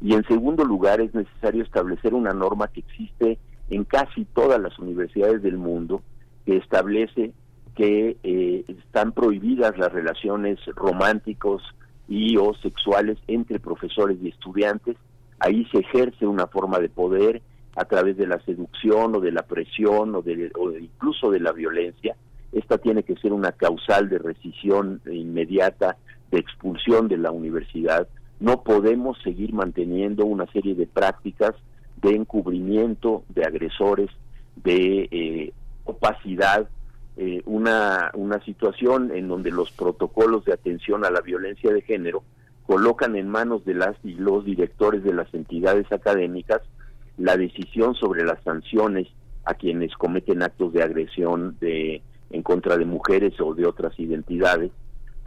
Speaker 11: Y en segundo lugar es necesario establecer una norma que existe en casi todas las universidades del mundo que establece que eh, están prohibidas las relaciones románticos y o sexuales entre profesores y estudiantes. Ahí se ejerce una forma de poder a través de la seducción o de la presión o, de, o incluso de la violencia. Esta tiene que ser una causal de rescisión inmediata, de expulsión de la universidad. No podemos seguir manteniendo una serie de prácticas de encubrimiento de agresores, de eh, opacidad, eh, una, una situación en donde los protocolos de atención a la violencia de género colocan en manos de las y los directores de las entidades académicas la decisión sobre las sanciones a quienes cometen actos de agresión de, en contra de mujeres o de otras identidades,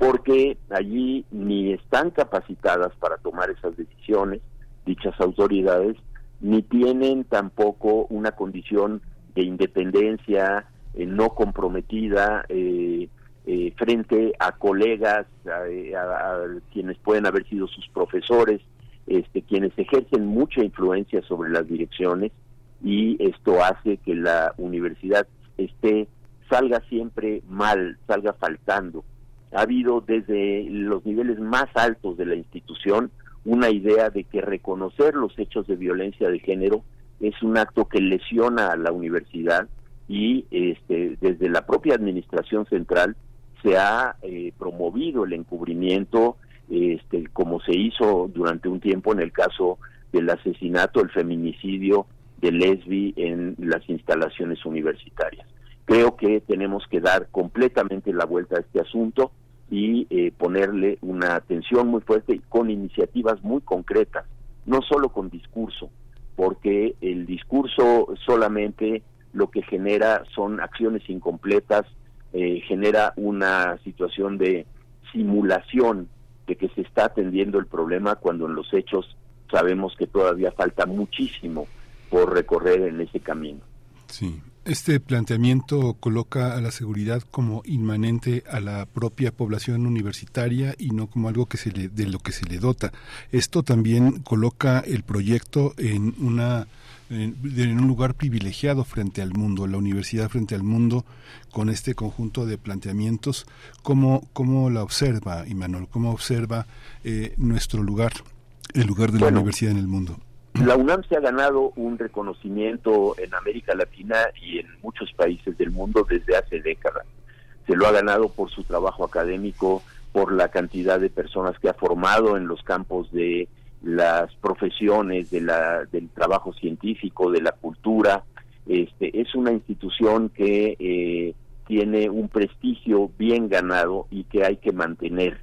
Speaker 11: porque allí ni están capacitadas para tomar esas decisiones, dichas autoridades, ni tienen tampoco una condición de independencia eh, no comprometida eh, eh, frente a colegas, a, quienes pueden haber sido sus profesores, este, quienes ejercen mucha influencia sobre las direcciones y esto hace que la universidad esté salga siempre mal, salga faltando. Ha habido desde los niveles más altos de la institución una idea de que reconocer los hechos de violencia de género es un acto que lesiona a la universidad y este, desde la propia administración central se ha eh, promovido el encubrimiento este, como se hizo durante un tiempo en el caso del asesinato, el feminicidio de Lesbi en las instalaciones universitarias. Creo que tenemos que dar completamente la vuelta a este asunto y eh, ponerle una atención muy fuerte con iniciativas muy concretas, no solo con discurso, porque el discurso solamente lo que genera son acciones incompletas, eh, genera una situación de simulación de que se está atendiendo el problema cuando en los hechos sabemos que todavía falta muchísimo por recorrer en ese camino.
Speaker 2: Sí, este planteamiento coloca a la seguridad como inmanente a la propia población universitaria y no como algo que se le, de lo que se le dota. Esto también coloca el proyecto en una en, un lugar privilegiado frente al mundo, la universidad frente al mundo, con este conjunto de planteamientos, ¿cómo, cómo la observa, Imanol? ¿Cómo observa eh, nuestro lugar, el lugar de la universidad en el mundo?
Speaker 11: La UNAM se ha ganado un reconocimiento en América Latina y en muchos países del mundo desde hace décadas. Se lo ha ganado por su trabajo académico, por la cantidad de personas que ha formado en los campos de las profesiones de la, del trabajo científico, de la cultura. Este, es una institución que eh, tiene un prestigio bien ganado y que hay que mantener.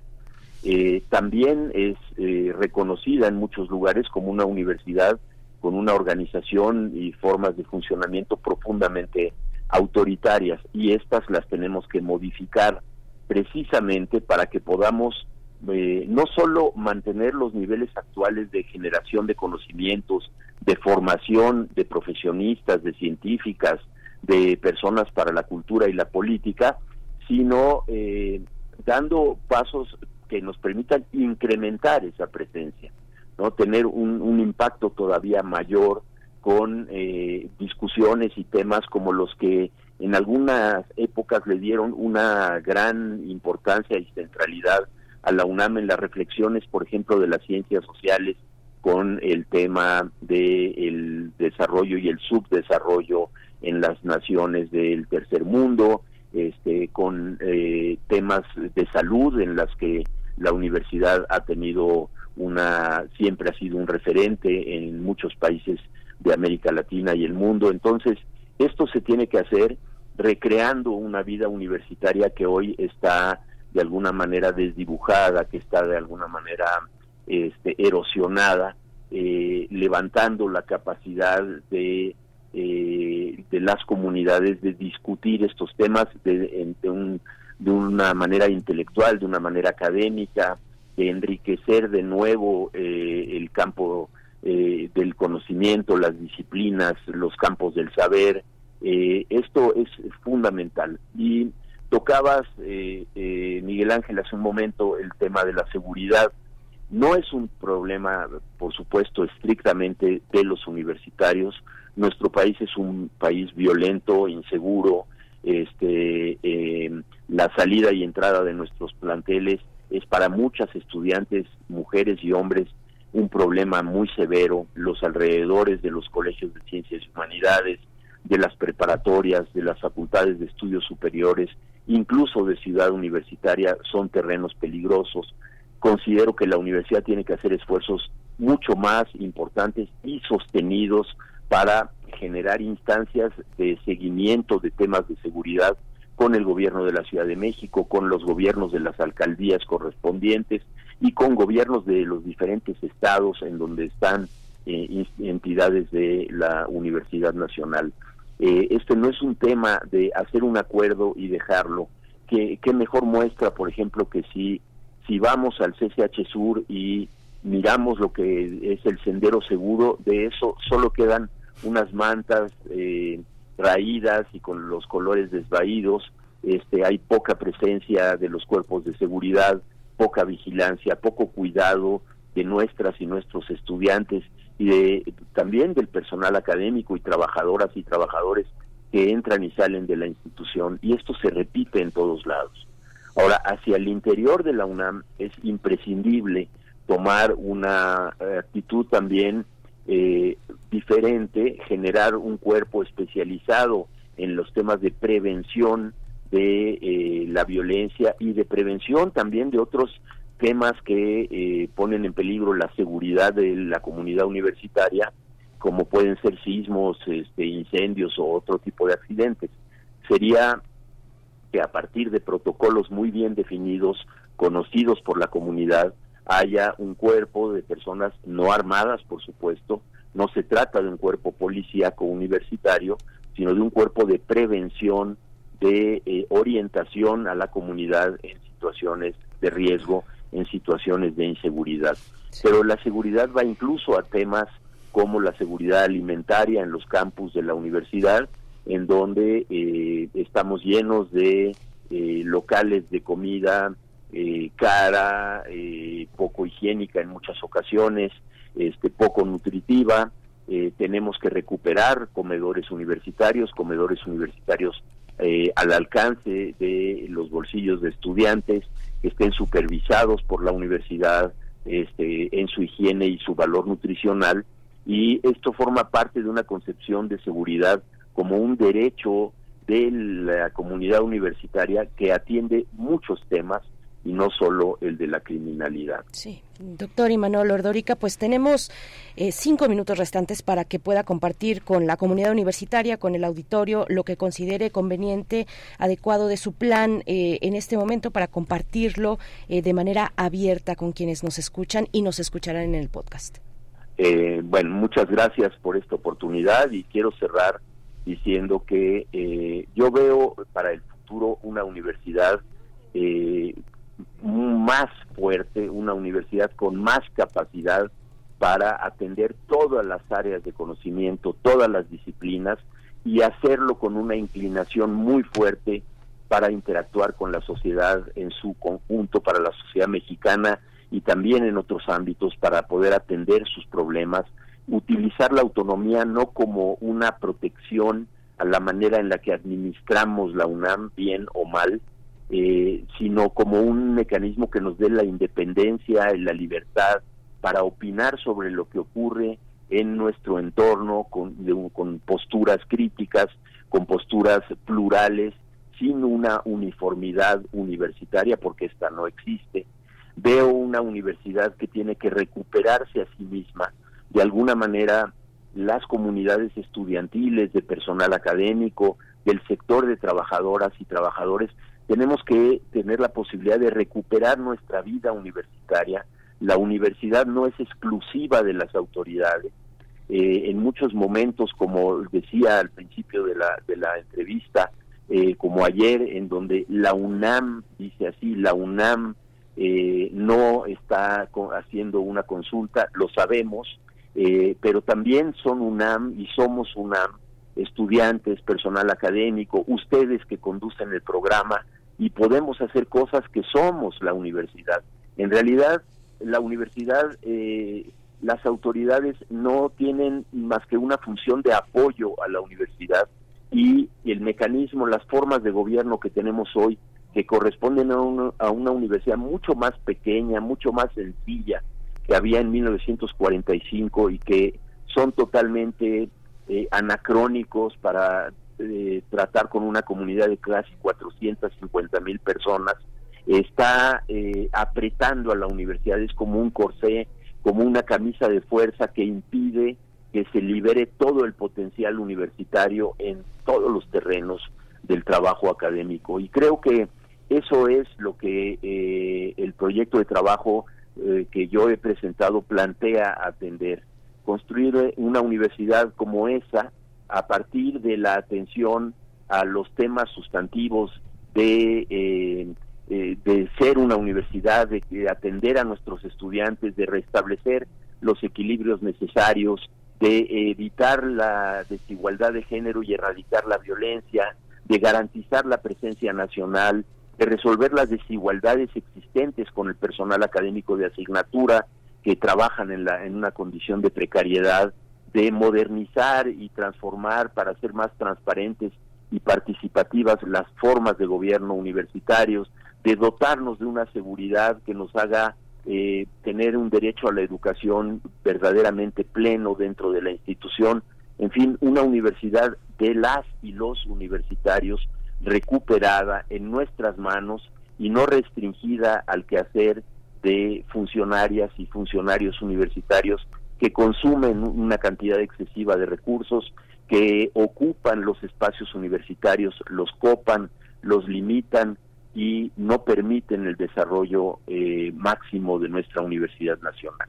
Speaker 11: Eh, también es eh, reconocida en muchos lugares como una universidad con una organización y formas de funcionamiento profundamente autoritarias y estas las tenemos que modificar precisamente para que podamos eh, no solo mantener los niveles actuales de generación de conocimientos, de formación de profesionistas, de científicas, de personas para la cultura y la política, sino eh, dando pasos que nos permitan incrementar esa presencia, no tener un, impacto todavía mayor con eh, discusiones y temas como los que en algunas épocas le dieron una gran importancia y centralidad a la UNAM en las reflexiones, por ejemplo, de las ciencias sociales con el tema del desarrollo y el subdesarrollo en las naciones del tercer mundo, este, con eh, temas de salud en las que la universidad ha tenido una siempre ha sido un referente en muchos países de América Latina y el mundo. Entonces, esto se tiene que hacer recreando una vida universitaria que hoy está de alguna manera desdibujada, que está de alguna manera este, erosionada, eh, levantando la capacidad de, eh, de las comunidades de discutir estos temas de, un, de una manera intelectual, de una manera académica, de enriquecer de nuevo eh, el campo del conocimiento, las disciplinas, los campos del saber. esto es fundamental. Y tocabas, Miguel Ángel, hace un momento el tema de la seguridad no es un problema, por supuesto, estrictamente de los universitarios. Nuestro país es un país violento, inseguro. Este, eh, la salida y entrada de nuestros planteles es para muchas estudiantes, mujeres y hombres, un problema muy severo. Los alrededores de los colegios de ciencias y humanidades, de las preparatorias, de las facultades de estudios superiores, incluso de ciudad universitaria, son terrenos peligrosos considero que la universidad tiene que hacer esfuerzos mucho más importantes y sostenidos para generar instancias de seguimiento de temas de seguridad con el gobierno de la Ciudad de México, con los gobiernos de las alcaldías correspondientes y con gobiernos de los diferentes estados en donde están eh, entidades de la Universidad Nacional. Eh, este no es un tema de hacer un acuerdo y dejarlo. ¿Qué, qué mejor muestra, por ejemplo, que si si vamos al CCH Sur y miramos lo que es el sendero seguro, de eso solo quedan unas mantas eh, raídas y con los colores desvaídos, este, hay poca presencia de los cuerpos de seguridad, poca vigilancia, poco cuidado de nuestras y nuestros estudiantes y de, también del personal académico y trabajadoras y trabajadores que entran y salen de la institución y esto se repite en todos lados. Ahora, hacia el interior de la UNAM es imprescindible tomar una eh, actitud también eh, diferente, generar un cuerpo especializado en los temas de prevención de eh, la violencia y de prevención también de otros temas que ponen en peligro la seguridad de la comunidad universitaria, como pueden ser sismos, este, incendios o otro tipo de accidentes. Sería que a partir de protocolos muy bien definidos, conocidos por la comunidad, haya un cuerpo de personas no armadas, por supuesto, no se trata de un cuerpo policíaco universitario, sino de un cuerpo de prevención, de eh, orientación a la comunidad en situaciones de riesgo, en situaciones de inseguridad. Pero la seguridad va incluso a temas como la seguridad alimentaria en los campus de la universidad, en donde eh, estamos llenos de eh, locales de comida eh, cara, poco higiénica en muchas ocasiones, este, poco nutritiva. tenemos que recuperar comedores universitarios, comedores universitarios al alcance de los bolsillos de estudiantes, que estén supervisados por la universidad este, en su higiene y su valor nutricional. Y esto forma parte de una concepción de seguridad como un derecho de la comunidad universitaria que atiende muchos temas y no solo el de la criminalidad.
Speaker 1: Sí, doctor Imanol Ordorica, pues tenemos eh, cinco minutos restantes para que pueda compartir con la comunidad universitaria, con el auditorio, lo que considere conveniente, adecuado de su plan eh, en este momento para compartirlo eh, de manera abierta con quienes nos escuchan y nos escucharán en el podcast.
Speaker 11: bueno, muchas gracias por esta oportunidad y quiero cerrar diciendo que eh, yo veo para el futuro una universidad eh, más fuerte, una universidad con más capacidad para atender todas las áreas de conocimiento, todas las disciplinas y hacerlo con una inclinación muy fuerte para interactuar con la sociedad en su conjunto, para la sociedad mexicana y también en otros ámbitos para poder atender sus problemas utilizar la autonomía no como una protección a la manera en la que administramos la UNAM, bien o mal, eh, sino como un mecanismo que nos dé la independencia y la libertad para opinar sobre lo que ocurre en nuestro entorno con, con posturas críticas, con posturas plurales, sin una uniformidad universitaria, porque esta no existe. Veo una universidad que tiene que recuperarse a sí misma. De alguna manera, las comunidades estudiantiles, de personal académico, del sector de trabajadoras y trabajadores, tenemos que tener la posibilidad de recuperar nuestra vida universitaria. La universidad no es exclusiva de las autoridades. Eh, en muchos momentos, como decía al principio de la, de la entrevista, eh, como ayer, en donde la UNAM, dice así, la UNAM eh, no está haciendo una consulta, lo sabemos, pero también son UNAM y somos UNAM, estudiantes, personal académico, ustedes que conducen el programa, y podemos hacer cosas que somos la universidad. En realidad, la universidad, eh, las autoridades no tienen más que una función de apoyo a la universidad y el mecanismo, las formas de gobierno que tenemos hoy, que corresponden a una, a una universidad mucho más pequeña, mucho más sencilla que había en 1945 y que son totalmente eh, anacrónicos para eh, tratar con una comunidad de casi 450 mil personas, está eh, apretando a la universidad, es como un corsé, como una camisa de fuerza que impide que se libere todo el potencial universitario en todos los terrenos del trabajo académico. Y creo que eso es lo que eh, el proyecto de trabajo que yo he presentado plantea atender. Construir una universidad como esa, a partir de la atención a los temas sustantivos de, eh, eh, de ser una universidad, de, atender a nuestros estudiantes, de restablecer los equilibrios necesarios, de evitar la desigualdad de género y erradicar la violencia, de garantizar la presencia nacional, de resolver las desigualdades existentes con el personal académico de asignatura que trabajan en, la, en una condición de precariedad, de modernizar y transformar para ser más transparentes y participativas las formas de gobierno universitarios, de dotarnos de una seguridad que nos haga eh, tener un derecho a la educación verdaderamente pleno dentro de la institución, en fin, una universidad de las y los universitarios recuperada en nuestras manos y no restringida al quehacer de funcionarias y funcionarios universitarios que consumen una cantidad excesiva de recursos, que ocupan los espacios universitarios, los copan, los limitan y no permiten el desarrollo eh, máximo de nuestra Universidad Nacional.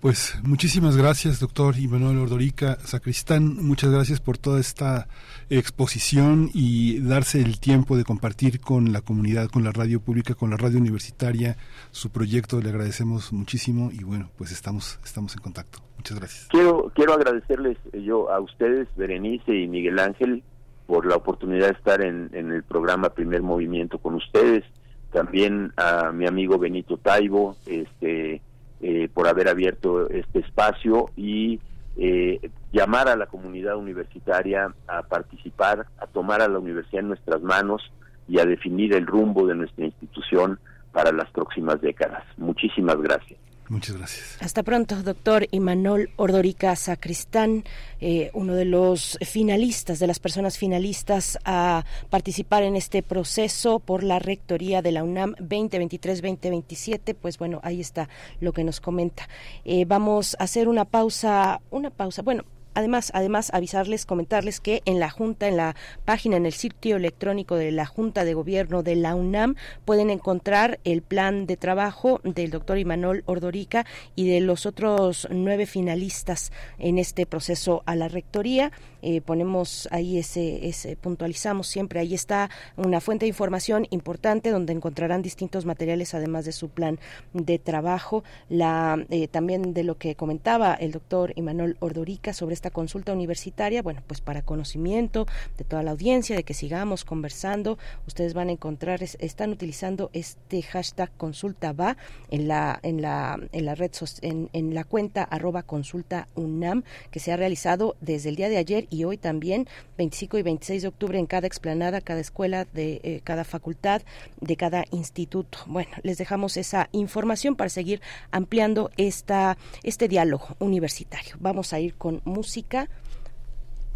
Speaker 2: Pues muchísimas gracias, doctor Imanuel Ordorica Sacristán. Muchas gracias por toda esta exposición y darse el tiempo de compartir con la comunidad, con la radio pública, con la radio universitaria, su proyecto. Le agradecemos muchísimo y bueno, pues estamos, estamos en contacto. Muchas gracias.
Speaker 11: Quiero, quiero agradecerles yo a ustedes, Berenice y Miguel Ángel, por la oportunidad de estar en, en el programa Primer Movimiento con ustedes. También a mi amigo Benito Taibo, este eh, por haber abierto este espacio y eh, llamar a la comunidad universitaria a participar, a tomar a la universidad en nuestras manos y a definir el rumbo de nuestra institución para las próximas décadas. Muchísimas gracias.
Speaker 2: Muchas gracias.
Speaker 1: Hasta pronto, doctor Imanol Ordorica Sacristán, eh, uno de los finalistas, de las personas finalistas a participar en este proceso por la rectoría de la UNAM 2023-2027. Pues bueno, ahí está lo que nos comenta. Eh, vamos a hacer una pausa, una pausa. Bueno, Además, además avisarles, comentarles que en la Junta, en la página, en el sitio electrónico de la Junta de Gobierno de la UNAM, pueden encontrar el plan de trabajo del doctor Imanol Ordorica y de los otros nueve finalistas en este proceso a la rectoría. Eh, ponemos ahí ese, ese, puntualizamos siempre, ahí está una fuente de información importante donde encontrarán distintos materiales además de su plan de trabajo, la, eh, también de lo que comentaba el doctor Imanol Ordorica sobre esta consulta universitaria, bueno, pues para conocimiento de toda la audiencia, de que sigamos conversando, ustedes van a encontrar, están utilizando este hashtag consulta va en la, en la, en la red, en, en la cuenta arroba consulta UNAM, que se ha realizado desde el día de ayer y hoy también, 25 y 26 de octubre, en cada explanada, cada escuela, de eh, cada facultad, de cada instituto. Bueno, les dejamos esa información para seguir ampliando esta, este diálogo universitario. Vamos a ir con música.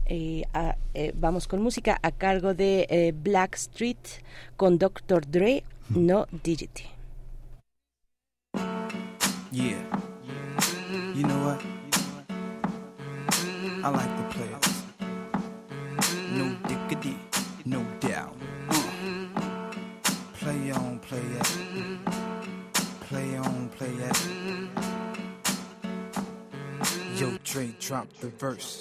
Speaker 1: Eh, eh, vamos con música a cargo de Black Street con Dr. Dre, No Digity.
Speaker 12: Yeah. You know what? I like the players. No diggity, no doubt. Play on, play it. Play on, play it. Yo, Dre, drop the verse.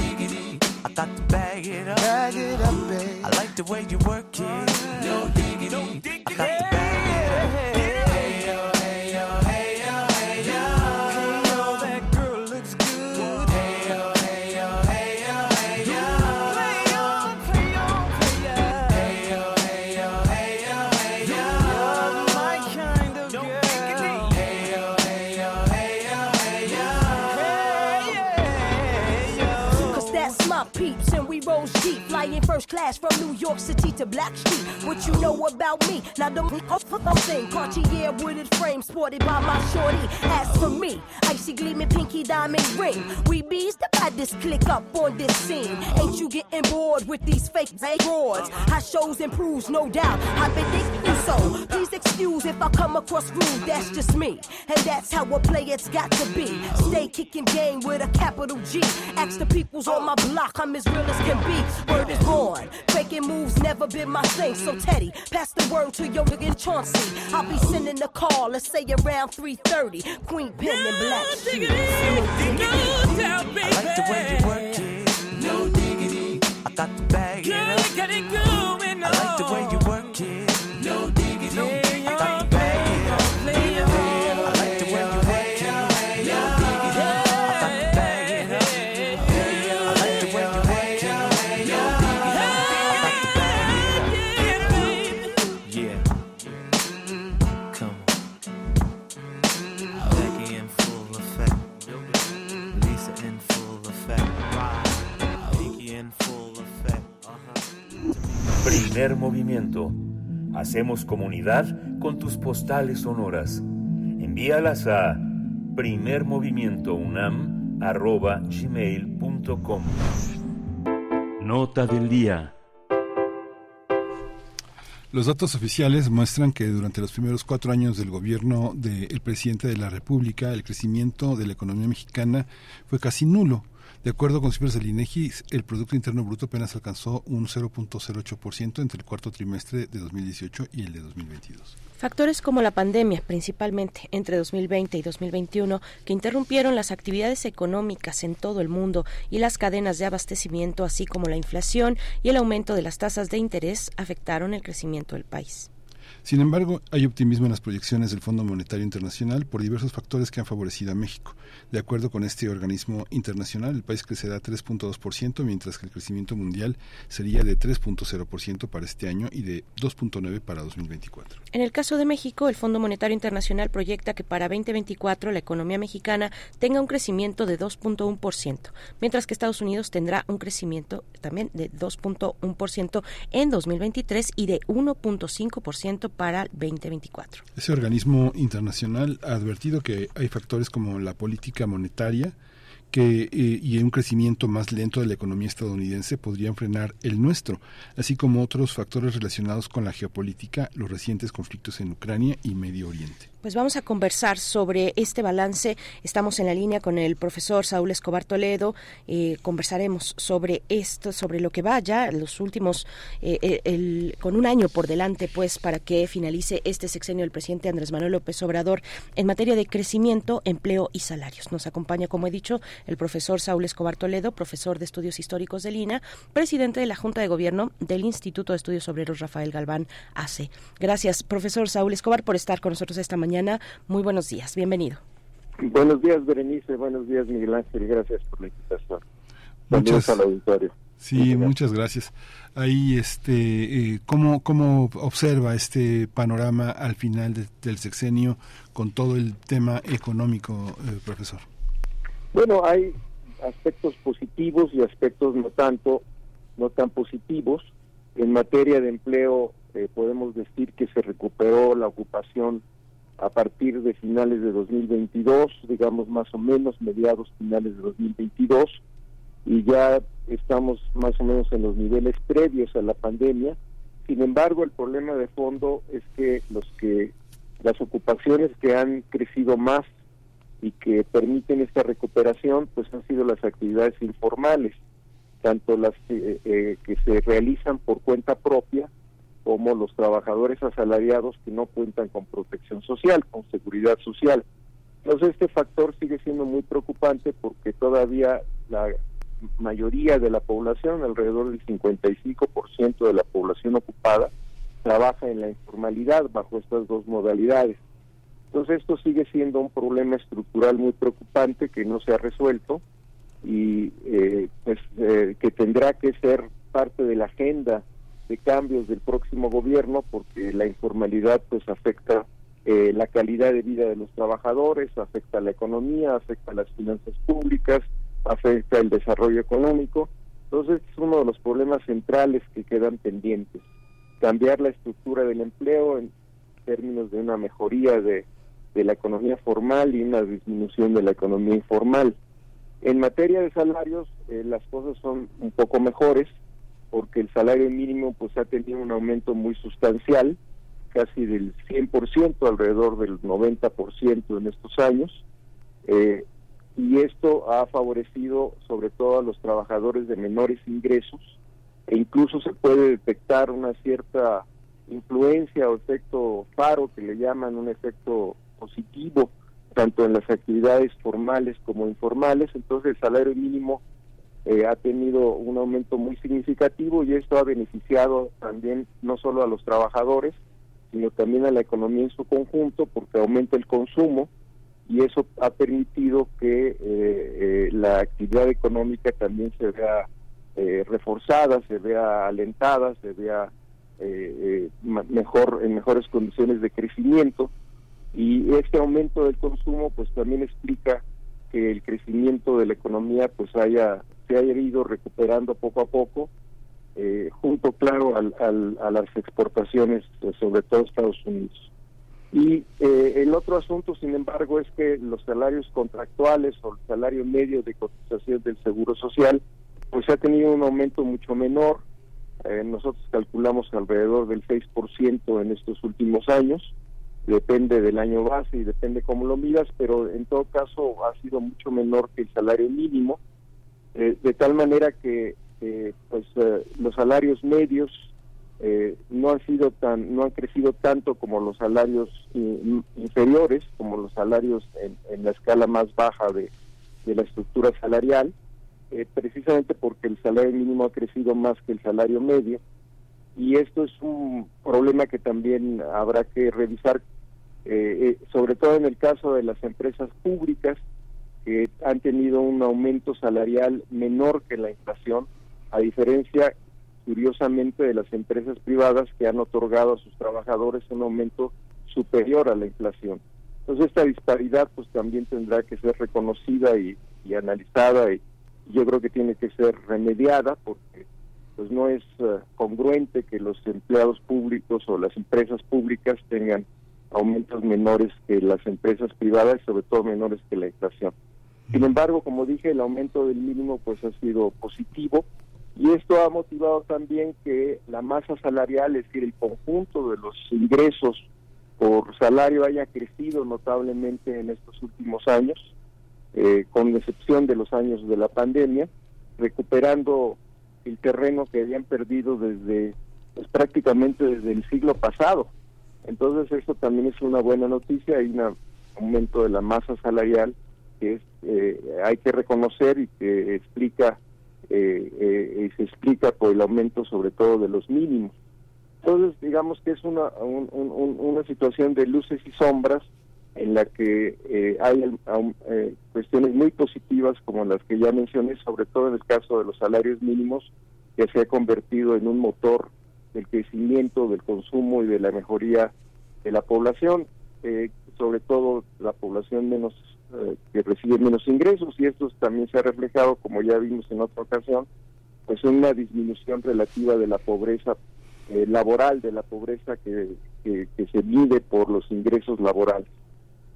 Speaker 13: I got to bag it up.
Speaker 12: Bag it up, babe.
Speaker 13: I like the way you work it. No diggity. I got to bag
Speaker 14: class from New York City to Black Street. What you know about me? Now the oh, oh, thing, Cartier wooded frame sported by my shorty. As for me, icy gleaming pinky diamond ring. We bees the baddest click up on this scene. Ain't you getting bored with these fake broads? How shows improves, no doubt. I predict you so. Please excuse if I come across rude. That's just me, and that's how a it's got to be. Stay kicking game with a capital G. Ask the peoples on my block, I'm as real as can be. Word is born. Faking moves never been my thing. So Teddy, pass the word to your nigga Chauncey. I'll be sending a call, let's say around 3:30. Queen Pen and Black Sheep.
Speaker 13: I like the way you work it. No diggity. I got to bag it up. I like
Speaker 3: Primer movimiento. Hacemos comunidad con tus postales sonoras. Envíalas a primermovimientounam.gmail.com Nota del día.
Speaker 2: Los datos oficiales muestran que durante los primeros cuatro años del gobierno del presidente de la República, el crecimiento de la economía mexicana fue casi nulo. De acuerdo con cifras del INEGI, el Producto Interno Bruto apenas alcanzó un 0.08% entre el cuarto trimestre de 2018 y el de 2022.
Speaker 1: Factores como la pandemia, principalmente entre 2020 y 2021, que interrumpieron las actividades económicas en todo el mundo y las cadenas de abastecimiento, así como la inflación y el aumento de las tasas de interés, afectaron el crecimiento del país.
Speaker 2: Sin embargo, hay optimismo en las proyecciones del Fondo Monetario Internacional por diversos factores que han favorecido a México. De acuerdo con este organismo internacional, el país crecerá 3.2%, mientras que el crecimiento mundial sería de 3.0% para este año y de 2.9% para 2024.
Speaker 1: En el caso de México, el Fondo Monetario Internacional proyecta que para 2024 la economía mexicana tenga un crecimiento de 2.1%, mientras que Estados Unidos tendrá un crecimiento también de 2.1% en 2023 y de 1.5% para el 2024.
Speaker 2: Ese organismo internacional ha advertido que hay factores como la política monetaria, que eh, y un crecimiento más lento de la economía estadounidense podrían frenar el nuestro, así como otros factores relacionados con la geopolítica, los recientes conflictos en Ucrania y Medio Oriente.
Speaker 1: Pues vamos a conversar sobre este balance. Estamos en la línea con el profesor Saúl Escobar Toledo. Eh, conversaremos sobre esto, sobre lo que vaya, los últimos, eh, eh, el, con un año por delante, pues, para que finalice este sexenio del presidente Andrés Manuel López Obrador en materia de crecimiento, empleo y salarios. Nos acompaña, como he dicho, el profesor Saúl Escobar Toledo, profesor de Estudios Históricos de Lina, presidente de la Junta de Gobierno del Instituto de Estudios Obreros Rafael Galván AC. Gracias, profesor Saúl Escobar, por estar con nosotros esta mañana muy buenos días, bienvenido.
Speaker 15: Buenos días, Berenice. Buenos días, Miguel Ángel. Gracias por la invitación. Muchas, al auditorio.
Speaker 2: Sí, muchas gracias. Ahí, este, eh, ¿cómo, ¿cómo observa este panorama al final del sexenio con todo el tema económico, eh, profesor?
Speaker 15: Bueno, hay aspectos positivos y aspectos no tanto, no tan positivos. En materia de empleo, eh, podemos decir que se recuperó la ocupación a partir de finales de 2022, digamos más o menos mediados finales de 2022, y ya estamos más o menos en los niveles previos a la pandemia. Sin embargo, el problema de fondo es que los que las ocupaciones que han crecido más y que permiten esta recuperación, pues han sido las actividades informales, tanto las eh, eh, que se realizan por cuenta propia como los trabajadores asalariados que no cuentan con protección social, con seguridad social. Entonces este factor sigue siendo muy preocupante porque todavía la mayoría de la población, alrededor del 55% de la población ocupada, trabaja en la informalidad bajo estas dos modalidades. Entonces esto sigue siendo un problema estructural muy preocupante que no se ha resuelto y eh, pues, eh, que tendrá que ser parte de la agenda de cambios del próximo gobierno porque la informalidad pues afecta eh, la calidad de vida de los trabajadores, afecta la economía, afecta las finanzas públicas, afecta el desarrollo económico. Entonces es uno de los problemas centrales que quedan pendientes. Cambiar la estructura del empleo en términos de una mejoría de, de la economía formal y una disminución de la economía informal. En materia de salarios, eh, las cosas son un poco mejores porque el salario mínimo pues ha tenido un aumento muy sustancial, casi del 100%, alrededor del 90% en estos años, eh, y esto ha favorecido sobre todo a los trabajadores de menores ingresos, e incluso se puede detectar una cierta influencia o efecto faro que le llaman un efecto positivo tanto en las actividades formales como informales, entonces el salario mínimo eh, ha tenido un aumento muy significativo y esto ha beneficiado también no solo a los trabajadores, sino también a la economía en su conjunto porque aumenta el consumo y eso ha permitido que eh, eh, la actividad económica también se vea reforzada, se vea alentada, se vea mejor en mejores condiciones de crecimiento. Y este aumento del consumo pues también explica que el crecimiento de la economía pues haya se haya ido recuperando poco a poco, eh, junto, claro, al, a las exportaciones, pues, sobre todo Estados Unidos. Y eh, el otro asunto, sin embargo, es que los salarios contractuales o el salario medio de cotización del Seguro Social, pues ha tenido un aumento mucho menor. Eh, nosotros calculamos alrededor del 6% en estos últimos años. Depende del año base y depende cómo lo miras, pero en todo caso ha sido mucho menor que el salario mínimo de tal manera que eh, pues eh, los salarios medios eh, no han sido tan no han crecido tanto como los salarios in- inferiores como los salarios en, en la escala más baja de, de la estructura salarial eh, precisamente porque el salario mínimo ha crecido más que el salario medio y esto es un problema que también habrá que revisar eh, eh, sobre todo en el caso de las empresas públicas que han tenido un aumento salarial menor que la inflación, a diferencia, curiosamente, de las empresas privadas que han otorgado a sus trabajadores un aumento superior a la inflación. Entonces, esta disparidad pues también tendrá que ser reconocida y, y analizada y yo creo que tiene que ser remediada porque pues no es eh, congruente que los empleados públicos o las empresas públicas tengan aumentos menores que las empresas privadas sobre todo menores que la inflación. Sin embargo, como dije, el aumento del mínimo pues ha sido positivo y esto ha motivado también que la masa salarial, es decir, el conjunto de los ingresos por salario haya crecido notablemente en estos últimos años, eh, con excepción de los años de la pandemia, recuperando el terreno que habían perdido desde pues, prácticamente desde el siglo pasado. Entonces esto también es una buena noticia, hay un aumento de la masa salarial que es, eh, hay que reconocer y que explica eh, eh, y se explica por el aumento sobre todo de los mínimos. Entonces digamos que es una, un- un- un- una situación de luces y sombras en la que eh, hay aum- eh, cuestiones muy positivas como las que ya mencioné, sobre todo en el caso de los salarios mínimos, que se ha convertido en un motor del crecimiento, del consumo y de la mejoría de la población, eh, sobre todo la población menos eh, que recibe menos ingresos y esto también se ha reflejado, como ya vimos en otra ocasión, pues en una disminución relativa de la pobreza eh, laboral, de la pobreza que, que, que se mide por los ingresos laborales.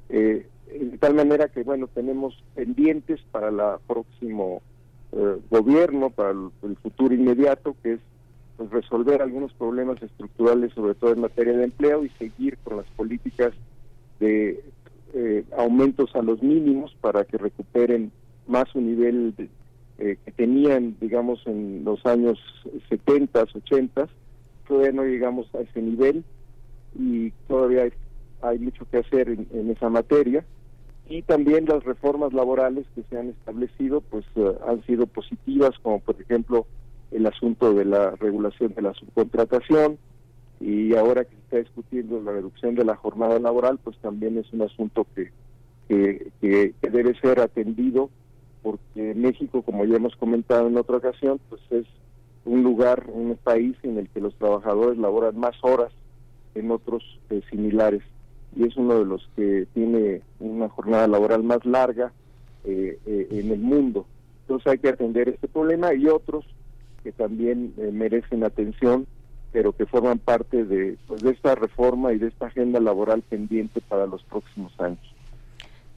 Speaker 15: Eh, de tal manera que, bueno, tenemos pendientes para el próximo eh, gobierno, para el, futuro inmediato, que es pues, resolver algunos problemas estructurales, sobre todo en materia de empleo, y seguir con las políticas de eh, aumentos a los mínimos para que recuperen más un nivel eh, que tenían, digamos, en los años 70, 80. Todavía no llegamos a ese nivel y todavía hay, mucho que hacer en, en esa materia. Y también las reformas laborales que se han establecido, pues eh, han sido positivas, como por ejemplo el asunto de la regulación de la subcontratación, y ahora que se está discutiendo la reducción de la jornada laboral, pues también es un asunto que, que, que- que debe ser atendido, porque México, como ya hemos comentado en otra ocasión, pues es un lugar, un país en el que los trabajadores laboran más horas en otros eh, similares, y es uno de los que tiene una jornada laboral más larga eh, eh, en el mundo. Entonces hay que atender este problema y otros que también eh, merecen atención, pero que forman parte de, pues, de esta reforma y de esta agenda laboral pendiente para los próximos años.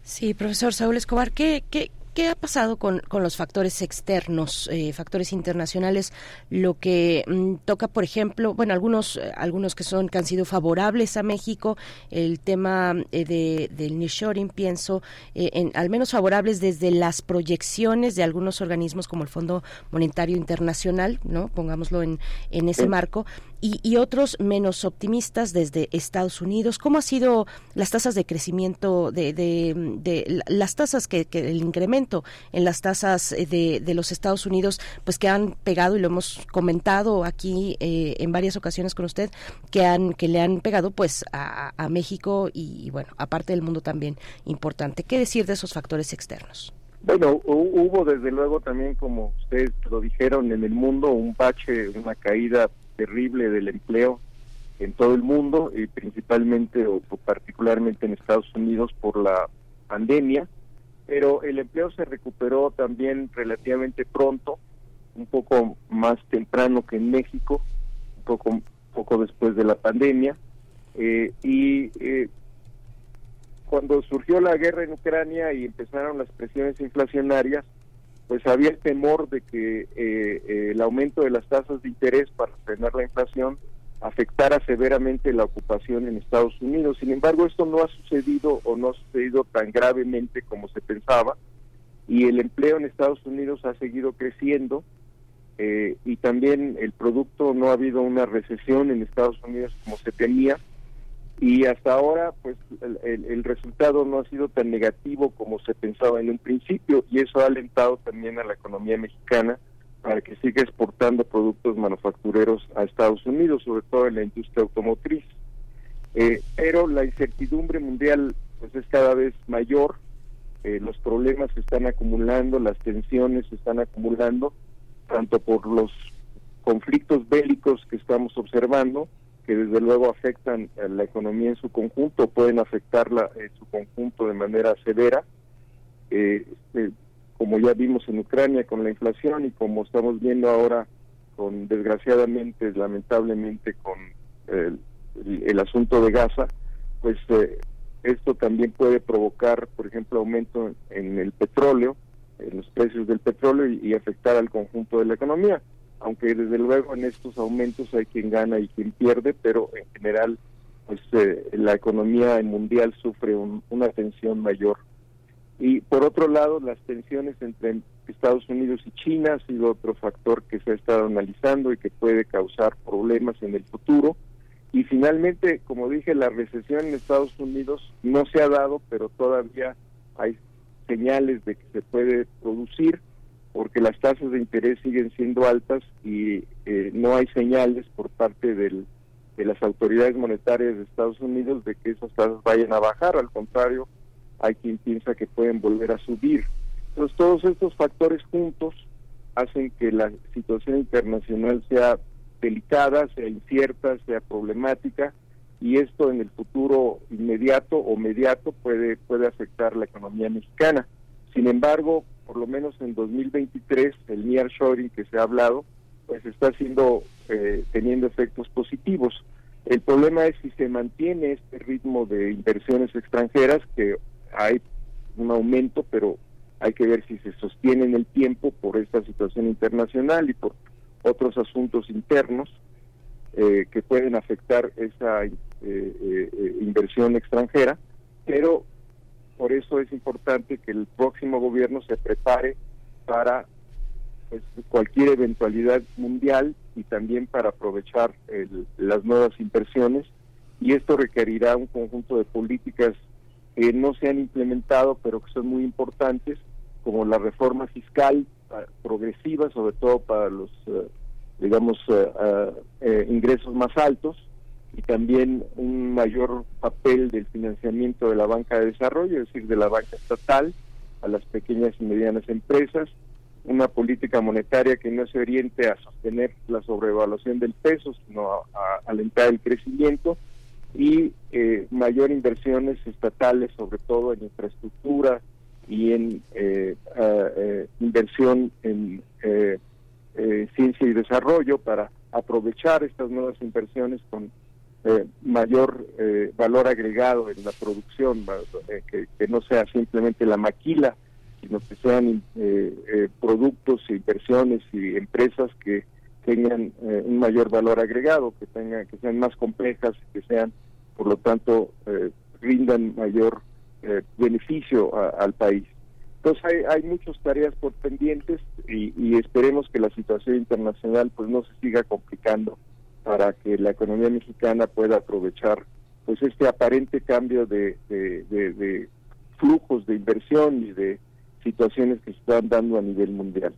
Speaker 1: Sí, profesor Saúl Escobar, ¿qué, qué, qué ha pasado con, con los factores externos, eh, factores internacionales? Lo que mm, toca, por ejemplo, bueno, algunos, eh, algunos que son que han sido favorables a México, el tema eh, de, del nearshoring, pienso, eh, en, al menos favorables desde las proyecciones de algunos organismos como el Fondo Monetario Internacional, no, pongámoslo en, en ese marco, y, y otros menos optimistas desde Estados Unidos. ¿Cómo ha sido las tasas de crecimiento de, de, de la- las tasas que, que el incremento en las tasas eh, de, de los Estados Unidos, pues que han pegado y lo hemos comentado aquí eh, en varias ocasiones con usted, que han que le han pegado pues a, México y, y, bueno aparte del mundo también importante. ¿Qué decir de esos factores externos?
Speaker 15: Bueno, hu- hubo desde luego también, como ustedes lo dijeron, en el mundo un bache, una caída terrible del empleo en todo el mundo y principalmente o particularmente en Estados Unidos por la pandemia, pero el empleo se recuperó también relativamente pronto, un poco más temprano que en México, un poco, poco después de la pandemia, eh, y eh, cuando surgió la guerra en Ucrania y empezaron las presiones inflacionarias, pues había el temor de que eh, eh, el aumento de las tasas de interés para frenar la inflación afectara severamente la ocupación en Estados Unidos. Sin embargo, esto no ha sucedido o no ha sucedido tan gravemente como se pensaba. y el empleo en Estados Unidos ha seguido creciendo eh, y también el producto no ha habido una recesión en Estados Unidos como se temía y hasta ahora pues el, resultado no ha sido tan negativo como se pensaba en un principio y eso ha alentado también a la economía mexicana para que siga exportando productos manufactureros a Estados Unidos, sobre todo en la industria automotriz. Eh, pero la incertidumbre mundial pues es cada vez mayor, eh, los problemas se están acumulando, las tensiones se están acumulando, tanto por los conflictos bélicos que estamos observando, que desde luego afectan a la economía en su conjunto, pueden afectarla en su conjunto de manera severa, eh, este, como ya vimos en Ucrania con la inflación y como estamos viendo ahora con desgraciadamente, lamentablemente con el, asunto de Gaza, pues eh, esto también puede provocar, por ejemplo, aumento en el petróleo, en los precios del petróleo y, afectar al conjunto de la economía. Aunque desde luego en estos aumentos hay quien gana y quien pierde, pero en general pues eh, la economía mundial sufre una tensión mayor y por otro lado, las tensiones entre Estados Unidos y China ha sido otro factor que se ha estado analizando y que puede causar problemas en el futuro. Y finalmente, como dije, la recesión en Estados Unidos no se ha dado, pero todavía hay señales de que se puede producir porque las tasas de interés siguen siendo altas y eh, no hay señales por parte del, de las autoridades monetarias de Estados Unidos de que esas tasas vayan a bajar. Al contrario, hay quien piensa que pueden volver a subir. Entonces todos estos factores juntos hacen que la situación internacional sea delicada, sea incierta, sea problemática y esto en el futuro inmediato o mediato puede puede afectar la economía mexicana. Sin embargo, por lo menos en 2023 el nearshoring que se ha hablado pues está siendo eh, teniendo efectos positivos. El problema es si se mantiene este ritmo de inversiones extranjeras que hay un aumento, pero hay que ver si se sostiene en el tiempo por esta situación internacional y por otros asuntos internos eh, que pueden afectar esa eh, eh, inversión extranjera, pero por eso es importante que el próximo gobierno se prepare para pues, cualquier eventualidad mundial y también para aprovechar las nuevas inversiones. Y esto requerirá un conjunto de políticas que no se han implementado, pero que son muy importantes, como la reforma fiscal ah, progresiva, sobre todo para los, eh, digamos, eh, ah, eh, ingresos más altos, y también un mayor papel del financiamiento de la banca de desarrollo, es decir, de la banca estatal a las pequeñas y medianas empresas, una política monetaria que no se oriente a sostener la sobrevaluación del peso, sino a alentar el crecimiento, y eh, mayor inversiones estatales, sobre todo en infraestructura y en eh, eh, inversión en ciencia y desarrollo para aprovechar estas nuevas inversiones con mayor valor agregado en la producción, que, que, no sea simplemente la maquila, sino que sean productos, e inversiones y empresas que tengan un mayor valor agregado, que tengan que sean más complejas, que sean por lo tanto eh, rindan mayor eh, beneficio al país. Entonces hay, hay muchas tareas por pendientes y, esperemos que la situación internacional pues no se siga complicando para que la economía mexicana pueda aprovechar pues este aparente cambio de, de flujos de inversión y de situaciones que se están dando a nivel mundial.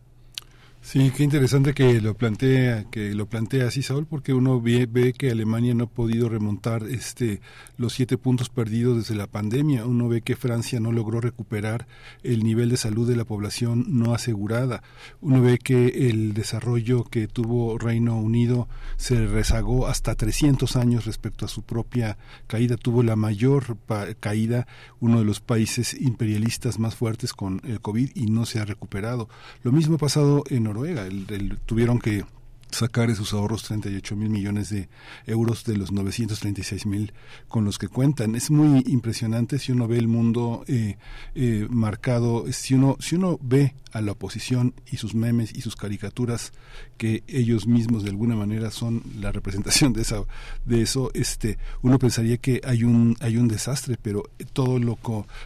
Speaker 2: Sí, qué interesante que lo plantea, que lo plantea así, Saúl, porque uno ve, ve, que Alemania no ha podido remontar este los siete puntos perdidos desde la pandemia. Uno ve que Francia no logró recuperar el nivel de salud de la población no asegurada. Uno ve que el desarrollo que tuvo Reino Unido se rezagó hasta 300 años respecto a su propia caída. Tuvo la mayor caída, uno de los países imperialistas más fuertes con el COVID y no se ha recuperado. Lo mismo ha pasado en Noruega. El, tuvieron que sacar de sus ahorros 38 mil millones de euros de los 936 mil con los que cuentan. Es muy impresionante si uno ve el mundo eh, eh, marcado, si uno, si uno ve a la oposición y sus memes y sus caricaturas que ellos mismos de alguna manera son la representación de esa de eso este uno pensaría que hay un hay un desastre pero todo lo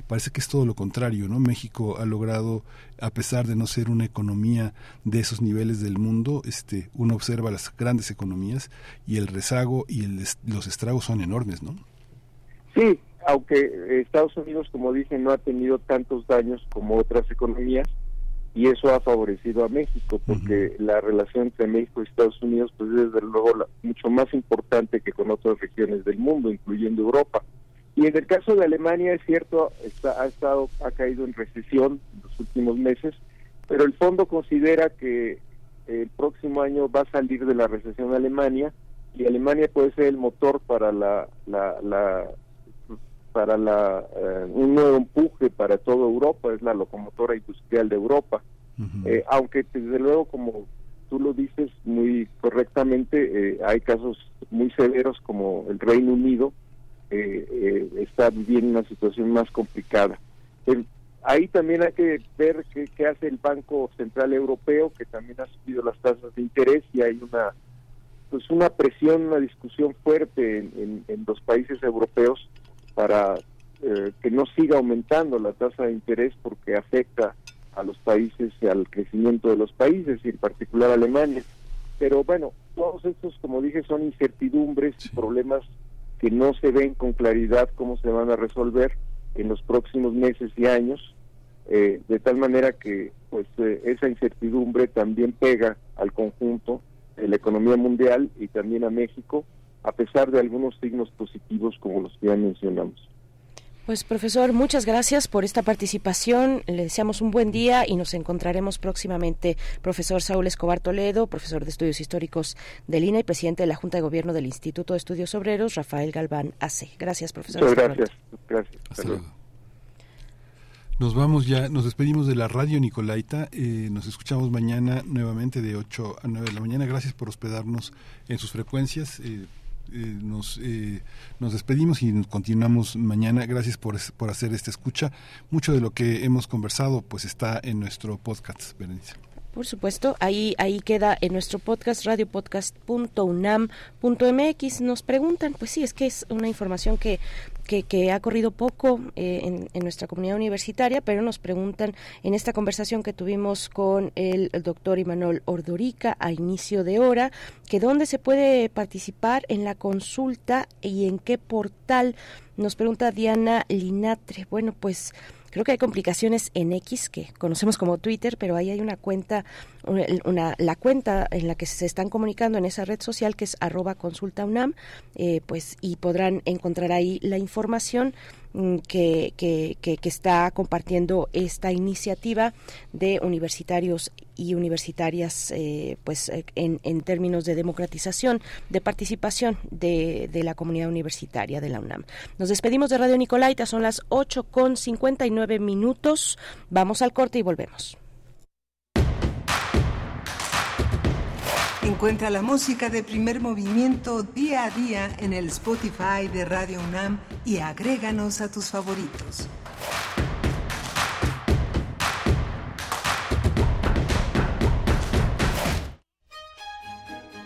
Speaker 2: parece que es todo lo contrario no México ha logrado a pesar de no ser una economía de esos niveles del mundo, este, uno observa las grandes economías y el rezago y el, los estragos son enormes, ¿no?
Speaker 15: Sí, aunque Estados Unidos, como dije, no ha tenido tantos daños como otras economías y eso ha favorecido a México porque la relación entre México y Estados Unidos pues es desde luego mucho más importante que con otras regiones del mundo, incluyendo Europa. Y en el caso de Alemania es cierto, está, ha estado ha caído en recesión en los últimos meses, pero el fondo considera que el próximo año va a salir de la recesión Alemania y Alemania puede ser el motor para la, la, para la eh, un nuevo empuje para toda Europa, es la locomotora industrial de Europa. Eh, aunque desde luego como tú lo dices muy correctamente, eh, hay casos muy severos como el Reino Unido, está viviendo una situación más complicada. ahí también hay que ver qué, hace el Banco Central Europeo, que también ha subido las tasas de interés y hay una pues una presión, una discusión fuerte en, los países europeos para eh, que no siga aumentando la tasa de interés porque afecta a los países y al crecimiento de los países y en particular a Alemania. Pero bueno, todos estos, como dije, son incertidumbres, problemas que no se ven con claridad cómo se van a resolver en los próximos meses y años, eh, de tal manera que pues eh, esa incertidumbre también pega al conjunto de la economía mundial y también a México, a pesar de algunos signos positivos como los que ya mencionamos.
Speaker 1: Pues profesor, muchas gracias por esta participación. Le deseamos un buen día y nos encontraremos próximamente. Profesor Saúl Escobar Toledo, profesor de Estudios Históricos del INA y presidente de la Junta de Gobierno del Instituto de Estudios Obreros, Rafael Galván AC. Gracias, profesor.
Speaker 15: Muchas gracias. Gracias.
Speaker 2: Nos vamos ya, nos despedimos de la radio Nicolaita. Eh, nos escuchamos mañana nuevamente de 8 a 9 de la mañana. Gracias por hospedarnos en sus frecuencias. Eh, eh, nos, eh, nos despedimos y continuamos mañana. Gracias por, por hacer esta escucha. Mucho de lo que hemos conversado pues está en nuestro podcast, Berenice.
Speaker 1: Por supuesto, ahí ahí queda en nuestro podcast radiopodcast.unam.mx. Nos preguntan, pues sí, es que es una información que que, ha corrido poco eh, en, nuestra comunidad universitaria, pero nos preguntan en esta conversación que tuvimos con el, doctor Imanol Ordorica a inicio de hora, que dónde se puede participar en la consulta y en qué portal. Nos pregunta Diana Linatre. Bueno, pues Creo que hay complicaciones en X, que conocemos como Twitter, pero ahí hay una cuenta, una, la cuenta en la que se están comunicando en esa red social que es arroba consulta eh, pues y podrán encontrar ahí la información Mm, que, que, que, está compartiendo esta iniciativa de universitarios y universitarias eh, pues eh, en, en, términos de democratización de participación de, de, la comunidad universitaria de la UNAM. Nos despedimos de Radio Nicolaita, son las 8 con 59 minutos. Vamos al corte y volvemos.
Speaker 16: Encuentra la música de primer movimiento día a día en el Spotify de Radio UNAM y agréganos a tus favoritos.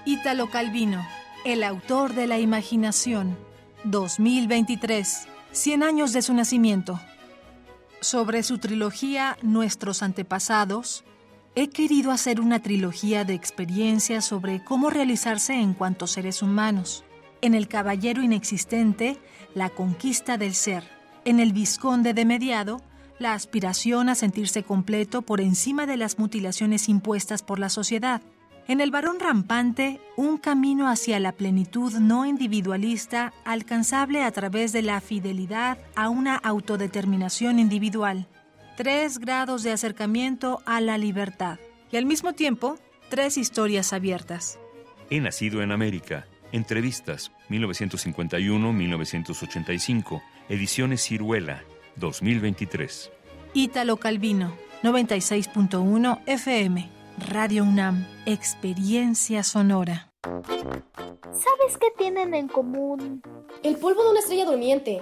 Speaker 9: Ítalo Calvino, el autor de la imaginación, 2023, 100 años de su nacimiento. Sobre su trilogía Nuestros antepasados, He querido hacer una trilogía de experiencias sobre cómo realizarse en cuanto seres humanos. En El Caballero Inexistente, la conquista del ser. En El Visconde de Mediado, la aspiración a sentirse completo por encima de las mutilaciones impuestas por la sociedad. En El Varón Rampante, un camino hacia la plenitud no individualista alcanzable a través de la fidelidad a una autodeterminación individual tres grados de acercamiento a la libertad y al mismo tiempo tres historias abiertas.
Speaker 3: He nacido en América. Entrevistas 1951-1985. Ediciones Ciruela 2023.
Speaker 9: Ítalo Calvino 96.1 FM. Radio UNAM. Experiencia sonora.
Speaker 17: ¿Sabes qué tienen en común?
Speaker 18: El polvo de una estrella durmiente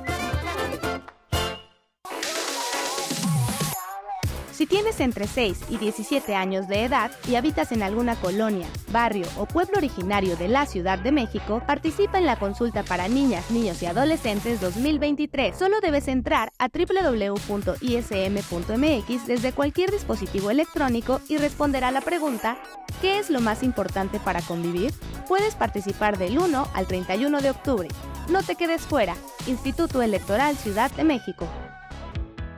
Speaker 19: Si tienes entre 6 y 17 años de edad y habitas en alguna colonia, barrio o pueblo originario de la Ciudad de México, participa en la consulta para niñas, niños y adolescentes 2023. Solo debes entrar a www.ism.mx desde cualquier dispositivo electrónico y responder a la pregunta ¿Qué es lo más importante para convivir? Puedes participar del 1 al 31 de octubre. No te quedes fuera. Instituto Electoral Ciudad de México.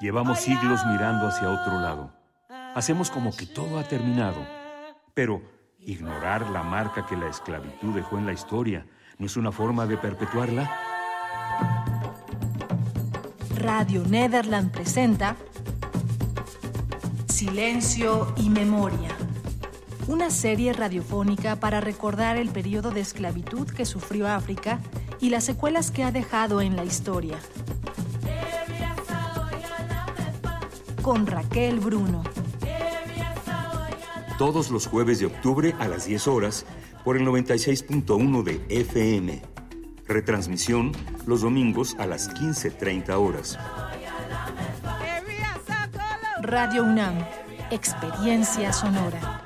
Speaker 3: Llevamos siglos mirando hacia otro lado. Hacemos como que todo ha terminado. Pero ignorar la marca que la esclavitud dejó en la historia no es una forma de perpetuarla.
Speaker 9: Radio Nederland presenta Silencio y Memoria. Una serie radiofónica para recordar el periodo de esclavitud que sufrió África y las secuelas que ha dejado en la historia. Con Raquel Bruno.
Speaker 3: Todos los jueves de octubre a las 10 horas por el 96.1 de FM. Retransmisión los domingos a las 15.30 horas.
Speaker 9: Radio UNAM. Experiencia sonora.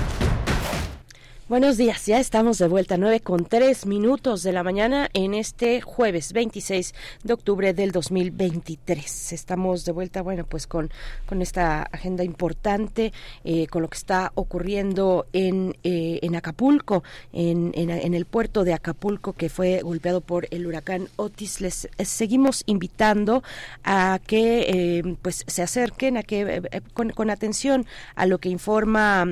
Speaker 1: Buenos días, ya estamos de vuelta, 9 con 3 minutos de la mañana en este jueves 26 de octubre del 2023. Estamos de vuelta, bueno, pues con, con esta agenda importante, eh, con lo que está ocurriendo en, eh, en Acapulco, en, en, el puerto de Acapulco que fue golpeado por el huracán Otis. Les eh, seguimos invitando a que eh, pues se acerquen, a que eh, con, con atención a lo que informa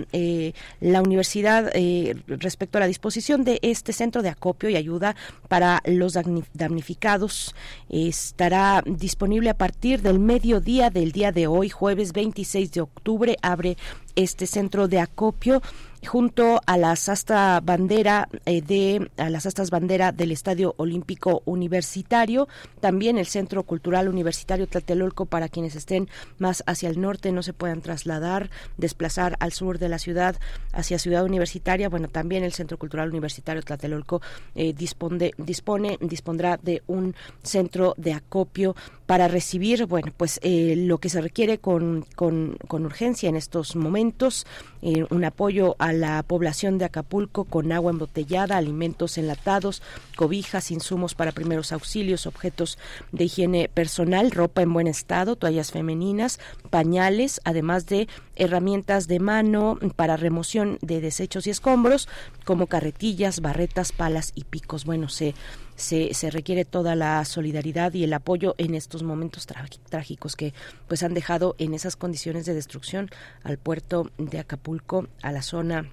Speaker 1: la universidad. Eh, respecto a la disposición de este centro de acopio y ayuda para los damni- damnificados. Estará disponible a partir del mediodía del día de hoy, jueves 26 de octubre. Abre este centro de acopio junto a las asta bandera eh, de a las astas bandera del Estadio Olímpico Universitario, también el Centro Cultural Universitario Tlatelolco para quienes estén más hacia el norte no se puedan trasladar, desplazar al sur de la ciudad hacia Ciudad Universitaria, bueno, también el Centro Cultural Universitario Tlatelolco eh, dispone dispone dispondrá de un centro de acopio para recibir, bueno, pues eh, lo que se requiere con, con, con urgencia en estos momentos, eh, un apoyo a la población de Acapulco con agua embotellada, alimentos enlatados, cobijas, insumos para primeros auxilios, objetos de higiene personal, ropa en buen estado, toallas femeninas, pañales, además de herramientas de mano para remoción de desechos y escombros, como carretillas, barretas, palas y picos. Bueno, se se, se requiere toda la solidaridad y el apoyo en estos momentos trágicos que pues han dejado en esas condiciones de destrucción al puerto de Acapulco, a la zona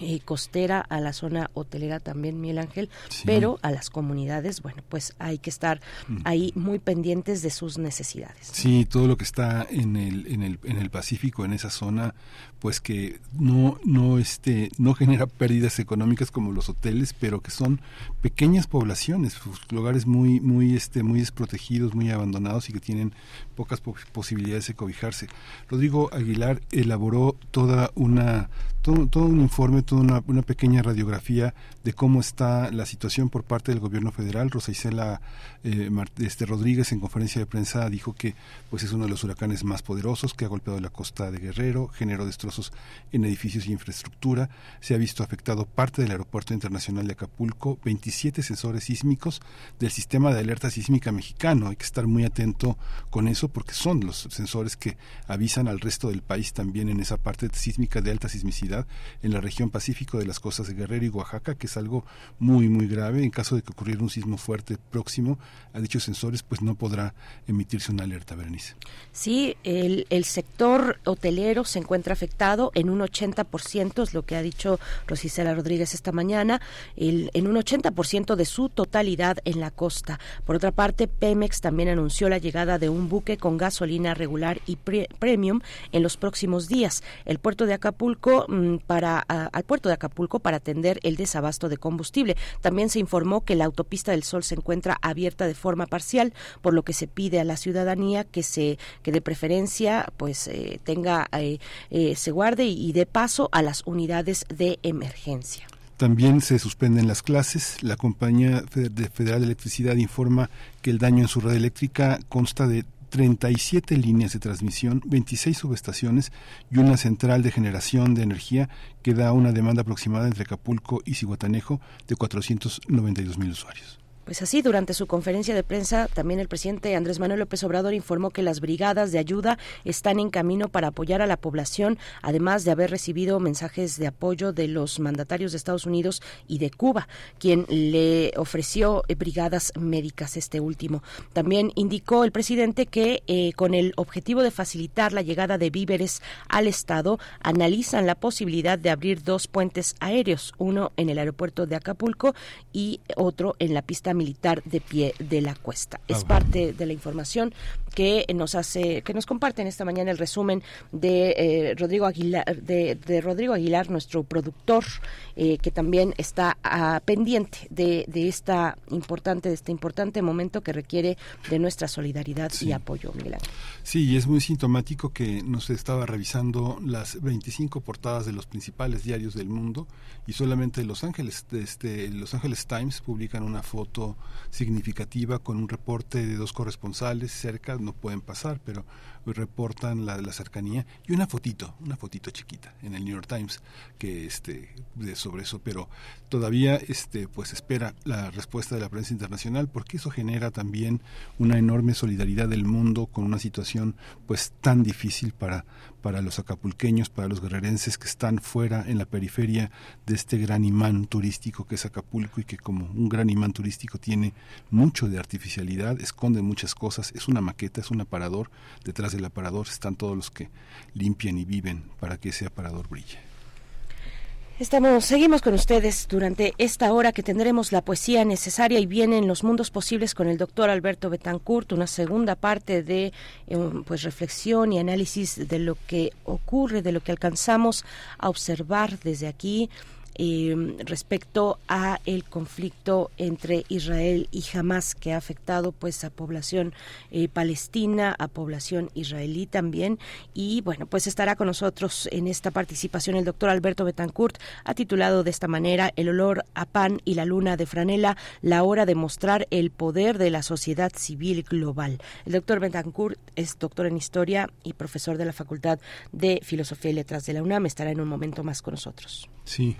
Speaker 1: eh, costera, a la zona hotelera también, Miguel Ángel, pero a las comunidades, bueno, pues hay que estar ahí muy pendientes de sus necesidades.
Speaker 2: Sí, todo lo que está en el, en el, en el Pacífico, en esa zona, pues que no, no, este, no genera pérdidas económicas como los hoteles, pero que son pequeñas poblaciones, pues, lugares muy, muy, este, muy desprotegidos, muy abandonados y que tienen pocas po- posibilidades de cobijarse. Rodrigo Aguilar elaboró toda una, todo, todo un informe, toda una, pequeña radiografía de cómo está la situación por parte del gobierno federal. Rosa Isela eh, este, Rodríguez en conferencia de prensa dijo que pues es uno de los huracanes más poderosos que ha golpeado la costa de Guerrero, generó destrozos en edificios y infraestructura, se ha visto afectado parte del aeropuerto internacional de Acapulco, 27 sensores sísmicos del sistema de alerta sísmica mexicano. Hay que estar muy atento con eso porque son los sensores que avisan al resto del país también en esa parte sísmica de alta sismicidad en la región pacífico de las costas de Guerrero y Oaxaca, que es algo muy muy grave. En caso de que ocurriera un sismo fuerte próximo, a dichos sensores, pues no podrá emitirse una alerta, Berenice.
Speaker 1: Sí, el, sector hotelero se encuentra afectado en un 80%, es lo que ha dicho Rosicela Rodríguez esta mañana, el, en un 80% de su totalidad en la costa. Por otra parte, Pemex también anunció la llegada de un buque con gasolina regular y premium en los próximos días. El puerto de Acapulco mm, para al puerto de Acapulco para atender el desabasto de combustible. También se informó que la autopista del Sol se encuentra abierta de forma parcial, por lo que se pide a la ciudadanía que se que de preferencia pues eh, tenga eh, eh, se guarde y, y dé paso a las unidades de emergencia.
Speaker 2: También se suspenden las clases. La Compañía Federal de Electricidad informa que el daño en su red eléctrica consta de 37 líneas de transmisión, 26 subestaciones y una central de generación de energía que da una demanda aproximada entre Acapulco y Cihuatanejo de 492 mil usuarios.
Speaker 1: Pues así, durante su conferencia de prensa, también el presidente Andrés Manuel López Obrador informó que las brigadas de ayuda están en camino para apoyar a la población, además de haber recibido mensajes de apoyo de los mandatarios de Estados Unidos y de Cuba, quien le ofreció brigadas médicas este último. También indicó el presidente que eh, con el objetivo de facilitar la llegada de víveres al Estado, analizan la posibilidad de abrir dos puentes aéreos, uno en el aeropuerto de Acapulco y otro en la pista militar de pie de la cuesta. Es parte de la información que nos hace, que nos comparten esta mañana el resumen de eh, Rodrigo Aguilar, de, Rodrigo Aguilar, nuestro productor, eh, que también está ah, pendiente de, de, esta importante, de este importante momento que requiere de nuestra solidaridad y apoyo, Miguel
Speaker 2: Sí, es muy sintomático que nos estaba revisando las 25 portadas de los principales diarios del mundo y solamente Los Ángeles, este, Los Ángeles Times publican una foto significativa con un reporte de dos corresponsales cerca, no pueden pasar, pero reportan la, la cercanía y una fotito, una fotito chiquita en el New York Times que este de sobre eso, pero todavía este pues espera la respuesta de la prensa internacional porque eso genera también una enorme solidaridad del mundo con una situación pues tan difícil para para los acapulqueños, para los guerrerenses que están fuera en la periferia de este gran imán turístico que es Acapulco y que como un gran imán turístico tiene mucho de artificialidad, esconde muchas cosas, es una maqueta, es un aparador, detrás del aparador están todos los que limpian y viven para que ese aparador brille.
Speaker 1: Estamos, seguimos con ustedes durante esta hora que tendremos la poesía necesaria y vienen los mundos posibles con el doctor Alberto Betancourt, una segunda parte de eh, pues reflexión y análisis de lo que ocurre, de lo que alcanzamos a observar desde aquí eh, respecto a el conflicto entre Israel y Hamas que ha afectado pues a población eh, palestina, a población israelí también y bueno pues estará con nosotros en esta participación el doctor Alberto Betancourt ha titulado de esta manera El olor a pan y la luna de franela la hora de mostrar el poder de la sociedad civil global. El doctor Betancourt es doctor en historia y profesor de la Facultad de Filosofía y Letras de la UNAM estará en un momento más con nosotros.
Speaker 2: Sí.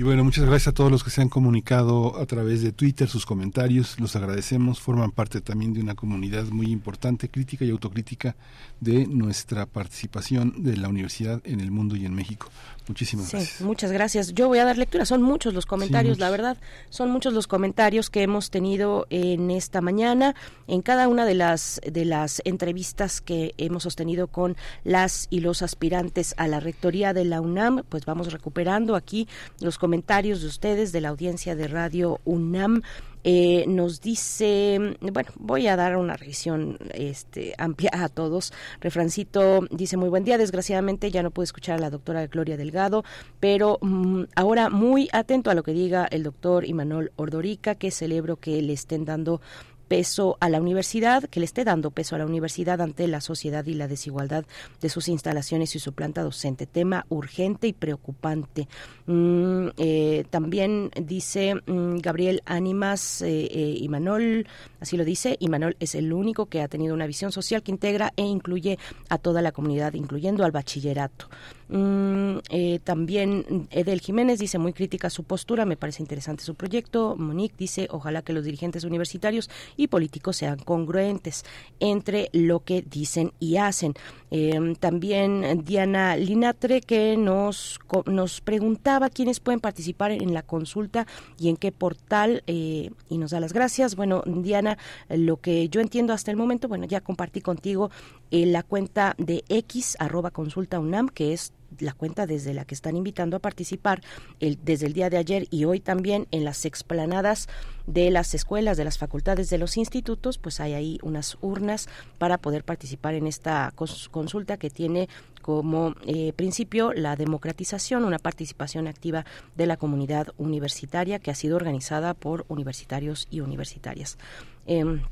Speaker 2: Y bueno, muchas gracias a todos los que se han comunicado a través de Twitter, sus comentarios, los agradecemos, forman parte también de una comunidad muy importante, crítica y autocrítica de nuestra participación de la universidad en el mundo y en México. Muchísimas gracias.
Speaker 1: Muchas gracias. Yo voy a dar lectura. Son muchos los comentarios, la verdad. Son muchos los comentarios que hemos tenido en esta mañana, en cada una de las de las entrevistas que hemos sostenido con las y los aspirantes a la rectoría de la UNAM. Pues vamos recuperando aquí los comentarios de ustedes de la audiencia de Radio UNAM. Eh, nos dice, bueno, voy a dar una revisión este, amplia a todos. Refrancito dice, muy buen día, desgraciadamente ya no pude escuchar a la doctora Gloria Delgado, pero mm, ahora muy atento a lo que diga el doctor Imanol Ordorica, que celebro que le estén dando peso a la universidad, que le esté dando peso a la universidad ante la sociedad y la desigualdad de sus instalaciones y su planta docente. Tema urgente y preocupante. Mm, eh, también dice mm, Gabriel Ánimas eh, eh, así lo dice, Imanol es el único que ha tenido una visión social que integra e incluye a toda la comunidad, incluyendo al bachillerato. Mm, eh, también Edel Jiménez dice muy crítica su postura, me parece interesante su proyecto. Monique dice ojalá que los dirigentes universitarios y políticos sean congruentes entre lo que dicen y hacen. Em, también Diana Linatre que nos, nos preguntaba quiénes pueden participar en la consulta y en qué portal eh, y nos da las gracias. Bueno, Diana, lo que yo entiendo hasta el momento, bueno, ya compartí contigo eh, la cuenta de X arroba consulta UNAM, que es la cuenta desde la que están invitando a participar desde el día de ayer y hoy también en las explanadas de las escuelas, de las facultades, de los institutos, pues hay ahí unas urnas para poder participar en esta consulta que tiene como eh, principio la democratización, una participación activa de la comunidad universitaria que ha sido organizada por universitarios y universitarias. Em,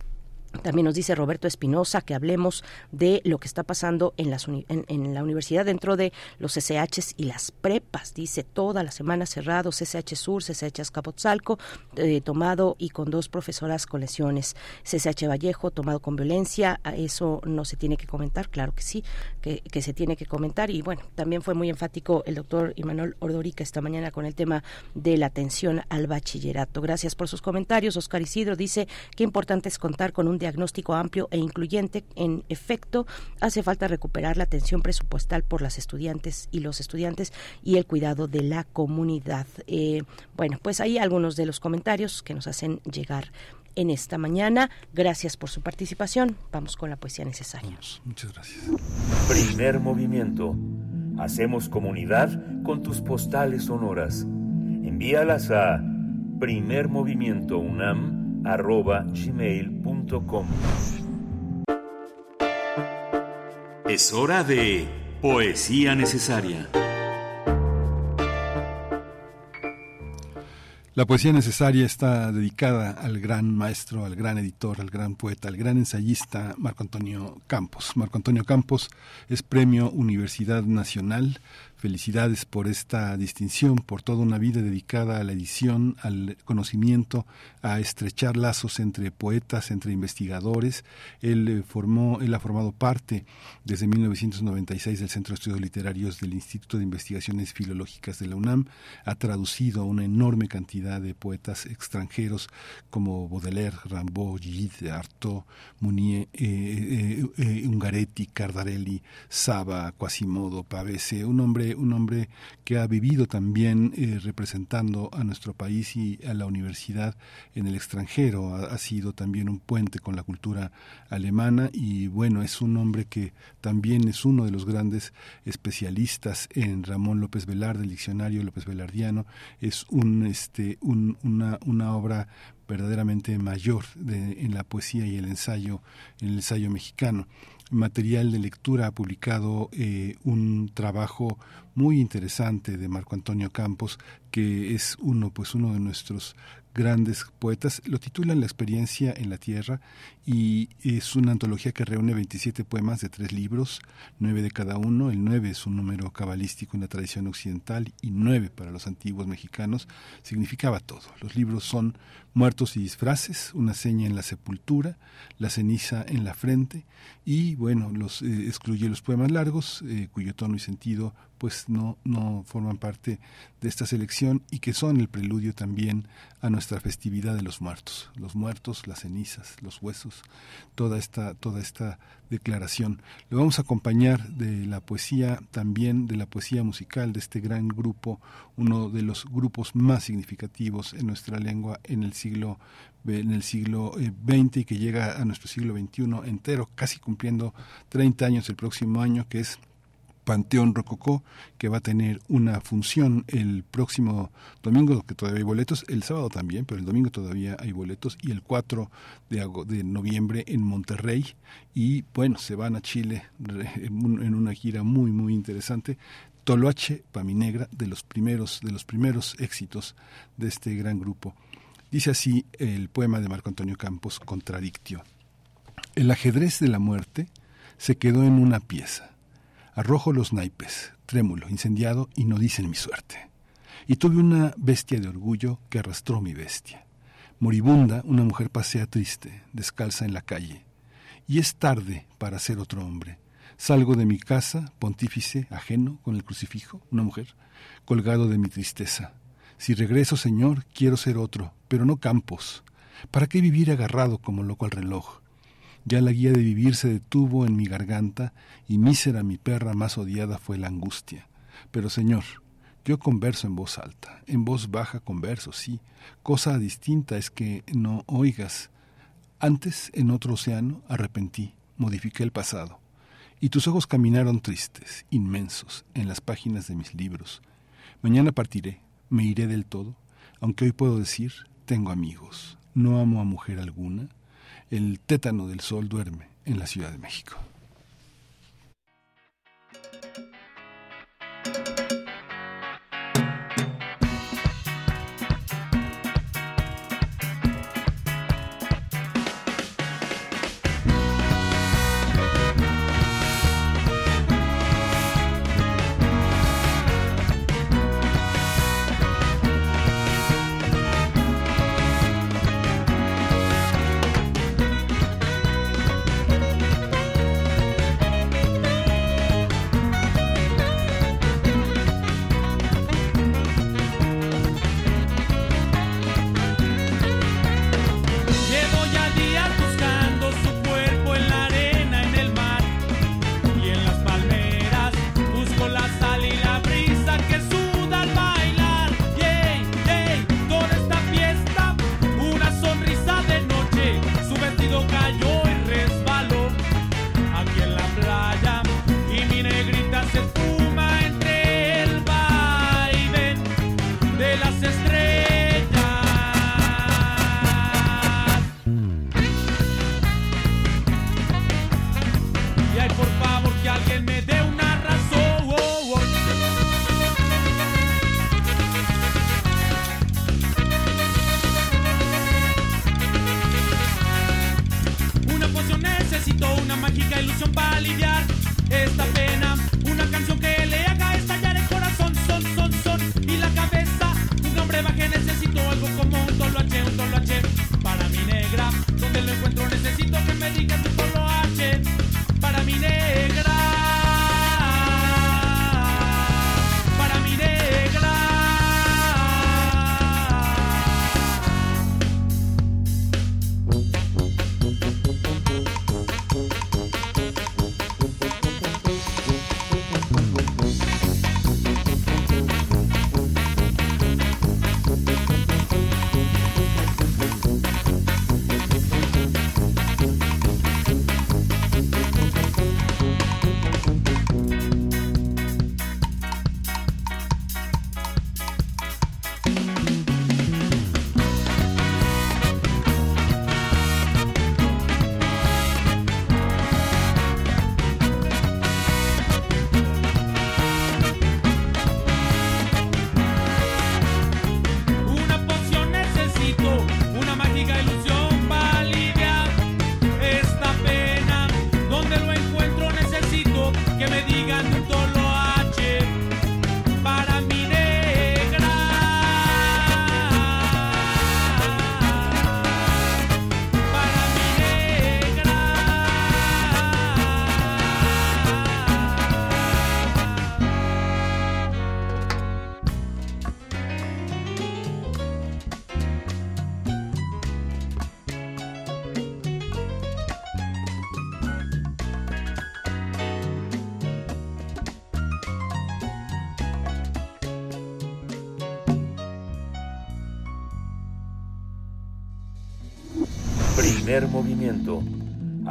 Speaker 1: también nos dice Roberto Espinosa que hablemos de lo que está pasando en, las en, la universidad dentro de los SHs y las prepas. Dice toda la semana cerrado, CSH Sur, CSH Azcapotzalco, eh, tomado y con dos profesoras con lesiones. CSH Vallejo, tomado con violencia. Eso no se tiene que comentar, claro que sí, que, que se tiene que comentar. Y bueno, también fue muy enfático el doctor Imanol Ordorica esta mañana con el tema de la atención al bachillerato. Gracias por sus comentarios. Oscar Isidro dice que importante es contar con un diagnóstico amplio e incluyente. En efecto, hace falta recuperar la atención presupuestal por las estudiantes y los estudiantes y el cuidado de la comunidad. Eh, bueno, pues ahí algunos de los comentarios que nos hacen llegar en esta mañana. Gracias por su participación. Vamos con la poesía necesaria.
Speaker 2: Muchas gracias.
Speaker 3: Primer movimiento. Hacemos comunidad con tus postales sonoras. Envíalas a primermovimientounam arroba gmail.com. Es hora de Poesía Necesaria.
Speaker 2: La poesía necesaria está dedicada al gran maestro, al gran editor, al gran poeta, al gran ensayista Marco Antonio Campos. Marco Antonio Campos es Premio Universidad Nacional Felicidades por esta distinción, por toda una vida dedicada a la edición, al conocimiento, a estrechar lazos entre poetas, entre investigadores. Él eh, formó, él ha formado parte desde 1996 del Centro de Estudios Literarios del Instituto de Investigaciones Filológicas de la UNAM. Ha traducido a una enorme cantidad de poetas extranjeros como Baudelaire, Rimbaud, Gide, Artaud, Mounier, eh, eh, Ungaretti, Cardarelli, Saba, Quasimodo, Pavese, un hombre un hombre que ha vivido también eh, representando a nuestro país y a la universidad en el extranjero. Ha, sido también un puente con la cultura alemana y bueno, es un hombre que también es uno de los grandes especialistas en Ramón López Velarde, el diccionario López Velardiano. Es un, este, una, una obra verdaderamente mayor de, en la poesía y el ensayo, en el ensayo mexicano material de lectura ha publicado eh, un trabajo muy interesante de Marco Antonio Campos que es uno pues uno de nuestros grandes poetas lo titulan La experiencia en la tierra y es una antología que reúne 27 poemas de tres libros, nueve de cada uno. El nueve es un número cabalístico en la tradición occidental y nueve para los antiguos mexicanos significaba todo. Los libros son Muertos y disfraces, una seña en la sepultura, la ceniza en la frente y bueno, los eh, excluye los poemas largos eh, cuyo tono y sentido pues no, no forman parte de esta selección y que son el preludio también a nuestra festividad de los muertos, los muertos, las cenizas, los huesos, toda esta, toda esta declaración. Le vamos a acompañar de la poesía, también de la poesía musical de este gran grupo, uno de los grupos más significativos en nuestra lengua en el siglo en el siglo XX eh, y que llega a nuestro siglo XXI entero, casi cumpliendo 30 años el próximo año, que es Panteón Rococó, que va a tener una función el próximo domingo, que todavía hay boletos, el sábado también, pero el domingo todavía hay boletos, y el 4 de, noviembre en Monterrey. Y bueno, se van a Chile en una gira muy, muy interesante. Toloache Paminegra, de los primeros, de los primeros éxitos de este gran grupo.
Speaker 20: Dice así el poema de Marco Antonio Campos, Contradictio. El ajedrez de la muerte se quedó en una pieza. Arrojo los naipes, trémulo, incendiado, y no dicen mi suerte. Y tuve una bestia de orgullo que arrastró mi bestia. Moribunda, una mujer pasea triste, descalza en la calle. Y es tarde para ser otro hombre. Salgo de mi casa, pontífice, ajeno, con el crucifijo, una mujer, colgado de mi tristeza. Si regreso, Señor, quiero ser otro, pero no Campos. ¿Para qué vivir agarrado como loco al reloj? Ya la guía de vivir se detuvo en mi garganta y mísera mi perra más odiada fue la angustia. Pero, Señor, yo converso en voz alta, en voz baja converso, sí. Cosa distinta es que no oigas. Antes, en otro océano, arrepentí, modifiqué el pasado. Y tus ojos caminaron tristes, inmensos, en las páginas de mis libros. Mañana partiré, me iré del todo, aunque hoy puedo decir, tengo amigos, no amo a mujer alguna, el tétano del sol duerme en la Ciudad de México.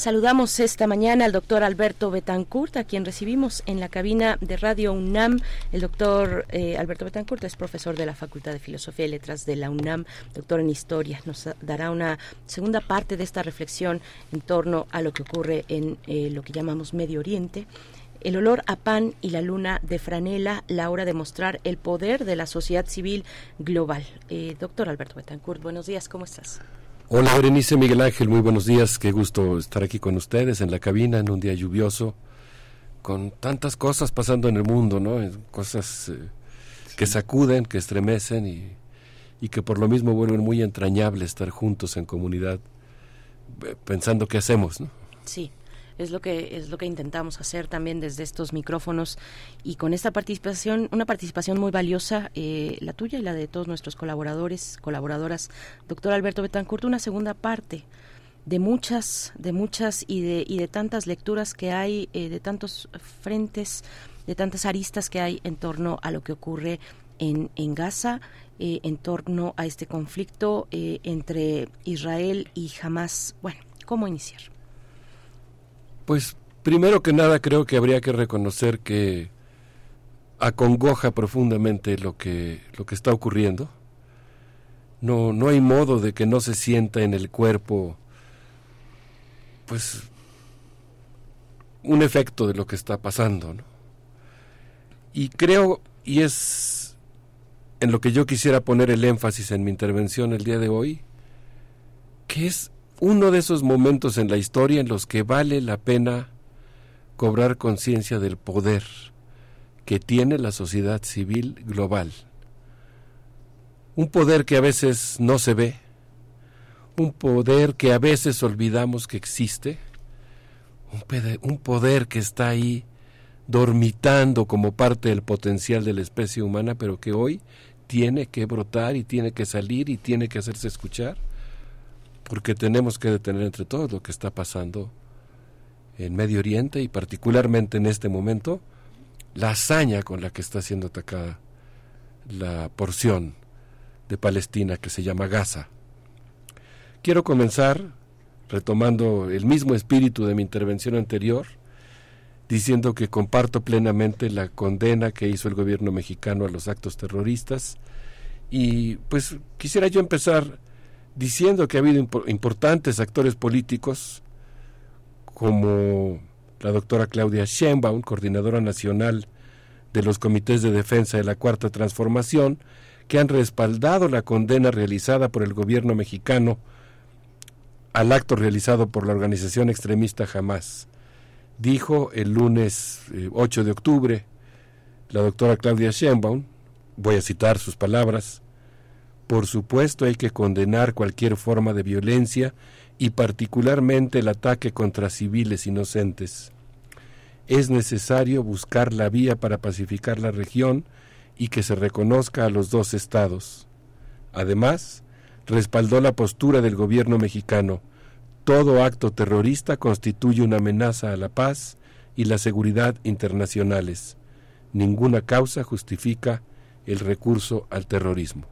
Speaker 1: Saludamos esta mañana al doctor Alberto Betancourt, a quien recibimos en la cabina de Radio UNAM. El doctor eh, Alberto Betancourt es profesor de la Facultad de Filosofía y Letras de la UNAM, doctor en Historia. Nos dará una segunda parte de esta reflexión en torno a lo que ocurre en eh, lo que llamamos Medio Oriente. El olor a pan y la luna de franela, la hora de mostrar el poder de la sociedad civil global. Eh, doctor Alberto Betancourt, buenos días, ¿cómo estás?
Speaker 21: Hola Berenice Miguel Ángel, muy buenos días, qué gusto estar aquí con ustedes en la cabina en un día lluvioso, con tantas cosas pasando en el mundo, ¿no? Cosas eh, que sacuden, que estremecen y, y, que por lo mismo vuelven muy entrañable estar juntos en comunidad, eh, pensando qué hacemos, ¿no?
Speaker 1: Sí, es lo que es lo que intentamos hacer también desde estos micrófonos y con esta participación una participación muy valiosa eh, la tuya y la de todos nuestros colaboradores colaboradoras. Doctor Alberto Betancourt una segunda parte de muchas de muchas y de y de tantas lecturas que hay eh, de tantos frentes de tantas aristas que hay en torno a lo que ocurre en, en Gaza eh, en torno a este conflicto entre Israel y Hamas. Bueno cómo iniciar
Speaker 21: pues primero que nada creo que habría que reconocer que acongoja profundamente lo que, lo que está ocurriendo. No, no hay modo de que no se sienta en el cuerpo pues un efecto de lo que está pasando. Y creo, y es en lo que yo quisiera poner el énfasis en mi intervención el día de hoy, que es uno de esos momentos en la historia en los que vale la pena cobrar conciencia del poder que tiene la sociedad civil global. Un poder que a veces no se ve, un poder que a veces olvidamos que existe, un poder, que está ahí dormitando como parte del potencial de la especie humana, pero que hoy tiene que brotar y tiene que salir y tiene que hacerse escuchar porque tenemos que detener entre todos lo que está pasando en Medio Oriente y particularmente en este momento la hazaña con la que está siendo atacada la porción de Palestina que se llama Gaza. Quiero comenzar retomando el mismo espíritu de mi intervención anterior, diciendo que comparto plenamente la condena que hizo el gobierno mexicano a los actos terroristas y pues quisiera yo empezar diciendo que ha habido importantes actores políticos como la doctora Claudia Sheinbaum, coordinadora nacional de los comités de defensa de la Cuarta Transformación, que han respaldado la condena realizada por el gobierno mexicano al acto realizado por la organización extremista Hamas. Dijo el lunes 8 eh, de octubre la doctora Claudia Sheinbaum, voy a citar sus palabras, por supuesto hay que condenar cualquier forma de violencia y particularmente el ataque contra civiles inocentes. Es necesario buscar la vía para pacificar la región y que se reconozca a los dos estados. Además, respaldó la postura del gobierno mexicano. Todo acto terrorista constituye una amenaza a la paz y la seguridad internacionales. Ninguna causa justifica el recurso al terrorismo.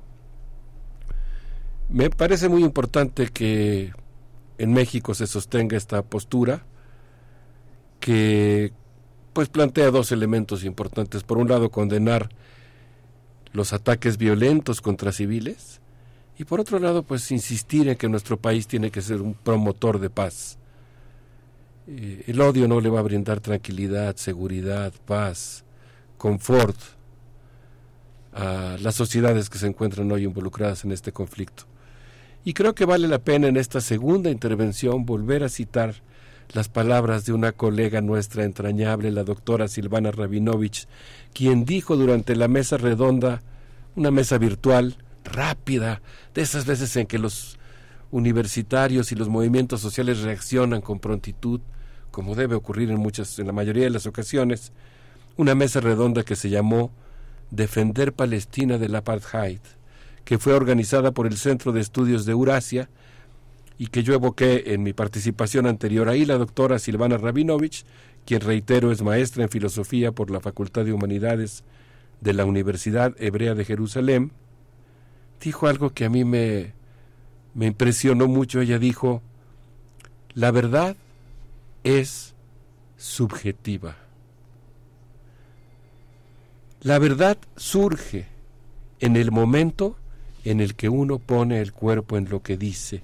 Speaker 21: Me parece muy importante que en México se sostenga esta postura que pues plantea dos elementos importantes. Por un lado, condenar los ataques violentos contra civiles y por otro lado, pues insistir en que nuestro país tiene que ser un promotor de paz. Eh, el odio no le va a brindar tranquilidad, seguridad, paz, confort a las sociedades que se encuentran hoy involucradas en este conflicto. Y creo que vale la pena en esta segunda intervención volver a citar las palabras de una colega nuestra entrañable, la doctora Silvana Rabinovich, quien dijo durante la mesa redonda, una mesa virtual, rápida, de esas veces en que los universitarios y los movimientos sociales reaccionan con prontitud, como debe ocurrir en muchas, en la mayoría de las ocasiones, una mesa redonda que se llamó Defender Palestina del Apartheid que fue organizada por el Centro de Estudios de Eurasia y que yo evoqué en mi participación anterior ahí, la doctora Silvana Rabinovich, quien reitero es maestra en filosofía por la Facultad de Humanidades de la Universidad Hebrea de Jerusalén, dijo algo que a mí me, me impresionó mucho. Ella dijo, la verdad es subjetiva. La verdad surge en el momento en el que uno pone el cuerpo en lo que dice.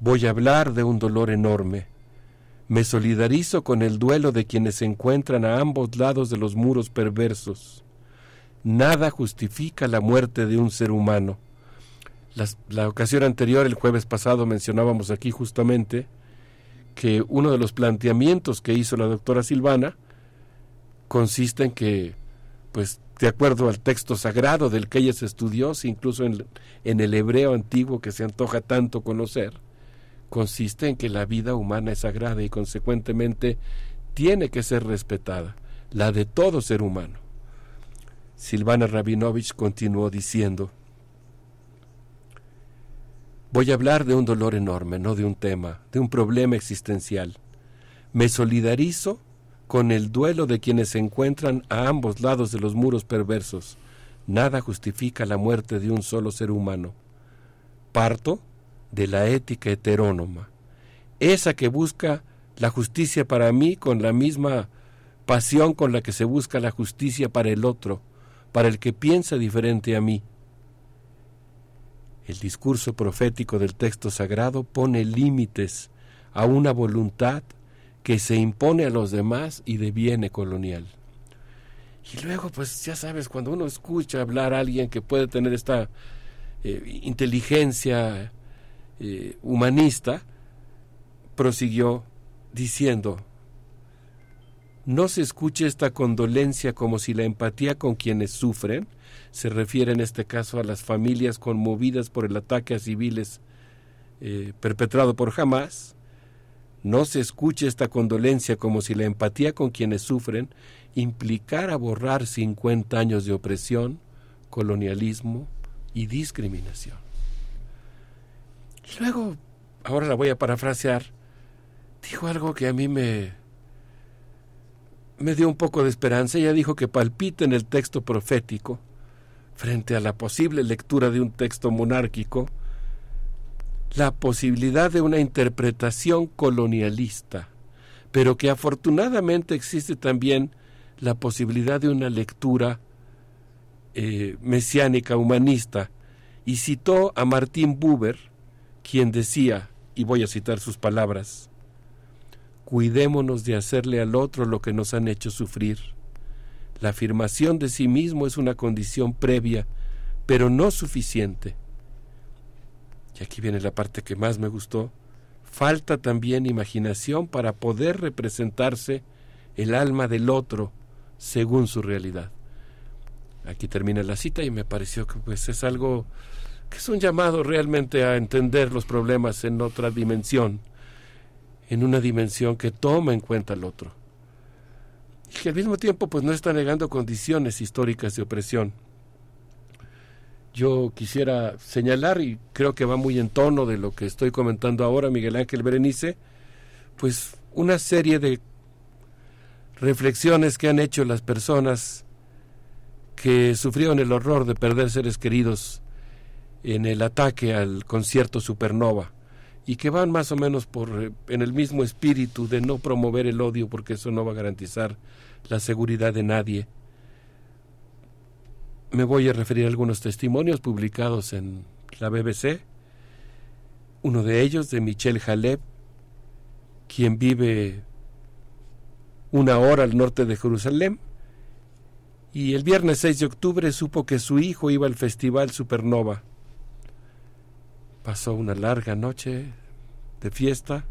Speaker 21: Voy a hablar de un dolor enorme. Me solidarizo con el duelo de quienes se encuentran a ambos lados de los muros perversos. Nada justifica la muerte de un ser humano. la ocasión anterior, el jueves pasado, mencionábamos aquí justamente que uno de los planteamientos que hizo la doctora Silvana consiste en que, pues, de acuerdo al texto sagrado del que ella se estudió, incluso en, en el hebreo antiguo que se antoja tanto conocer, consiste en que la vida humana es sagrada y consecuentemente tiene que ser respetada, la de todo ser humano. Silvana Rabinovich continuó diciendo, Voy a hablar de un dolor enorme, no de un tema, de un problema existencial. Me solidarizo con el duelo de quienes se encuentran a ambos lados de los muros perversos. Nada justifica la muerte de un solo ser humano. Parto de la ética heterónoma, esa que busca la justicia para mí con la misma pasión con la que se busca la justicia para el otro, para el que piensa diferente a mí. El discurso profético del texto sagrado pone límites a una voluntad que se impone a los demás y deviene colonial. Y luego, pues ya sabes, cuando uno escucha hablar a alguien que puede tener esta eh, inteligencia eh, humanista, prosiguió diciendo, no se escuche esta condolencia como si la empatía con quienes sufren, se refiere en este caso a las familias conmovidas por el ataque a civiles eh, perpetrado por Hamas, no se escuche esta condolencia como si la empatía con quienes sufren implicara borrar 50 años de opresión, colonialismo y discriminación. Luego, ahora la voy a parafrasear, dijo algo que a mí me, me dio un poco de esperanza. Ella dijo que palpita en el texto profético, frente a la posible lectura de un texto monárquico, la posibilidad de una interpretación colonialista, pero que afortunadamente existe también la posibilidad de una lectura eh, mesiánica humanista, y citó a Martín Buber, quien decía, y voy a citar sus palabras, cuidémonos de hacerle al otro lo que nos han hecho sufrir. La afirmación de sí mismo es una condición previa, pero no suficiente y aquí viene la parte que más me gustó, falta también imaginación para poder representarse el alma del otro según su realidad. Aquí termina la cita y me pareció que pues es algo que es un llamado realmente a entender los problemas en otra dimensión, en una dimensión que toma en cuenta al otro. Y que al mismo tiempo pues no está negando condiciones históricas de opresión yo quisiera señalar, y creo que va muy en tono de lo que estoy comentando ahora, Miguel Ángel Berenice, pues una serie de reflexiones que han hecho las personas que sufrieron el horror de perder seres queridos en el ataque al concierto Supernova y que van más o menos por eh, en el mismo espíritu de no promover el odio porque eso no va a garantizar la seguridad de nadie me voy a referir a algunos testimonios publicados en la BBC. Uno de ellos de Michel Haleb, quien vive una hora al norte de Jerusalén, y el viernes 6 de octubre supo que su hijo iba al festival Supernova. Pasó una larga noche de fiesta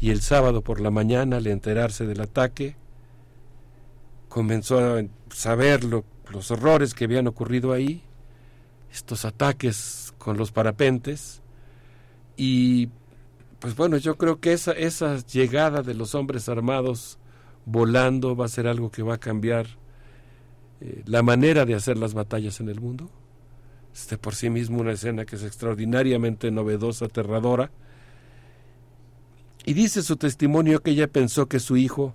Speaker 21: y el sábado por la mañana, al enterarse del ataque, comenzó a saber lo los horrores que habían ocurrido ahí, estos ataques con los parapentes y pues bueno, yo creo que esa, esa llegada de los hombres armados volando va a ser algo que va a cambiar eh, la manera de hacer las batallas en el mundo. Es por sí mismo una escena que es extraordinariamente novedosa, aterradora. Y dice su testimonio que ella pensó que su hijo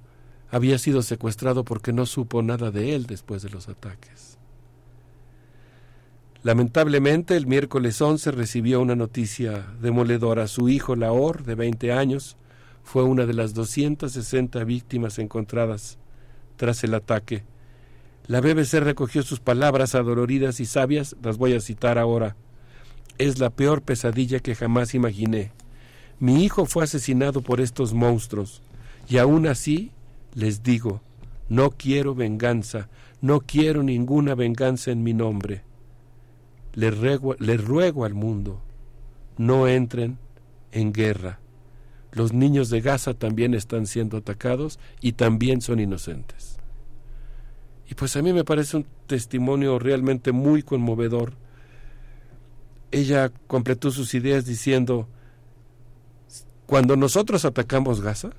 Speaker 21: había sido secuestrado porque no supo nada de él después de los ataques. Lamentablemente, el miércoles 11 recibió una noticia demoledora. Su hijo, Laor, de 20 años, fue una de las 260 víctimas encontradas tras el ataque. La BBC recogió sus palabras adoloridas y sabias, las voy a citar ahora. Es la peor pesadilla que jamás imaginé. Mi hijo fue asesinado por estos monstruos, y aún así les digo, no quiero venganza, no quiero ninguna venganza en mi nombre. Les ruego, les ruego al mundo, no entren en guerra. Los niños de Gaza también están siendo atacados y también son inocentes. Y pues a mí me parece un testimonio realmente muy conmovedor. Ella completó sus ideas diciendo, cuando nosotros atacamos Gaza,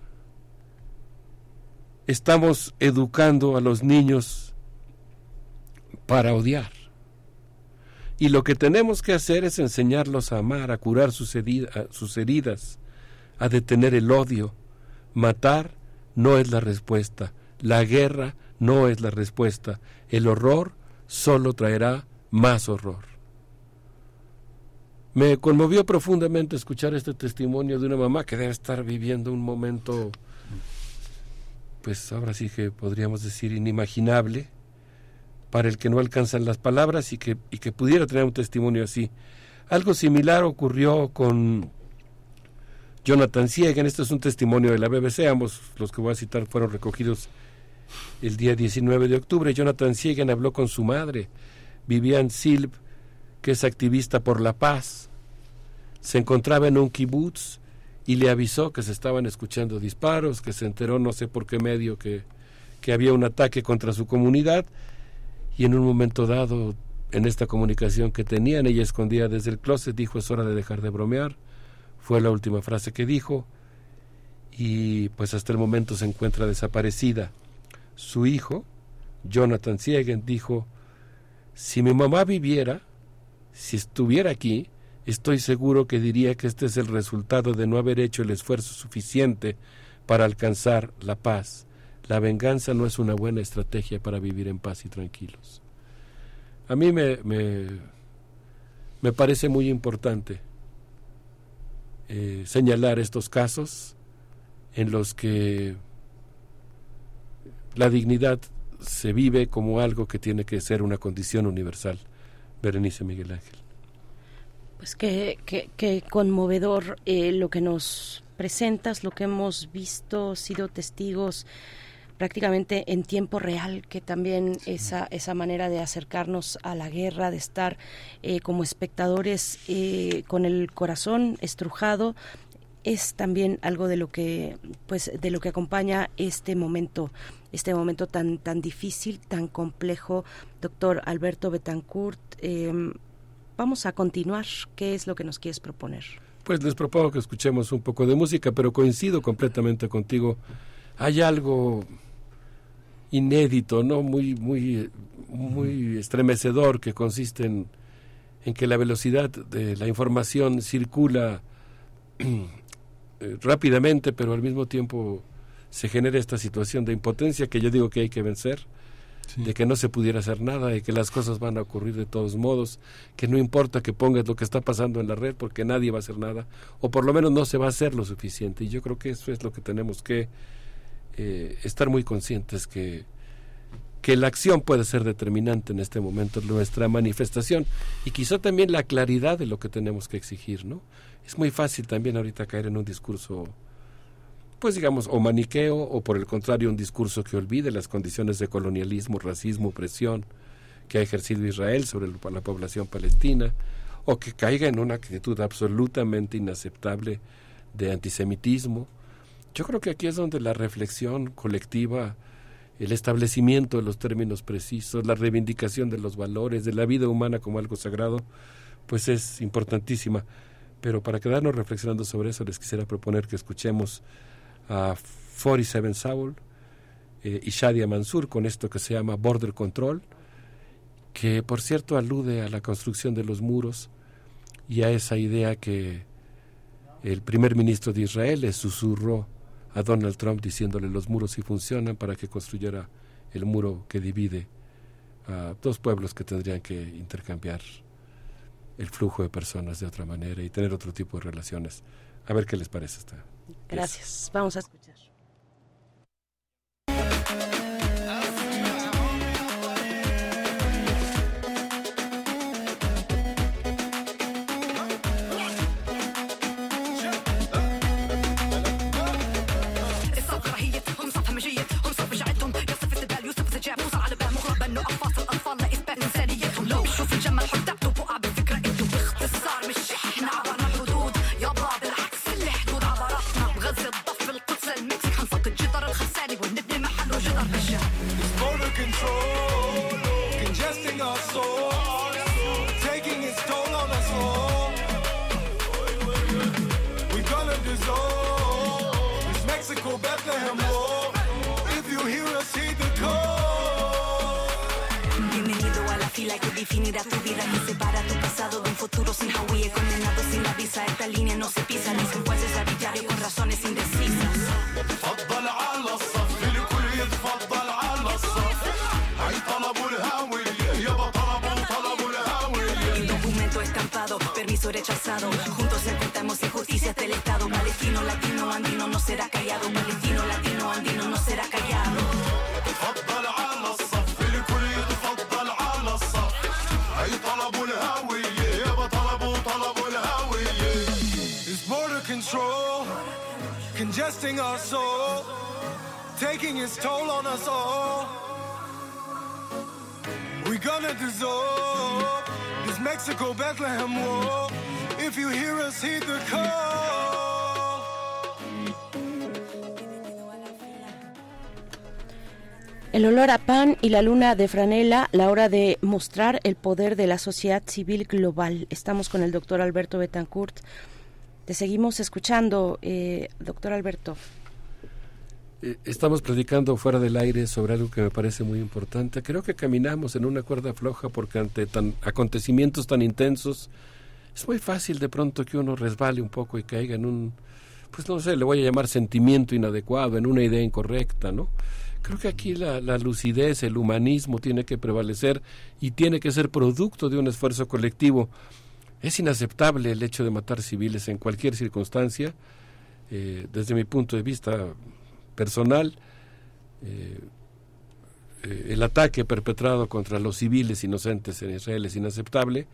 Speaker 21: estamos educando a los niños para odiar. Y lo que tenemos que hacer es enseñarlos a amar, a curar sus, heridas, a detener el odio. Matar no es la respuesta. La guerra no es la respuesta. El horror solo traerá más horror. Me conmovió profundamente escuchar este testimonio de una mamá que debe estar viviendo un momento, pues ahora sí que podríamos decir inimaginable, para el que no alcanzan las palabras y que, y que pudiera tener un testimonio así. Algo similar ocurrió con Jonathan Siegen, este es un testimonio de la BBC, ambos los que voy a citar fueron recogidos el día 19 de octubre. Jonathan Siegen habló con su madre, Vivian Silb, que es activista por la paz. Se encontraba en un kibutz y le avisó que se estaban escuchando disparos, que se enteró no sé por qué medio que, que había un ataque contra su comunidad y en un momento dado, en esta comunicación que tenían, ella escondía desde el closet, dijo es hora de dejar de bromear. Fue la última frase que dijo y pues hasta el momento se encuentra desaparecida. Su hijo, Jonathan Siegen, dijo, si mi mamá viviera, si estuviera aquí, estoy seguro que diría que este es el resultado de no haber hecho el esfuerzo suficiente para alcanzar la paz. La venganza no es una buena estrategia para vivir en paz y tranquilos. A mí me, me, parece muy importante eh, señalar estos casos en los que la dignidad se vive como algo que tiene que ser una condición universal. Berenice Miguel Ángel.
Speaker 1: Pues qué, qué, conmovedor eh, lo que nos presentas, lo que hemos visto, sido testigos prácticamente en tiempo real, que también esa, esa manera de acercarnos a la guerra, de estar eh, como espectadores eh, con el corazón estrujado, es también algo de lo que pues de lo que acompaña este momento este momento tan tan difícil tan complejo. Doctor Alberto Betancourt em, vamos a continuar. Qué es lo que nos quieres proponer
Speaker 21: pues les propongo que escuchemos un poco de música pero coincido completamente contigo. Hay algo inédito, ¿no? Muy, muy, muy estremecedor que consiste en, en que la velocidad de la información circula eh, rápidamente, pero al mismo tiempo se genera esta situación de impotencia que yo digo que hay que vencer, de que no se pudiera hacer nada, de que las cosas van a ocurrir de todos modos, que no importa que pongas lo que está pasando en la red porque nadie va a hacer nada, o por lo menos no se va a hacer lo suficiente. Y yo creo que eso es lo que tenemos que eh, estar muy conscientes que, que la acción puede ser determinante en este momento, nuestra manifestación y quizá también la claridad de lo que tenemos que exigir, ¿no? Es muy fácil también ahorita caer en un discurso, pues digamos, o maniqueo, o por el contrario, un discurso que olvide las condiciones de colonialismo, racismo, presión que ha ejercido Israel sobre la población palestina, o que caiga en una actitud absolutamente inaceptable de antisemitismo, yo creo que aquí es donde la reflexión colectiva, el establecimiento de los términos precisos, la reivindicación de los valores, de la vida humana como algo sagrado, pues es importantísima. Pero para quedarnos reflexionando sobre eso, les quisiera proponer que escuchemos a 47 Soul eh, y Shadia Mansur con esto que se llama Border Control, que por cierto alude a la construcción de los muros y a esa idea que el primer ministro de Israel le susurró a Donald Trump diciéndole los muros sí funcionan para que construyera el muro que divide a dos pueblos que tendrían que intercambiar el flujo de personas de otra manera y tener otro tipo de relaciones. A ver qué les parece esta.
Speaker 1: Gracias. Vamos a escuchar.
Speaker 22: amnesia
Speaker 12: is border control, congesting our souls, taking its toll on us all. We're gonna dissolve this Mexico Bethlehem war. If you hear us, heed the call.
Speaker 22: Bienvenido a la fila que definirá tu vida, que separa tu pasado de un futuro sin Hawaii, condenado sin la visa. Esta línea no se pisa, dicen jueces arbitrarios con razones indecisas. rechazado. Juntos enfrentamos injusticias del Estado. Palestino, latino, andino no será callado. Palestino, latino, andino no será callado.
Speaker 12: It's border control, congesting our soul, taking its toll on us all. We're gonna dissolve. Mexico Bethlehem
Speaker 1: El olor a pan y la luna de franela, la hora de mostrar el poder de la sociedad civil global. Estamos con el doctor Alberto Betancourt. Te seguimos escuchando, eh, doctor Alberto.
Speaker 21: Eh, Estamos platicando fuera del aire sobre algo que me parece muy importante. Creo que caminamos en una cuerda floja porque ante tan acontecimientos tan intensos es muy fácil de pronto que uno resbale un poco y caiga en un, pues no sé, le voy a llamar sentimiento inadecuado, en una idea incorrecta, ¿no? Creo que aquí la, lucidez, el humanismo tiene que prevalecer y tiene que ser producto de un esfuerzo colectivo. Es inaceptable el hecho de matar civiles en cualquier circunstancia. Eh, desde mi punto de vista personal, eh, eh, el ataque perpetrado contra los civiles inocentes en Israel es inaceptable,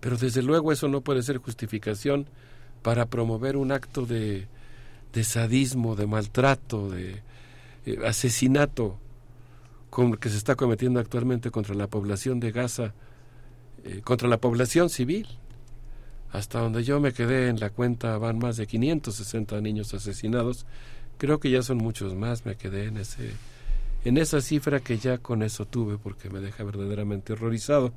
Speaker 21: pero desde luego eso no puede ser justificación para promover un acto de, de sadismo, de maltrato, de eh, asesinato que se está cometiendo actualmente contra la población de Gaza, contra la población civil. Hasta donde yo me quedé en la cuenta van más de 560 niños asesinados. Creo que ya son muchos más. Me quedé en ese esa cifra que ya con eso tuve porque me deja verdaderamente horrorizado.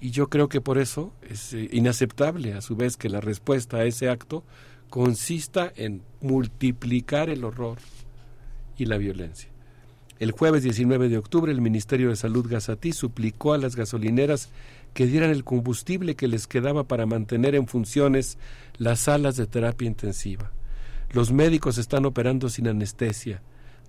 Speaker 21: Y yo creo que por eso es eh, inaceptable a su vez que la respuesta a ese acto consista en multiplicar el horror y la violencia. El jueves 19 de octubre el Ministerio de Salud Gazatí suplicó a las gasolineras que dieran el combustible que les quedaba para mantener en funciones las salas de terapia intensiva. Los médicos están operando sin anestesia,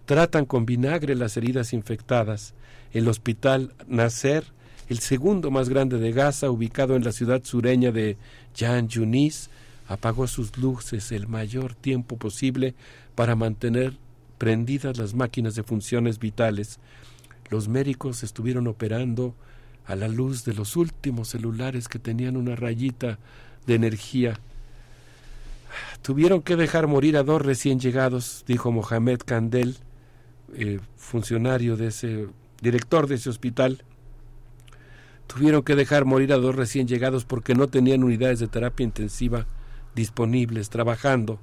Speaker 21: tratan con vinagre las heridas infectadas. El hospital Nasser, el segundo más grande de Gaza, ubicado en la ciudad sureña de Jan Yunis, apagó sus luces el mayor tiempo posible para mantener prendidas las máquinas de funciones vitales. Los médicos estuvieron operando a la luz de los últimos celulares que tenían una rayita de energía. Tuvieron que dejar morir a dos recién llegados, dijo Mohamed Kandel, eh, funcionario de ese, director de ese hospital. Tuvieron que dejar morir a dos recién llegados porque no tenían unidades de terapia intensiva disponibles, trabajando.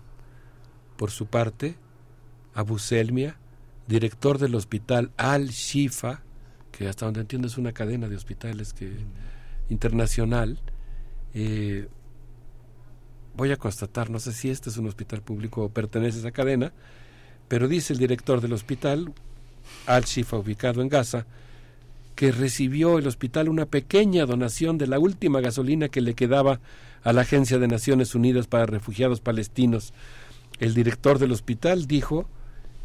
Speaker 21: Por su parte, Abu Selmia, director del hospital Al-Shifa, que hasta donde entiendo es una cadena de hospitales que, internacional, eh, voy a constatar, no sé si este es un hospital público o pertenece a esa cadena, pero dice el director del hospital, Al-Shifa, ubicado en Gaza, que recibió el hospital una pequeña donación de la última gasolina que le quedaba a la Agencia de Naciones Unidas para Refugiados Palestinos. El director del hospital dijo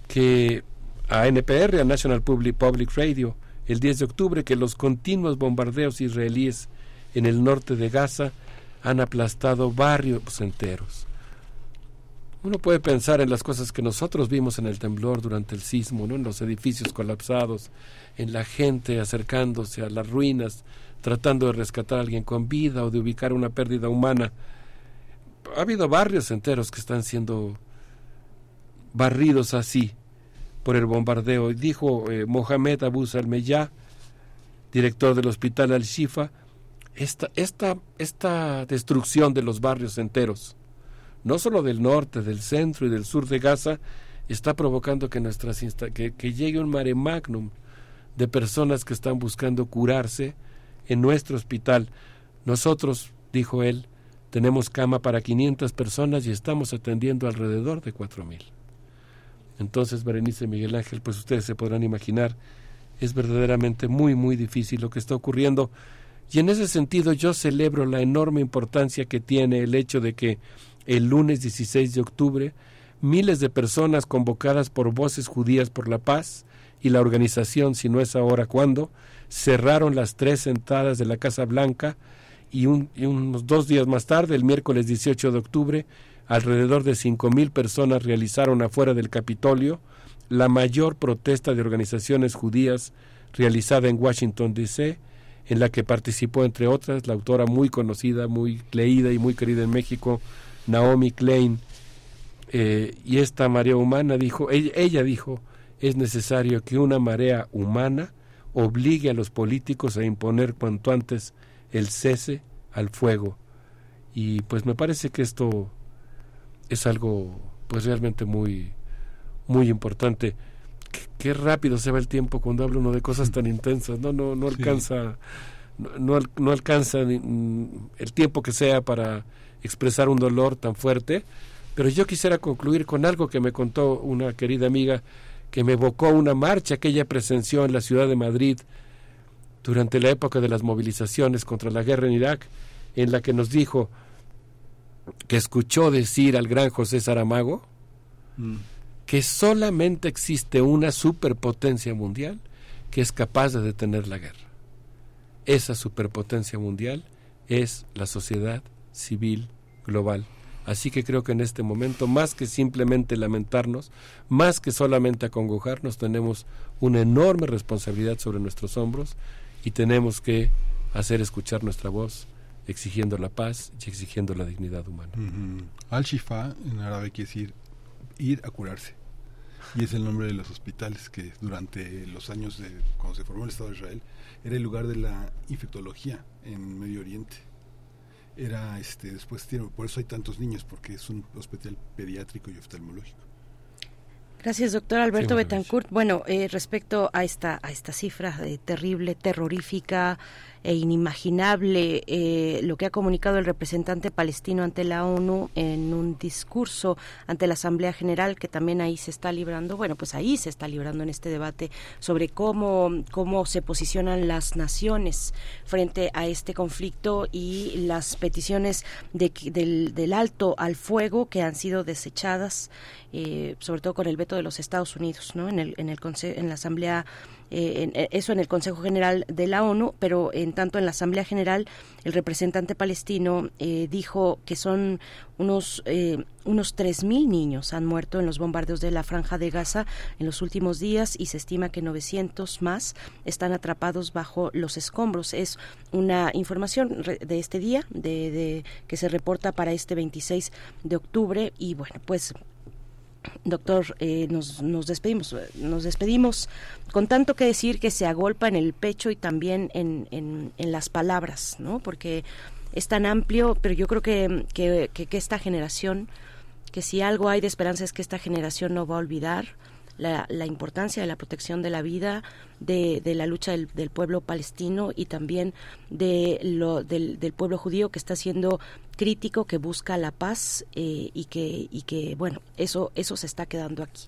Speaker 21: que a NPR, a National Public, Public Radio, el 10 de octubre, que los continuos bombardeos israelíes en el norte de Gaza han aplastado barrios enteros. Uno puede pensar en las cosas que nosotros vimos en el temblor durante el sismo, ¿no? en los edificios colapsados, en la gente acercándose a las ruinas, tratando de rescatar a alguien con vida o de ubicar una pérdida humana. Ha habido barrios enteros que están siendo barridos así por el bombardeo. Dijo eh, Mohamed Abu Salmeyah, director del hospital Al-Shifa, esta, esta, esta destrucción de los barrios enteros, no solo del norte, del centro y del sur de Gaza, está provocando que, nuestras que, que llegue un mare magnum de personas que están buscando curarse en nuestro hospital. Nosotros, dijo él, tenemos cama para 500 personas y estamos atendiendo alrededor de 4.000. Entonces, Berenice Miguel Ángel, pues ustedes se podrán imaginar, es verdaderamente muy, muy difícil lo que está ocurriendo. Y en ese sentido yo celebro la enorme importancia que tiene el hecho de que el lunes 16 de octubre miles de personas convocadas por Voces Judías por la Paz y la organización, si no es ahora cuándo, cerraron las tres entradas de la Casa Blanca y, unos dos días más tarde, el miércoles 18 de octubre, alrededor de cinco mil personas realizaron afuera del Capitolio la mayor protesta de organizaciones judías realizada en Washington, D.C., en la que participó, entre otras, la autora muy conocida, muy leída y muy querida en México, Naomi Klein. Eh, y esta marea humana dijo, ella dijo, es necesario que una marea humana obligue a los políticos a imponer cuanto antes el cese al fuego. Y pues me parece que esto es algo pues realmente muy muy importante. Qué, rápido se va el tiempo cuando habla uno de cosas tan intensas, no no no alcanza no, no, alcanza el tiempo que sea para expresar un dolor tan fuerte, pero yo quisiera concluir con algo que me contó una querida amiga que me evocó una marcha que ella presenció en la ciudad de Madrid durante la época de las movilizaciones contra la guerra en Irak, en la que nos dijo que escuchó decir al gran José Saramago mm. Que solamente existe una superpotencia mundial que es capaz de detener la guerra. Esa superpotencia mundial es la sociedad civil global. Así que creo que en este momento, más que simplemente lamentarnos, más que solamente acongojarnos, tenemos una enorme responsabilidad sobre nuestros hombros y tenemos que hacer escuchar nuestra voz exigiendo la paz y exigiendo la dignidad humana.
Speaker 2: Al-Shifa en árabe quiere decir ir a curarse. Y es el nombre de los hospitales que durante los años de cuando se formó el Estado de Israel era el lugar de la infectología en Medio Oriente. Era este después por eso hay tantos niños porque es un hospital pediátrico y oftalmológico.
Speaker 1: Gracias, doctor Alberto Betancourt. Bueno, eh, respecto a esta a esta cifra de terrible, terrorífica, e inimaginable eh, lo que ha comunicado el representante palestino ante la ONU en un discurso ante la Asamblea General que también ahí se está librando, bueno, pues ahí se está librando en este debate sobre cómo, cómo se posicionan las naciones frente a este conflicto y las peticiones de, del, alto al fuego que han sido desechadas, eh, sobre todo con el veto de los Estados Unidos, ¿no? En el, en el en la Asamblea eh, eh, eso en el Consejo General de la ONU, pero en tanto en la Asamblea General el representante palestino eh, dijo que son unos eh, unos 3.000 niños han muerto en los bombardeos de la franja de Gaza en los últimos días y se estima que 900 más están atrapados bajo los escombros. Es una información de este día de, de que se reporta para este 26 de octubre y bueno, pues Doctor, eh, nos, nos, despedimos, nos despedimos con tanto que decir que se agolpa en el pecho y también en, en, en las palabras, ¿no? Porque es tan amplio, pero yo creo que, que, que esta generación, que si algo hay de esperanza es que esta generación no va a olvidar la, la importancia de la protección de la vida, de, de la lucha del, del, pueblo palestino y también de lo, del, del, pueblo judío que está siendo crítico, que busca la paz eh, y, que, y que, bueno, eso, eso se está quedando aquí.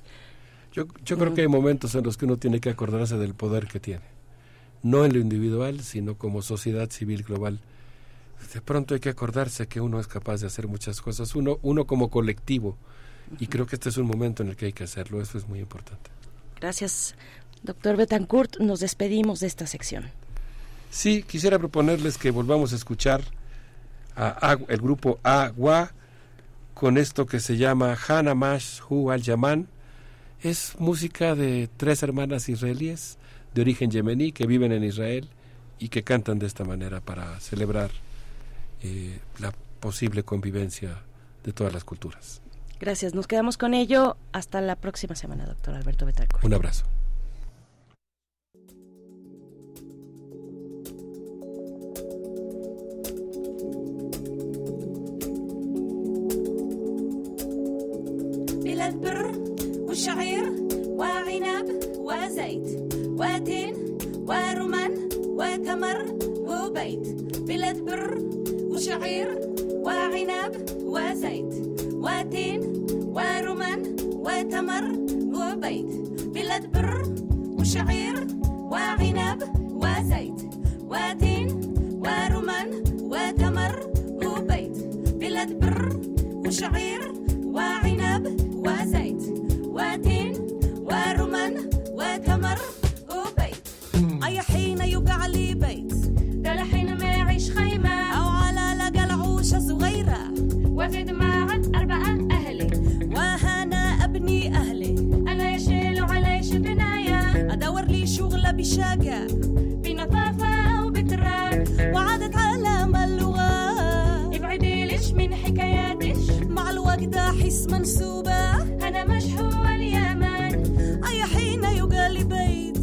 Speaker 21: Yo, yo creo que hay momentos en los que uno tiene que acordarse del poder que tiene, no en lo individual, sino como sociedad civil global. De pronto hay que acordarse que uno es capaz de hacer muchas cosas, uno, uno como colectivo, y creo que este es un momento en el que hay que hacerlo, eso es muy importante.
Speaker 1: Gracias, doctor Betancourt. Nos despedimos de esta sección.
Speaker 21: Sí, quisiera proponerles que volvamos a escuchar a, Agu- el grupo Agua con esto que se llama Hanamash Hu al Yaman. Es música de tres hermanas israelíes de origen yemení que viven en Israel y que cantan de esta manera para celebrar eh, la posible convivencia de todas las culturas.
Speaker 1: Gracias, nos quedamos con ello. Hasta la próxima semana, doctor Alberto Betancourt.
Speaker 21: Un abrazo.
Speaker 23: بلاد بر وشعير وعنب وزيت وتين ورمان وتمر وبيت بلاد بر وشعير وعنب وزيت وتين ورمان وتمر وبيت. بلاد بر وشعير وعنب وزيت. وتين ورمان وتمر وبيت. بلاد بر وشعير وعنب وزيت. وتين ورمان وتمر وبيت. أي حين يوقع لي بيت؟ ده لحين ما يعيش خيمة. أو على لقى العوشة صغيرة. وزيد معك شغلة بشاقة بنظافة وبتراب وعادت عالم اللغة ابعدي ليش من حكاياتش مع الوقت أحس منسوبة. أنا مش هو اليمن أي حين يقال لي بيت؟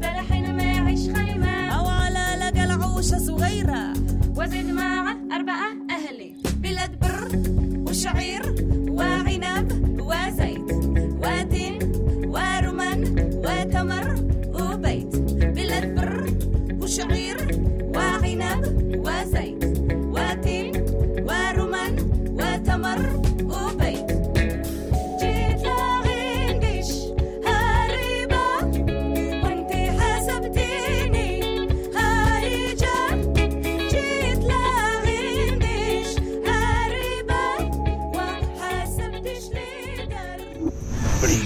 Speaker 23: ده لحين ما يعيش خيمة. أو على لقى العوشة صغيرة. وزيد مع أربعة أهلي. بلاد بر وشعير.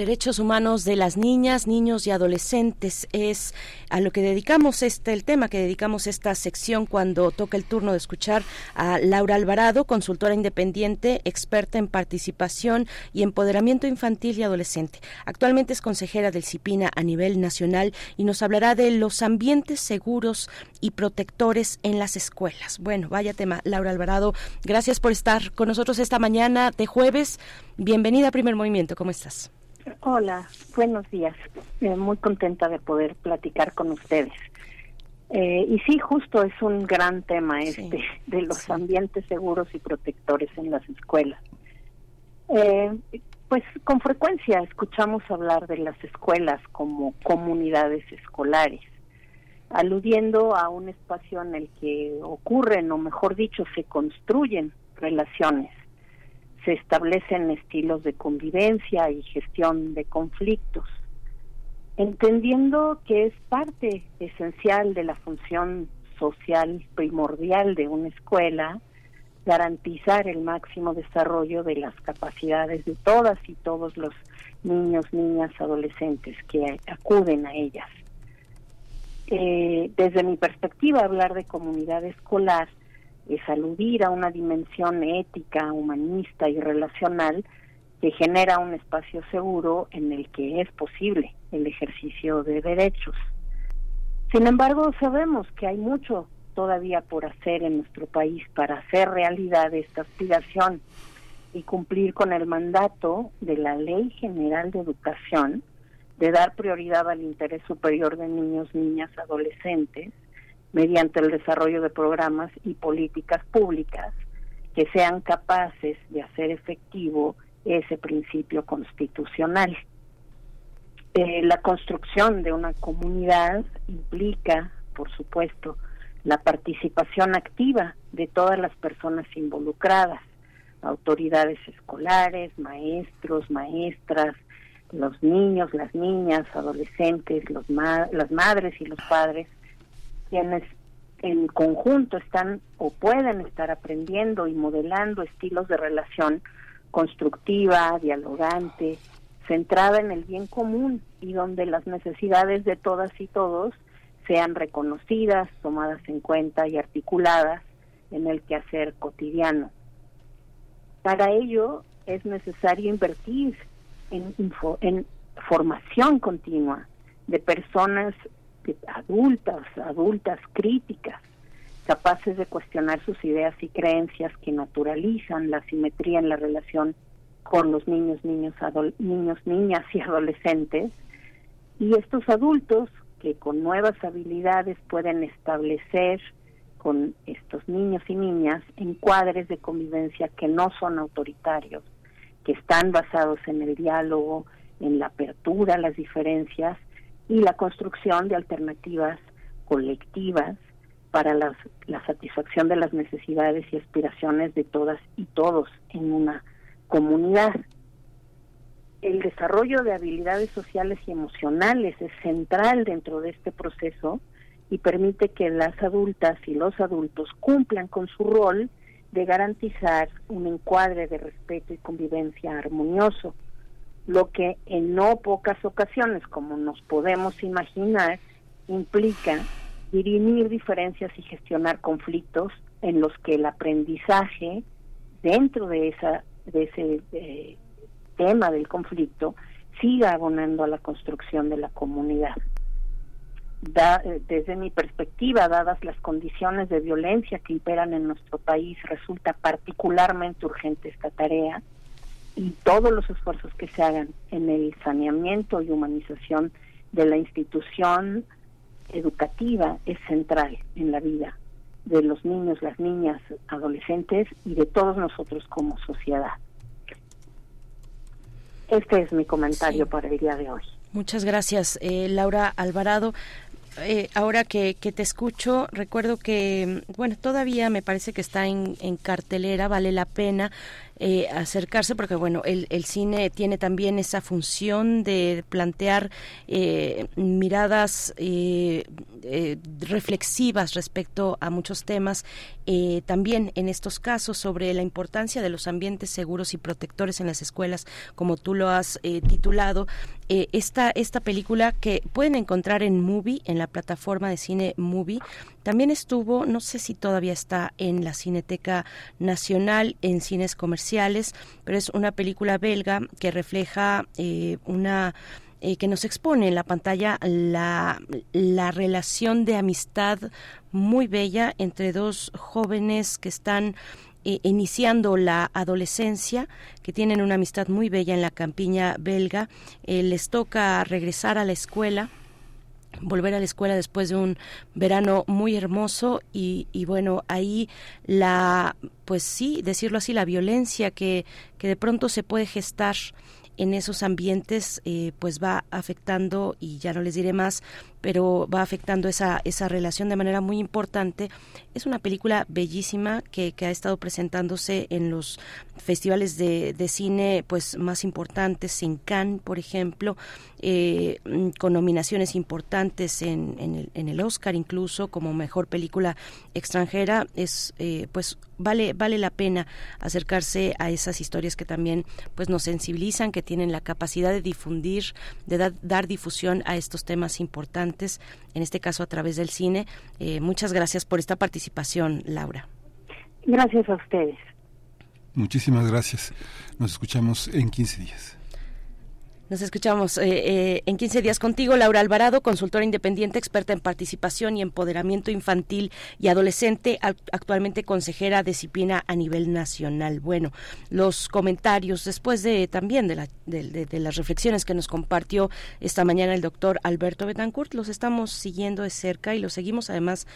Speaker 1: Derechos humanos de las niñas, niños y adolescentes es a lo que dedicamos este el tema que dedicamos esta sección cuando toca el turno de escuchar a Laura Alvarado, consultora independiente, experta en participación y empoderamiento infantil y adolescente. Actualmente es consejera del CIPINA a nivel nacional y nos hablará de los ambientes seguros y protectores en las escuelas. Bueno, vaya tema, Laura Alvarado, gracias por estar con nosotros esta mañana de jueves. Bienvenida a Primer Movimiento, ¿cómo estás?
Speaker 24: Hola, buenos días. Eh, muy contenta de poder platicar con ustedes. Eh, y sí, justo es un gran tema este de los ambientes seguros y protectores en las escuelas. Eh, pues con frecuencia escuchamos hablar de las escuelas como comunidades escolares, aludiendo a un espacio en el que ocurren, o mejor dicho, se construyen relaciones se establecen estilos de convivencia y gestión de conflictos, entendiendo que es parte esencial de la función social primordial de una escuela garantizar el máximo desarrollo de las capacidades de todas y todos los niños, niñas, adolescentes que acuden a ellas. Eh, desde mi perspectiva, hablar de comunidad escolar es aludir a una dimensión ética, humanista y relacional que genera un espacio seguro en el que es posible el ejercicio de derechos. Sin embargo, sabemos que hay mucho todavía por hacer en nuestro país para hacer realidad esta aspiración y cumplir con el mandato de la Ley General de Educación de dar prioridad al interés superior de niños, niñas, adolescentes, mediante el desarrollo de programas y políticas públicas que sean capaces de hacer efectivo ese principio constitucional. Eh, la construcción de una comunidad implica, por supuesto, la participación activa de todas las personas involucradas, autoridades escolares, maestros, maestras, los niños, las niñas, adolescentes, los ma- las madres y los padres, quienes en conjunto están o pueden estar aprendiendo y modelando estilos de relación constructiva, dialogante, centrada en el bien común y donde las necesidades de todas y todos sean reconocidas, tomadas en cuenta y articuladas en el quehacer cotidiano. Para ello es necesario invertir en, en formación continua de personas adultas, adultas críticas, capaces de cuestionar sus ideas y creencias que naturalizan la simetría en la relación con los niños, niños, niños, niñas y adolescentes, y estos adultos que con nuevas habilidades pueden establecer con estos niños y niñas encuadres de convivencia que no son autoritarios, que están basados en el diálogo, en la apertura a las diferencias y la construcción de alternativas colectivas para las- la satisfacción de las necesidades y aspiraciones de todas y todos en una comunidad. El desarrollo de habilidades sociales y emocionales es central dentro de este proceso y permite que las adultas y los adultos cumplan con su rol de garantizar un encuadre de respeto y convivencia armonioso, lo que en no pocas ocasiones, como nos podemos imaginar, implica dirimir diferencias y gestionar conflictos en los que el aprendizaje dentro de esa de ese eh, tema del conflicto siga abonando a la construcción de la comunidad. Da- eh, desde mi perspectiva, dadas las condiciones de violencia que imperan en nuestro país, resulta particularmente urgente esta tarea y todos los esfuerzos que se hagan en el saneamiento y humanización de la institución educativa es central en la vida de los niños, las niñas, adolescentes y de todos nosotros como sociedad. Este es mi comentario para el día de hoy.
Speaker 1: Muchas gracias, eh, Laura Alvarado. Eh, ahora que, que te escucho, recuerdo que, bueno, todavía me parece que está en, en cartelera, vale la pena eh, acercarse porque, bueno, el, el cine tiene también esa función de plantear eh, miradas eh, eh, reflexivas respecto a muchos temas, eh, también en estos casos sobre la importancia de los ambientes seguros y protectores en las escuelas, como tú lo has titulado. Esta, esta película que pueden encontrar en Movie, en la plataforma de cine Movie, también estuvo, no sé si todavía está en la Cineteca Nacional, en cines comerciales, pero es una película belga que refleja eh, una eh, que nos expone en la pantalla la, la relación de amistad muy bella entre dos jóvenes que están eh, iniciando la adolescencia, que tienen una amistad muy bella en la campiña belga. Eh, les toca regresar a la escuela volver a la escuela después de un verano muy hermoso y, y, bueno ahí la pues sí decirlo así la violencia que, que de pronto se puede gestar en esos ambientes eh, pues va afectando y ya no les diré más pero va afectando esa, esa relación de manera muy importante. Es una película bellísima que, que ha estado presentándose en los festivales de, de, cine pues más importantes, en Cannes, por ejemplo, eh, con nominaciones importantes en, en, el, en, el, Oscar incluso como mejor película extranjera. Es eh, pues vale vale la pena acercarse a esas historias que también pues nos sensibilizan, que tienen la capacidad de difundir, de da, dar difusión a estos temas importantes en este caso a través del cine. Eh, muchas gracias por esta participación, Laura.
Speaker 24: Gracias a ustedes.
Speaker 2: Muchísimas gracias. Nos escuchamos en 15 días.
Speaker 1: Nos escuchamos eh, eh, en 15 días contigo, Laura Alvarado, consultora independiente, experta en participación y empoderamiento infantil y adolescente, actualmente consejera de disciplina a nivel nacional. Bueno, los comentarios después de también de, la, de, de, de las reflexiones que nos compartió esta mañana el doctor Alberto Betancourt, los estamos siguiendo de cerca y los seguimos además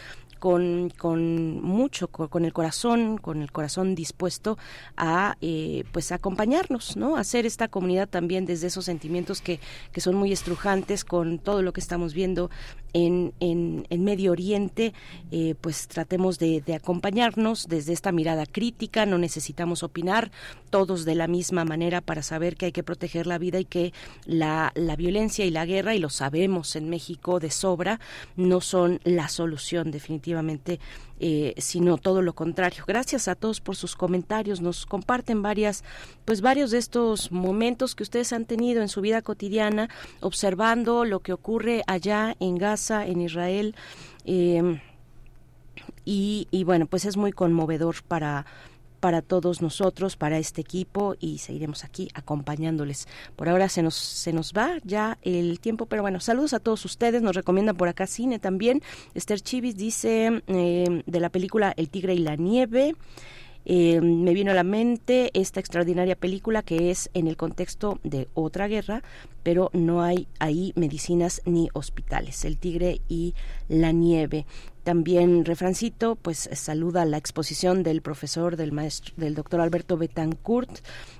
Speaker 1: con, con mucho, con, el corazón, con el corazón dispuesto a eh, pues acompañarnos, ¿no? Hacer esta comunidad también desde esos sentimientos que, que son muy estrujantes con todo lo que estamos viendo en, en, en Medio Oriente, eh, pues tratemos de, de acompañarnos desde esta mirada crítica, no necesitamos opinar todos de la misma manera para saber que hay que proteger la vida y que la, la violencia y la guerra, y lo sabemos en México de sobra, no son la solución definitivamente eh, sino todo lo contrario. Gracias a todos por sus comentarios. Nos comparten varias, pues varios de estos momentos que ustedes han tenido en su vida cotidiana, observando lo que ocurre allá en Gaza, en Israel. Eh, y, y bueno, pues es muy conmovedor para para todos nosotros, para este equipo y seguiremos aquí acompañándoles. Por ahora se nos se nos va ya el tiempo, pero bueno, saludos a todos ustedes. Nos recomiendan por acá cine también. Esther Chivis dice eh, de la película El tigre y la nieve. Eh, me vino a la mente esta extraordinaria película que es en el contexto de otra guerra, pero no hay ahí medicinas ni hospitales. El tigre y la nieve. También refrancito, pues saluda la exposición del profesor del maestro del doctor Alberto Betancourt.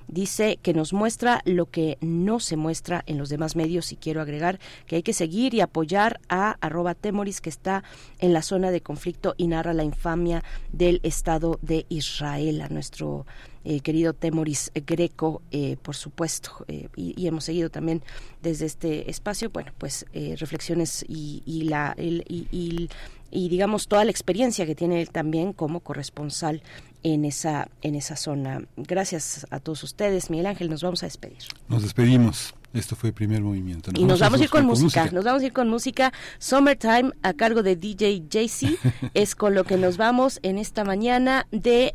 Speaker 1: Dice que nos muestra lo que no se muestra en los demás medios y quiero agregar que hay que seguir y apoyar a arroba temoris que está en la zona de conflicto y narra la infamia del Estado de Israel a nuestro eh, querido Temoris Greco, eh, por supuesto, eh, y, hemos seguido también desde este espacio, bueno, pues eh, reflexiones y, y la y, y, y digamos toda la experiencia que tiene él también como corresponsal en esa en esa zona. Gracias a todos ustedes, Miguel Ángel, nos vamos a despedir.
Speaker 2: Nos despedimos. Esto fue el primer movimiento.
Speaker 1: Nos y nos vamos a ir con, con música. música. Nos vamos a ir con música. Summertime a cargo de DJ JC [LAUGHS] es con lo que nos vamos en esta mañana de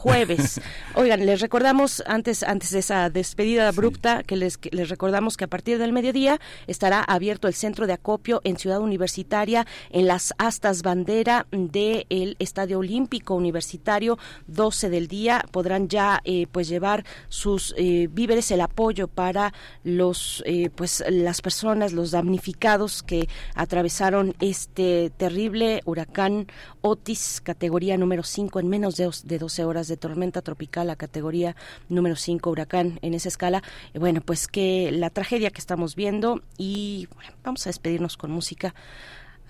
Speaker 1: jueves. [LAUGHS] Oigan, les recordamos antes antes de esa despedida abrupta sí. que les que les recordamos que a partir del mediodía estará abierto el centro de acopio en Ciudad Universitaria en las astas bandera del el Estadio Olímpico Universitario 12 del día podrán ya eh, pues llevar sus eh, víveres el apoyo para los eh, pues las personas los damnificados que atravesaron este terrible huracán Otis categoría número 5 en menos de, de 12 horas de tormenta tropical a categoría número 5 huracán en esa escala. Eh, bueno, pues que la tragedia que estamos viendo y bueno, vamos a despedirnos con música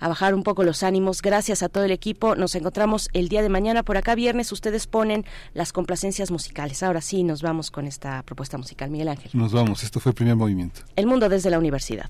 Speaker 1: a bajar un poco los ánimos. Gracias a todo el equipo. Nos encontramos el día de mañana por acá viernes. Ustedes ponen las complacencias musicales. Ahora sí, nos vamos con esta propuesta musical. Miguel Ángel.
Speaker 2: Nos vamos. Esto fue el primer movimiento.
Speaker 1: El mundo desde la universidad.